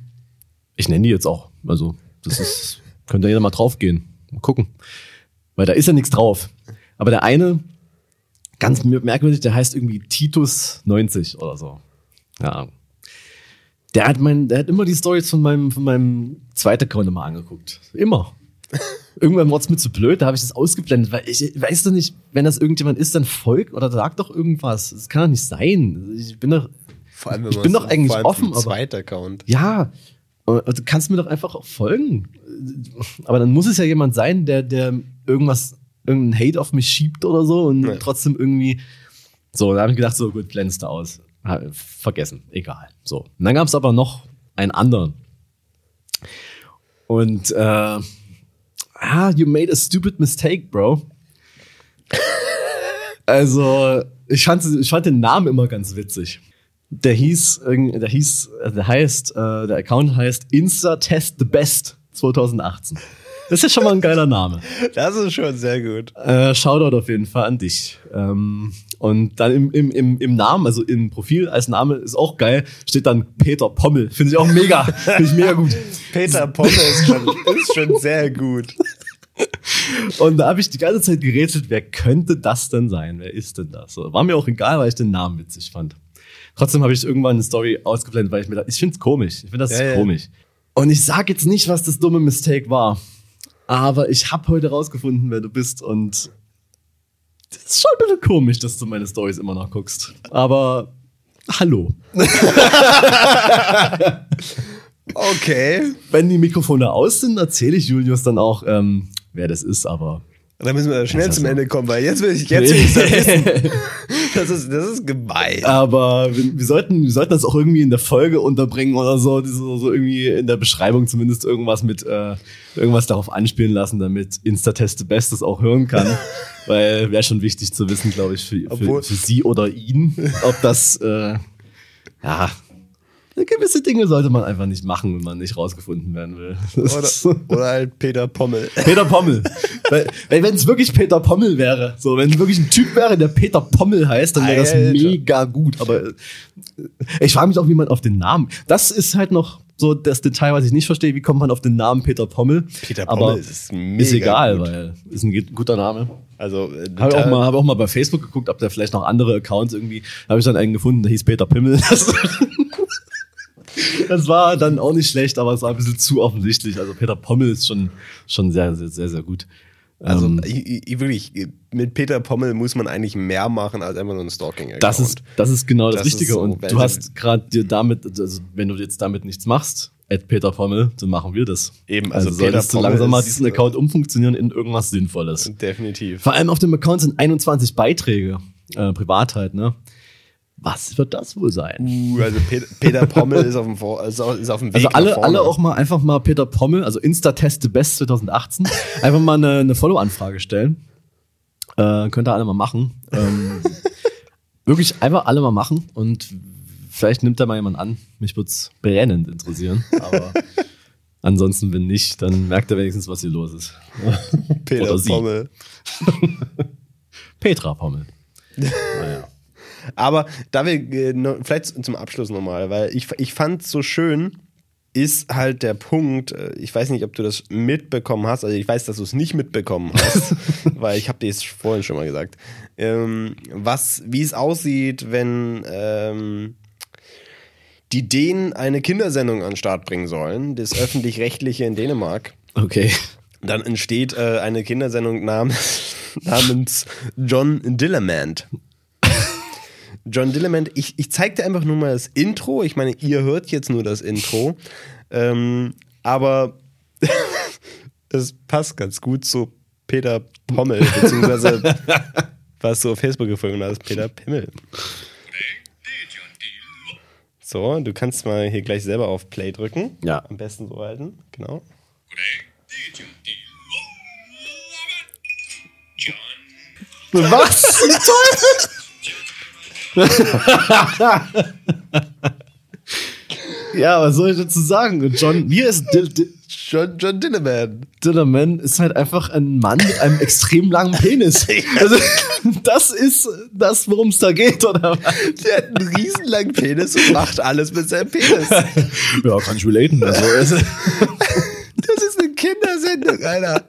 ich nenne die jetzt auch, also das ist, könnte jeder mal draufgehen, mal gucken. Weil da ist ja nichts drauf. Aber der eine, ganz merkwürdig, der heißt irgendwie Titus 90 oder so. Ja. Der hat, mein, der hat immer die Stories von meinem, von meinem zweiten Account immer angeguckt. Immer. Irgendwann wurde es mir zu blöd, da habe ich das ausgeblendet, weil ich weiß doch nicht, wenn das irgendjemand ist, dann folgt oder sagt doch irgendwas. Das kann doch nicht sein. Ich bin doch, Vor allem, Ich bin doch eigentlich vor allem offen, aber- Zweiter Account. ja, und du kannst mir doch einfach auch folgen. Aber dann muss es ja jemand sein, der, der irgendwas, irgendeinen Hate auf mich schiebt oder so und Ja. trotzdem irgendwie. So, da habe ich gedacht, so gut, glänzt aus. Vergessen, egal. So. Und dann gab es aber noch einen anderen. Und äh, ah, you made a stupid mistake, bro. Also, ich fand, ich fand den Namen immer ganz witzig. Der hieß, der hieß, der heißt, äh, der Account heißt Insta Test the Best 2018. Das ist schon mal ein geiler Name. Das ist schon sehr gut. Äh, Shoutout auf jeden Fall an dich. Ähm, und dann im, im, im, im Namen, also im Profil als Name ist auch geil, steht dann Peter Pommel. Finde ich auch mega. Finde ich mega gut. Peter Pomme ist schon, ist schon sehr gut. Und da habe ich die ganze Zeit gerätselt, wer könnte das denn sein? Wer ist denn das? So, war mir auch egal, weil ich den Namen witzig fand. Trotzdem habe ich irgendwann eine Story ausgeblendet, weil ich mir dachte, ich finde es komisch. Ich finde das Ja, ja. komisch. Und ich sage jetzt nicht, was das dumme Mistake war. Aber ich habe heute rausgefunden, wer du bist und das ist schon ein bisschen komisch, dass du meine Stories immer noch guckst. Aber hallo. Okay. Wenn die Mikrofone aus sind, erzähle ich Julius dann auch, ähm, wer das ist, aber Da müssen wir schnell zum so. Ende kommen, weil jetzt will ich, jetzt will ich das wissen. Das ist, das ist gemein. Aber wir, wir, sollten, wir sollten das auch irgendwie in der Folge unterbringen oder so, so, so irgendwie in der Beschreibung zumindest irgendwas mit äh, irgendwas darauf anspielen lassen, damit Instatest the Best das auch hören kann. Weil wäre schon wichtig zu wissen, glaube ich, für, für, für sie oder ihn, ob das äh, ja gewisse Dinge sollte man einfach nicht machen, wenn man nicht rausgefunden werden will. Oder, oder halt Peter Pommel. Peter Pommel. weil wenn es wirklich Peter Pommel wäre, so wenn es wirklich ein Typ wäre, der Peter Pommel heißt, dann wäre das mega gut. Aber äh, ich frage mich auch, wie man auf den Namen. Das ist halt noch so das Detail, was ich nicht verstehe. Wie kommt man auf den Namen Peter Pommel? Peter Aber Pommel ist mega ist egal, gut. weil ist ein guter Name. Also, äh, Habe auch mal, hab auch mal bei Facebook geguckt, ob da vielleicht noch andere Accounts irgendwie. Habe ich dann einen gefunden, der hieß Peter Pimmel. Das, war dann auch nicht schlecht, aber es war ein bisschen zu offensichtlich. Also Peter Pommel ist schon, schon sehr, sehr, sehr, sehr gut. Also Ähm, ich, ich, wirklich, mit Peter Pommel muss man eigentlich mehr machen als einfach nur ein stalking Das ist, das ist genau das, Das Richtige. so, und du hast gerade dir damit, also wenn du jetzt damit nichts machst, at Peter Pommel, dann machen wir das. Eben, also, also Peter solltest du langsam mal diesen äh, Account umfunktionieren in irgendwas Sinnvolles. definitiv. Vor allem auf dem Account sind 21 Beiträge, äh, Privatheit, ne? Was wird das wohl sein? Uh, also Peter, Peter Pommel ist auf dem, Vor ist auf, ist auf dem Weg Also alle, alle auch mal einfach mal Peter Pommel, also Insta-Teste Best 2018, einfach mal eine, eine Follow-Anfrage stellen. Äh, könnt ihr alle mal machen. Ähm, wirklich einfach alle mal machen und vielleicht nimmt da mal jemand an. Mich würde es brennend interessieren. Aber ansonsten, wenn nicht, dann merkt er wenigstens, was hier los ist. Peter. Pommel. Petra Pommel. Naja. Aber da wir, äh, vielleicht zum Abschluss nochmal, weil ich, ich fand so schön, ist halt der Punkt, äh, ich weiß nicht, ob du das mitbekommen hast, also ich weiß, dass du es nicht mitbekommen hast, weil ich habe dir es vorhin schon mal gesagt, ähm, was, wie es aussieht, wenn ähm, die Dänen eine Kindersendung an den Start bringen sollen, das öffentlich-rechtliche in Dänemark. Okay. Dann entsteht äh, eine Kindersendung namens, namens John Dillermand. John Dillermand, ich, ich zeig dir einfach nur mal das Intro. Ich meine, ihr hört jetzt nur das Intro. Ähm, aber es passt ganz gut zu Peter Pommel, beziehungsweise was du auf Facebook gefunden hast, Peter Pimmel. So, du kannst mal hier gleich selber auf Play drücken. Ja. Am besten so halten, genau. Was? ja, was soll ich dazu sagen? Und John, wie ist Dil Dil John, John Dillerman. Dillerman ist halt einfach ein Mann mit einem extrem langen Penis. Also, das ist das, worum es da geht, oder? Der hat einen riesenlangen Penis und macht alles mit seinem Penis. Ja, kann ich relaten. Also, Das ist eine Kindersendung, Alter.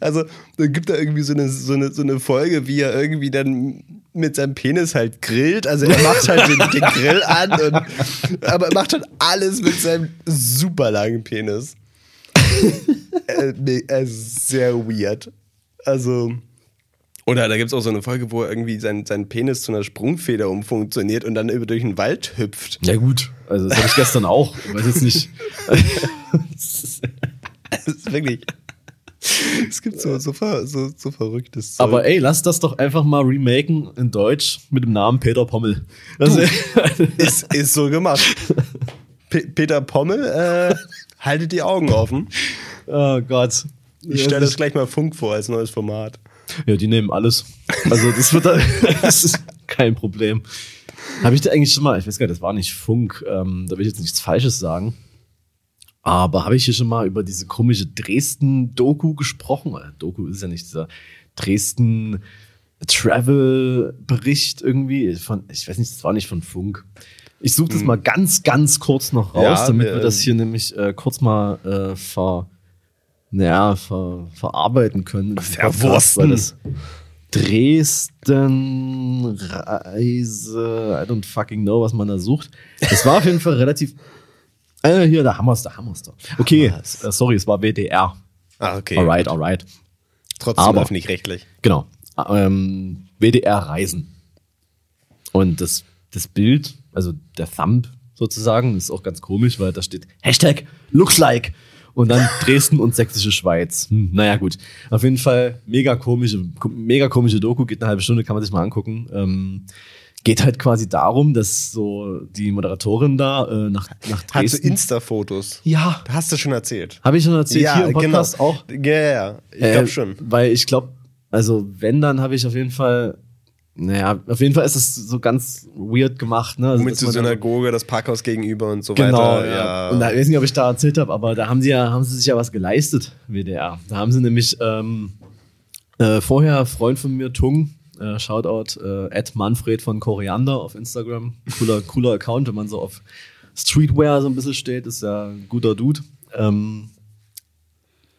Also, dann gibt er irgendwie so eine, so, eine, so eine Folge, wie er irgendwie dann mit seinem Penis halt grillt. Also er macht halt den, den Grill an, und, aber er macht halt alles mit seinem super langen Penis. äh, nee, er ist sehr weird. Also. Oder da gibt es auch so eine Folge, wo er irgendwie sein, sein Penis zu einer Sprungfeder umfunktioniert und dann über durch den Wald hüpft. ja, gut. Also, das hatte ich gestern auch. Ich weiß jetzt nicht. Das ist wirklich. Es gibt so, so, ver, so, so verrücktes Zeug. Aber ey, lass das doch einfach mal remaken in Deutsch mit dem Namen Peter Pommel. Also, ist, ist so gemacht. P Peter Pommel, äh, haltet die Augen offen. oh Gott. Ich stelle das gleich mal Funk vor als neues Format. Ja, die nehmen alles. Also das wird da, das ist kein Problem. Habe ich da eigentlich schon mal, ich weiß gar nicht, das war nicht Funk, ähm, da will ich jetzt nichts Falsches sagen. Aber habe ich hier schon mal über diese komische Dresden-Doku gesprochen? Doku ist ja nicht dieser Dresden Travel-Bericht irgendwie. Von, ich weiß nicht, das war nicht von Funk. Ich suche das mal ganz, ganz kurz noch raus, Ja, damit wir- wir das hier nämlich äh, kurz mal äh, ver, naja, ver, verarbeiten können. Verwursten. Dresden Reise, I don't fucking know, was man da sucht. Das war auf jeden Fall relativ Äh, hier, da haben wir es, da haben wir es doch. Okay, äh, sorry, es war WDR. Ah, okay. Alright, alright. Trotzdem öffentlich-rechtlich. Genau. Ähm, WDR Reisen. Und das, das Bild, also der Thumb sozusagen, ist auch ganz komisch, weil da steht Hashtag looks like und dann Dresden und Sächsische Schweiz. Hm, naja, gut. Auf jeden Fall mega komische, ko- mega komische Doku, geht eine halbe Stunde, kann man sich mal angucken. Ähm, geht halt quasi darum, dass so die Moderatorin da äh, nach, nach Hat so Dresden. Insta-Fotos. ja, hast du schon erzählt. habe ich schon erzählt hier im Podcast auch. Ja, ja, ja. Ich Äh, glaube schon. Weil ich glaube, also wenn, dann habe ich auf jeden Fall, naja, auf jeden Fall ist es so ganz weird gemacht. Ne? Also, Mit dann- Synagoge, das Parkhaus gegenüber und so Genau, weiter. ja. Und da, ich weiß nicht, ob ich da erzählt habe, aber da haben sie ja, haben sie sich ja was geleistet, WDR. Da haben sie nämlich ähm, äh, vorher Freund von mir, Tung, äh, Shoutout, äh, Manfred von Koriander auf Instagram. Cooler, cooler Account, wenn man so auf Streetwear so ein bisschen steht, ist ja ein guter Dude. Ähm,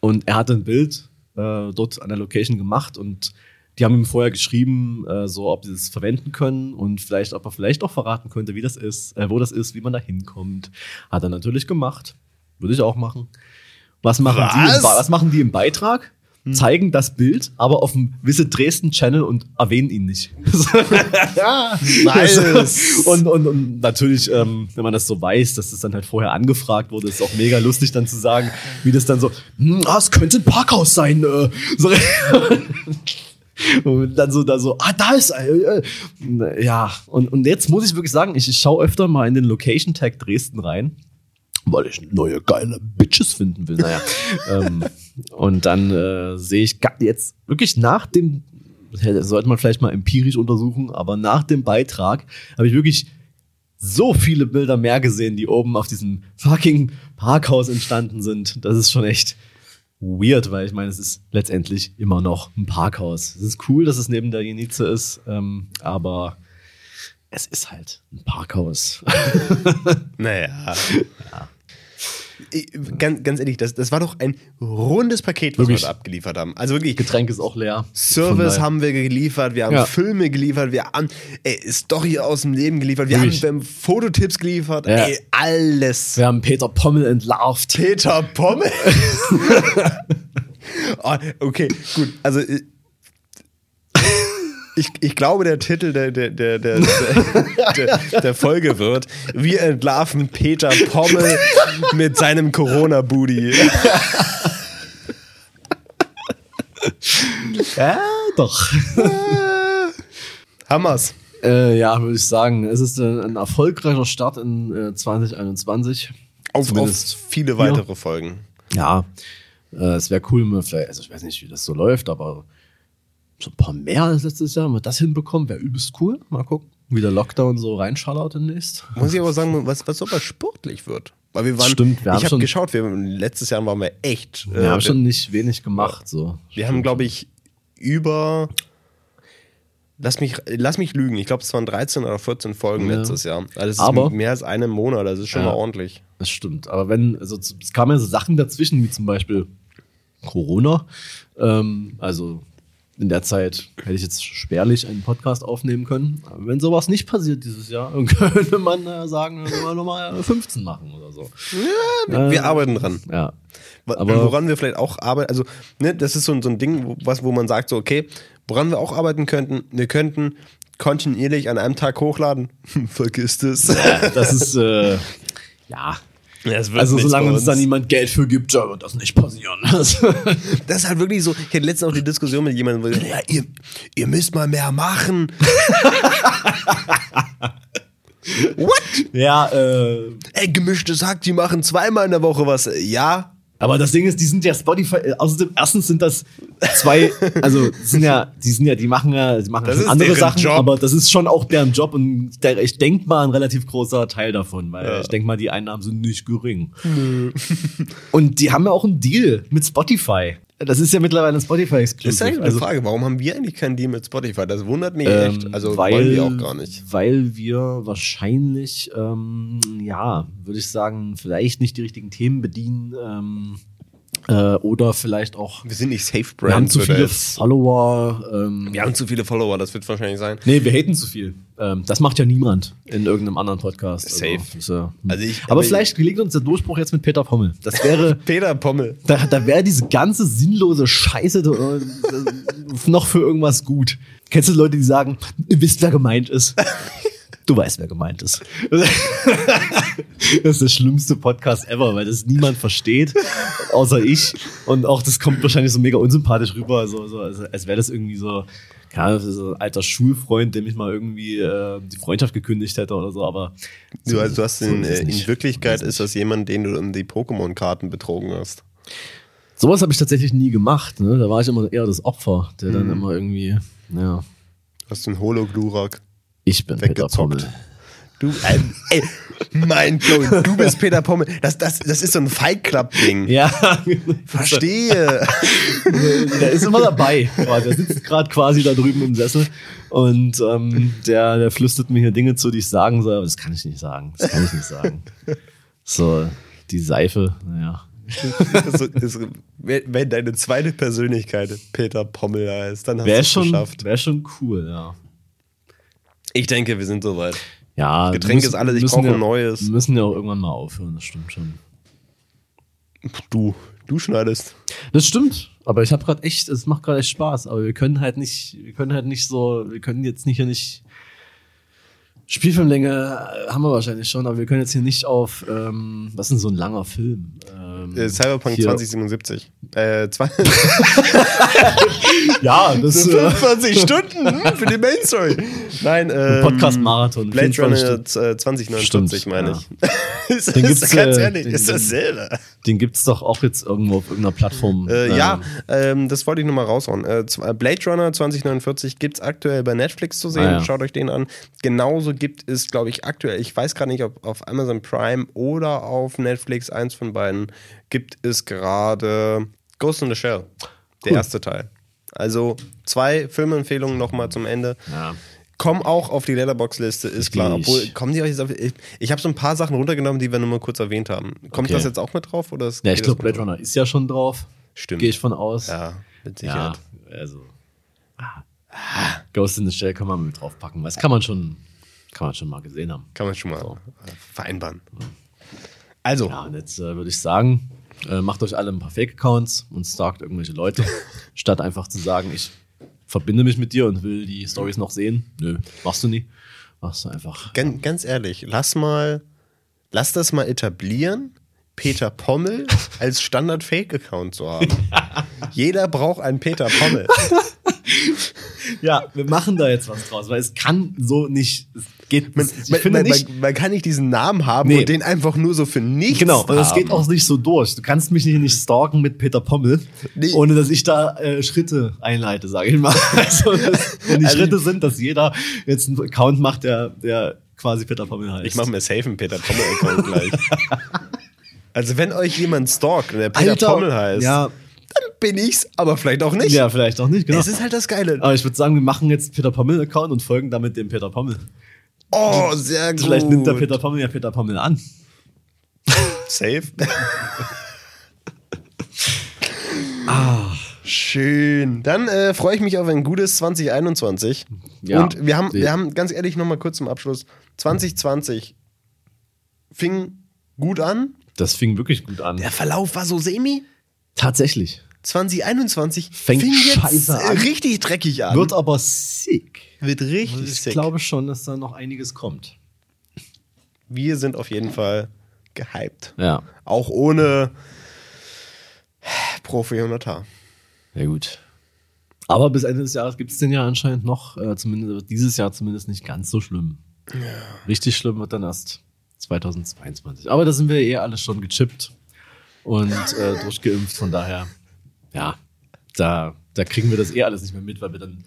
und er hatte ein Bild äh, dort an der Location gemacht und die haben ihm vorher geschrieben, äh, so ob sie es verwenden können und vielleicht, ob er vielleicht auch verraten könnte, wie das ist, äh, wo das ist, wie man da hinkommt. Hat er natürlich gemacht. Würde ich auch machen. Was machen, Die, im Was? Was machen die im Beitrag? Zeigen das Bild, aber auf dem Visit Dresden Channel und erwähnen ihn nicht. Nice. und, und, und natürlich, ähm, wenn man das so weiß, dass das dann halt vorher angefragt wurde, ist auch mega lustig dann zu sagen, wie das dann so, hm, ah, es könnte ein Parkhaus sein. Äh. So, und dann so, da so, ah, da ist, äh, äh. ja. Und, und jetzt muss ich wirklich sagen, ich, ich schaue öfter mal in den Location Tag Dresden rein weil ich neue geile Bitches finden will. Naja. ähm, und dann äh, sehe ich jetzt wirklich nach dem, das sollte man vielleicht mal empirisch untersuchen, aber nach dem Beitrag habe ich wirklich so viele Bilder mehr gesehen, die oben auf diesem fucking Parkhaus entstanden sind. Das ist schon echt weird, weil ich meine, es ist letztendlich immer noch ein Parkhaus. Es ist cool, dass es neben der Jenize ist, ähm, aber es ist halt ein Parkhaus. Naja. Ich- Ganz, ganz ehrlich, das, das war doch ein rundes Paket, was Wirklich. wir abgeliefert haben. Also wirklich, Getränk ist auch leer. Service haben wir geliefert, wir haben Ja. Filme geliefert, wir haben ey, Story aus dem Leben geliefert, wir Wirklich. haben, wir haben Fototipps geliefert, Ja. ey, alles. Wir haben Peter Pommel entlarvt. Peter Pommel. oh, okay, gut. Also äh, ich, ich glaube, der Titel der, der, der, der, der, der, Folge wird: Wir entlarven Peter Pommel mit seinem Corona-Booty. Ja, doch. Hammers. äh, ja, würde ich sagen. Es ist ein, ein erfolgreicher Start in äh, 2021. Auf, auf Zumindest viele weitere Folgen. Ja, äh, es wäre cool, wenn wir vielleicht, also ich weiß nicht, wie das so läuft, aber so ein paar mehr als letztes Jahr, wenn wir das hinbekommen, wäre übelst cool. Mal gucken, wie der Lockdown so reinschallert demnächst. Muss ich aber sagen, was, was aber sportlich wird. Weil wir waren, Stimmt, wir haben ich habe schon- geschaut, wir, letztes Jahr waren wir echt. Wir äh, haben schon nicht wenig gemacht. So. Wir haben, glaube ich, über. Lass mich, lass mich lügen. Ich glaube, es waren 13 oder 14 Folgen Ja. letztes Jahr. Also es ist Aber- mehr als einen Monat. Das ist schon Ja. mal ordentlich. Das stimmt. Aber wenn, also es kamen ja so Sachen dazwischen, wie zum Beispiel Corona. Ähm, also in der Zeit hätte ich jetzt spärlich einen Podcast aufnehmen können. Aber wenn sowas nicht passiert dieses Jahr, dann könnte man äh, sagen, dann wir nochmal 15 machen oder so. Wir, wir arbeiten dran. Ja. Aber- woran wir vielleicht auch arbeiten, also ne, das ist so, ein- so ein Ding, wo, was, wo man sagt, so, okay, woran wir auch arbeiten könnten, wir könnten kontinuierlich an einem Tag hochladen. Vergiss es. Das ist, äh, ja. Wird Also solange uns da niemand Geld für gibt, soll das nicht passieren. Also, Das ist halt wirklich so. Ich hatte letztens auch die Diskussion mit jemandem, wo ich, ja, ihr, ihr müsst mal mehr machen. What? ja, äh, Ey, gemischte Sack, die machen zweimal in der Woche was. Ja. Aber das Ding ist, die sind ja Spotify, äh, außerdem, erstens sind das zwei, also die sind ja, die sind ja, die machen ja, die machen ist andere Sachen, Job. aber das ist schon auch deren Job und der, ich denke mal ein relativ großer Teil davon, weil Ja. ich denke mal, die Einnahmen sind nicht gering. und die haben ja auch einen Deal mit Spotify. Das ist ja mittlerweile ein Spotify Das ist eine Frage. Warum haben wir eigentlich keinen Deal mit Spotify? Das wundert mich Ähm, echt. Also wollen wir auch gar nicht. Weil wir wahrscheinlich, ähm, ja, würde ich sagen, vielleicht nicht die richtigen Themen bedienen. Ähm, Äh, oder vielleicht auch, Wir sind nicht Safe Brand. wir haben zu viele Follower. Ähm, Wir haben zu viele Follower, das wird wahrscheinlich sein. Nee, wir haten zu viel. Ähm, das macht ja niemand in irgendeinem anderen Podcast. Safe. Also, ist ja, Also ich- aber aber vielleicht gelingt uns der Durchbruch jetzt mit Peter Pommel. Das wäre, Peter Pommel. da, da wäre diese ganze sinnlose Scheiße äh, noch für irgendwas gut. Kennst du Leute, die sagen, ihr wisst, wer gemeint ist? Du weißt, wer gemeint ist. Das ist der schlimmste Podcast ever, weil das niemand versteht, außer ich. Und auch das kommt wahrscheinlich so mega unsympathisch rüber, so, so, also, als wäre das irgendwie so, das ist so ein alter Schulfreund, dem ich mal irgendwie äh, die Freundschaft gekündigt hätte oder so, aber Du, also du hast in, ist es äh, in Wirklichkeit So ist das jemand, den du um die Pokémon-Karten betrogen hast. Sowas habe ich tatsächlich nie gemacht. Ne? Da war ich immer eher das Opfer, der dann immer irgendwie, ja, Hast du einen Holo-Glurak ich bin Peter. Pommel. Du, äh, ey, mein Klon, du bist Peter Pommel. Das, das, das ist so ein Fight Club-Ding. Ja, Verstehe. der ist immer dabei. Der sitzt gerade quasi da drüben im Sessel und ähm, der, der flüstert mir hier Dinge zu, die ich sagen soll, aber das kann ich nicht sagen. Das kann ich nicht sagen. So, die Seife, naja. Das ist, ist, wenn deine zweite Persönlichkeit Peter Pommel heißt, dann hast du Wäre es geschafft. wär schon cool, ja. Ich denke, wir sind soweit. Ja, Getränk müssen- ist alles, ich brauche ja, ein neues. müssen ja auch irgendwann mal aufhören, das stimmt schon. Du, du schneidest. Das stimmt, aber ich habe gerade echt, es macht gerade echt Spaß, aber wir können halt nicht, wir können halt nicht so, wir können jetzt nicht hier nicht Spielfilmlänge haben wir wahrscheinlich schon, aber wir können jetzt hier nicht auf, ähm, was ist denn so ein langer Film? Ähm, Äh, Cyberpunk hier- 2077. Äh, zwei, Ja, das äh, 25 Stunden hm, für die Main Story. Nein, ähm, Podcast-Marathon, Blade 24 Runner äh, 2049 Stimmt, meine ja. ich. ist, Den ist, gibt's, ganz äh, ehrlich, den- ist dasselbe. Den gibt's doch auch jetzt irgendwo auf irgendeiner Plattform. Äh, ja, Ähm, ähm, das wollte ich nur mal raushauen. Äh, äh, Blade Runner 2049 gibt es aktuell bei Netflix zu sehen. Ah, ja. Schaut euch den an. Genauso gibt es, glaube ich, aktuell, ich weiß gerade nicht, ob auf Amazon Prime oder auf Netflix, eins von beiden, gibt es gerade Ghost in the Shell, der Cool. erste Teil. Also zwei Filmempfehlungen nochmal zum Ende. ja. Kommen auch auf die Letterbox-Liste, ist klar. Ich- Obwohl, kommen die euch jetzt auf, Ich, ich habe so ein paar Sachen runtergenommen, die wir nur mal kurz erwähnt haben. Kommt Okay. das jetzt auch mit drauf? Oder ist- ja, ich glaube, Blade Runner ist ja schon drauf. Stimmt. Gehe ich von aus. Ja, mit Ja, Sicherheit. also. ah, Ghost in the Shell kann man mit draufpacken. Das kann man schon, kann man schon mal gesehen haben. Kann man schon mal äh, vereinbaren. Also, Ja, und jetzt äh, würde ich sagen, äh, macht euch alle ein paar Fake-Accounts und stalkt irgendwelche Leute, statt einfach zu sagen, ich verbinde mich mit dir und will die Stories noch sehen. Nö, machst du nie. Machst du einfach. ganz, ganz ehrlich, lass mal, lass das mal etablieren, Peter Pommel als Standard-Fake-Account zu haben. Jeder braucht einen Peter Pommel. Ja, wir machen da jetzt was draus, weil es kann so nicht. Es geht. Man, ich man, finde man, nicht. man, man kann nicht diesen Namen haben Nee. und den einfach nur so für nichts Genau, und das geht auch nicht so durch. Du kannst mich nicht, nicht stalken mit Peter Pommel, Nee. ohne dass ich da äh, Schritte einleite, sage ich mal. Also, das, und die Also- Schritte sind, dass jeder jetzt einen Account macht, der, der quasi Peter Pommel heißt. Ich mache mir safe einen Peter Pommel-Account gleich. Also, wenn euch jemand stalkt und der Peter Alter, Pommel heißt, Ja, dann bin ich's, aber vielleicht auch nicht. ja, vielleicht auch nicht, genau. Es ist halt das Geile. Aber ich würde sagen, wir machen jetzt Peter Pommel-Account und folgen damit dem Peter Pommel. Oh, sehr gut. Vielleicht nimmt der Peter Pommel ja Peter Pommel an. Safe. Schön. Dann äh, freue ich mich auf ein gutes 2021. Ja. Und wir haben, wir haben ganz ehrlich nochmal kurz zum Abschluss. 2020 fing gut an. Das fing wirklich gut an. Der Verlauf war so semi. Tatsächlich. 2021 Fängt fing jetzt äh, an. richtig dreckig an. Wird aber sick. Wird richtig Also Ich sick. glaube schon, dass da noch einiges kommt. wir sind auf jeden Fall gehypt. Ja. Auch ohne Pro 400H. Ja, gut. Aber bis Ende des Jahres gibt es den ja anscheinend noch, äh, zumindest dieses Jahr zumindest nicht ganz so schlimm. Richtig schlimm wird dann erst 2022. Aber da sind wir eh alle schon gechippt und äh, durchgeimpft, von daher, ja, da, da kriegen wir das eh alles nicht mehr mit, weil wir dann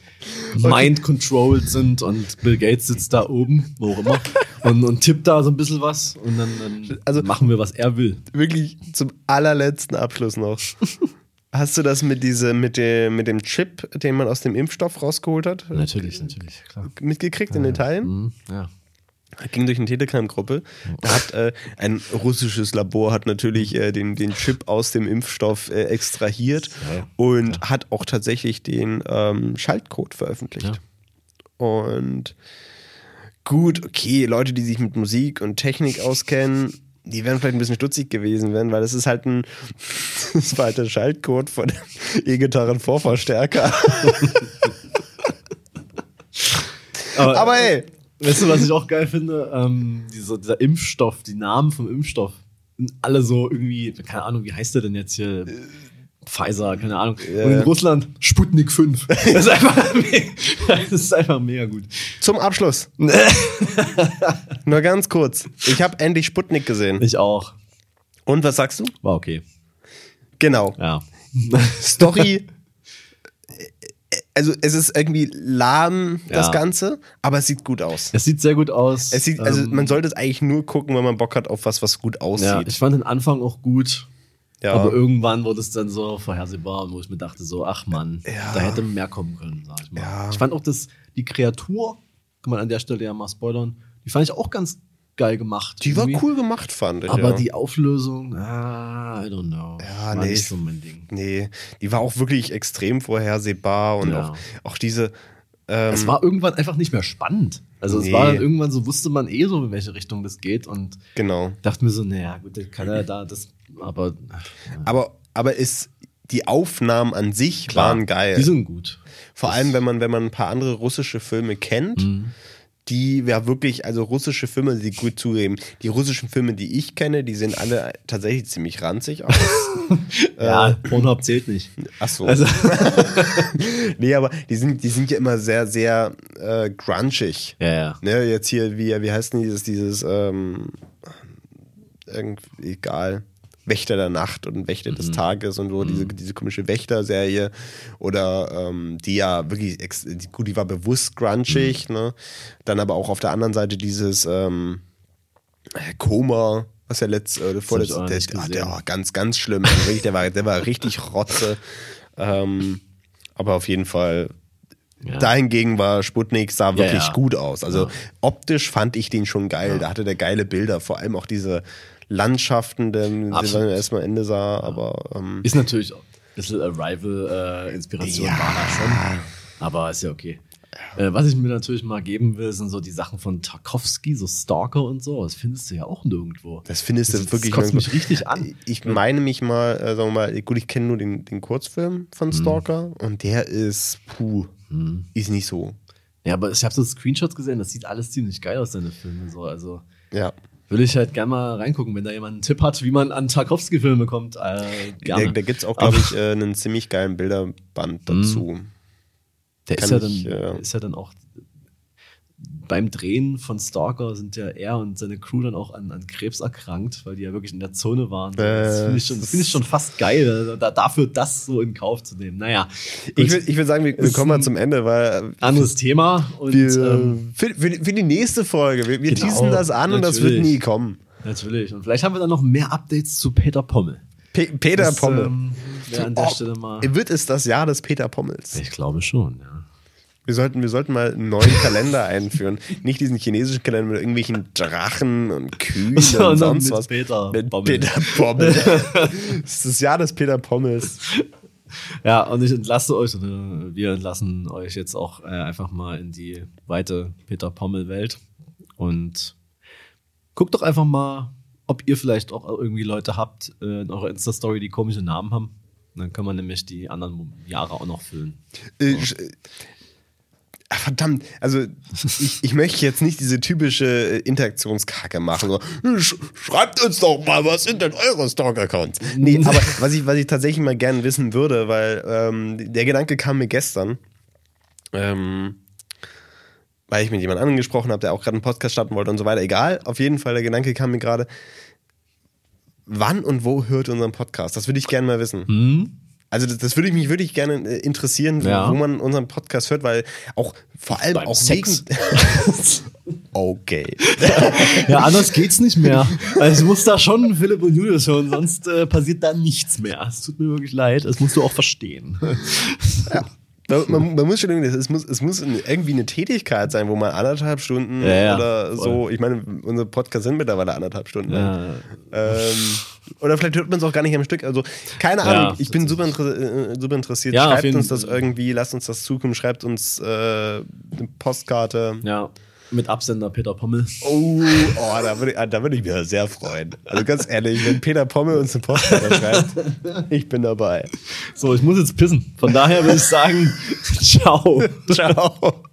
mind-controlled sind und Bill Gates sitzt da oben, wo auch immer, und, und tippt da so ein bisschen was und dann, dann Also- machen wir, was er will. wirklich zum allerletzten Abschluss noch. Hast du das mit, diese, mit, dem, mit dem Chip, den man aus dem Impfstoff rausgeholt hat, Natürlich, natürlich, klar. mitgekriegt in Italien? Mhm, ja. Ging durch eine Telegram-Gruppe. Da hat äh, ein russisches Labor hat natürlich äh, den, den Chip aus dem Impfstoff äh, extrahiert Ja, und hat auch tatsächlich den ähm, Schaltcode veröffentlicht. Und gut, okay, Leute, die sich mit Musik und Technik auskennen, die wären vielleicht ein bisschen stutzig gewesen werden, weil das ist halt ein, war halt Schaltcode von dem E-Gitarren-Vorverstärker. Aber ey, Weißt du, was ich auch geil finde? Ähm, dieser, dieser Impfstoff, die Namen vom Impfstoff sind alle so irgendwie, keine Ahnung, wie heißt der denn jetzt hier? Pfizer, keine Ahnung. Ja. Und in Russland Sputnik 5. Das ist einfach, mega- das ist einfach mega gut. zum Abschluss. Nur ganz kurz. Ich habe endlich Sputnik gesehen. Ich auch. Und was sagst du? War okay. Genau. Ja. Story. Also es ist irgendwie lahm, das Ja. Ganze, aber es sieht gut aus. Es sieht sehr gut aus. Es sieht, also Ähm, man sollte es eigentlich nur gucken, wenn man Bock hat auf was, was gut ja, aussieht. ich fand den Anfang auch gut. Ja, Aber irgendwann wurde es dann so vorhersehbar, wo ich mir dachte, so, ach Mann, Ja. da hätte mehr kommen können, sag ich mal. Ja. Ich fand auch, dass die Kreatur, kann man an der Stelle ja mal spoilern, die fand ich auch ganz geil gemacht. die war irgendwie. cool gemacht, fand ich. Aber ja. die Auflösung, ah, I don't know. Ja, war nee, nicht ich- so mein Ding. Nee, die war auch wirklich extrem vorhersehbar und Ja. auch, auch diese. Ähm, Es war irgendwann einfach nicht mehr spannend. Also es Nee. war dann irgendwann so, wusste man eh so, in welche Richtung das geht und genau. dachte mir so, naja, gut, der kann ja da das, aber Aber, aber ist, die Aufnahmen an sich klar, waren geil. Die sind gut. Vor allem, wenn man, wenn man ein paar andere russische Filme kennt, Mhm. Die ja wirklich, also russische Filme, die gut zugeben. Die russischen Filme, die ich kenne, die sehen alle tatsächlich ziemlich ranzig aus. Ja, Pornhub zählt nicht. Ach so. Also, nee, aber die sind, die sind ja immer sehr, sehr äh, grunchig. ja, ja. Ne, jetzt hier, wie, wie heißt denn dieses, dieses, ähm, irgendwie, egal, Wächter der Nacht und Wächter des Tages und so, diese, diese komische Wächter-Serie. Oder ähm, die ja wirklich, die, gut, die war bewusst grunchig, ne? Dann aber auch auf der anderen Seite dieses ähm, äh, Koma, was ja letzt, äh, vorletzt, ich auch der, ah, der war ganz, ganz schlimm. Also wirklich, der, war, der war richtig rotze. Ähm, aber auf jeden Fall Ja. Dahingegen war Sputnik, sah wirklich ja. gut aus. Also Ja. optisch fand ich den schon geil. Da hatte der geile Bilder, vor allem auch diese Landschaften, die man Absolut. erst mal Ende sah. Aber ähm, Ist natürlich auch ein bisschen Arrival-Inspiration Ja. war da schon. Aber ist ja okay. Äh, was ich mir natürlich mal geben will, sind so die Sachen von Tarkovsky, so Stalker und so. Das findest du ja auch nirgendwo. das findest du das, wirklich. Das nirgendwo. mich richtig an. Ich meine mich mal, äh, sagen wir mal, gut, ich kenne nur den, den Kurzfilm von Mhm. Stalker und der ist, puh, ist nicht so. Ja, aber ich habe so Screenshots gesehen, das sieht alles ziemlich geil aus, deine Filme. So. Also Ja. Würde ich halt gerne mal reingucken, wenn da jemand einen Tipp hat, wie man an Tarkovsky-Filme kommt. Äh, gerne. Da, da gibt es auch, glaube ich, äh, einen ziemlich geilen Bilderband dazu. Der Kann ist ja, ich, dann, äh, ist ja dann auch beim Drehen von Stalker sind ja er und seine Crew dann auch an, an Krebs erkrankt, weil die ja wirklich in der Zone waren. das Äh, finde ich, schon- das find ich schon fast geil, da, dafür das so in Kauf zu nehmen. Naja, Ich würde ich sagen, wir, wir kommen mal zum Ende, weil anderes Thema. Und wir, ähm, für, für, für die nächste Folge, wir, wir Genau, teasen das an und das wird natürlich. nie kommen. natürlich. Und vielleicht haben wir dann noch mehr Updates zu Peter Pommel. Pe Peter Das, Pommel. Ähm, an der Oh, Stelle mal. Wird es das Jahr des Peter Pommels? Ich glaube schon, ja. Wir sollten, wir sollten mal einen neuen Kalender einführen. Nicht diesen chinesischen Kalender mit irgendwelchen Drachen und Kühen Sondern und sonst was. Peter mit Pommel. Peter Pommel. das ist das Jahr des Peter Pommels. Ja, und ich entlasse euch, oder wir entlassen euch jetzt auch äh, einfach mal in die weite Peter Pommel-Welt. Und guckt doch einfach mal, ob ihr vielleicht auch irgendwie Leute habt äh, in eurer Insta-Story, die komische Namen haben. Dann kann man nämlich die anderen Jahre auch noch füllen. Äh, äh, ah, Verdammt, also ich, ich möchte jetzt nicht diese typische äh, Interaktionskacke machen. So, sch schreibt uns doch mal, was sind denn eure Stalk-Accounts? Nee, aber was ich, was ich tatsächlich mal gerne wissen würde, weil ähm, der Gedanke kam mir gestern, ähm, weil ich mit jemand anderem gesprochen habe, der auch gerade einen Podcast starten wollte und so weiter. Egal, auf jeden Fall, der Gedanke kam mir gerade, wann und wo hört unseren Podcast? Das würde ich gerne mal wissen. Hm? Also das, das würde ich mich wirklich gerne äh, interessieren, wo, Ja. wo man unseren Podcast hört, weil auch vor allem Beim auch Sex. wegen okay. Ja, anders geht's nicht mehr. Also, du musst da schon Philipp und Julius hören, sonst äh, passiert da nichts mehr. Es tut mir wirklich leid, das musst du auch verstehen. Man, man, muss schon irgendwie, es muss, es muss irgendwie eine Tätigkeit sein, wo man anderthalb Stunden Ja, ja, oder voll. so, ich meine, unsere Podcasts sind mittlerweile anderthalb Stunden. lang. Ja. Ähm, oder vielleicht hört man es auch gar nicht am Stück. Also, keine Ja, Ahnung, ich bin super, inter äh, super interessiert. Ja, schreibt uns das irgendwie, lasst uns das zukommen, schreibt uns äh, eine Postkarte. ja, mit Absender Peter Pommel. Oh, oh da würde ich, ah, da würde ich mich sehr freuen. Also ganz ehrlich, wenn Peter Pommel uns eine Postkarte schreibt, ich bin dabei. So, ich muss jetzt pissen. Von daher würde ich sagen, ciao. Ciao.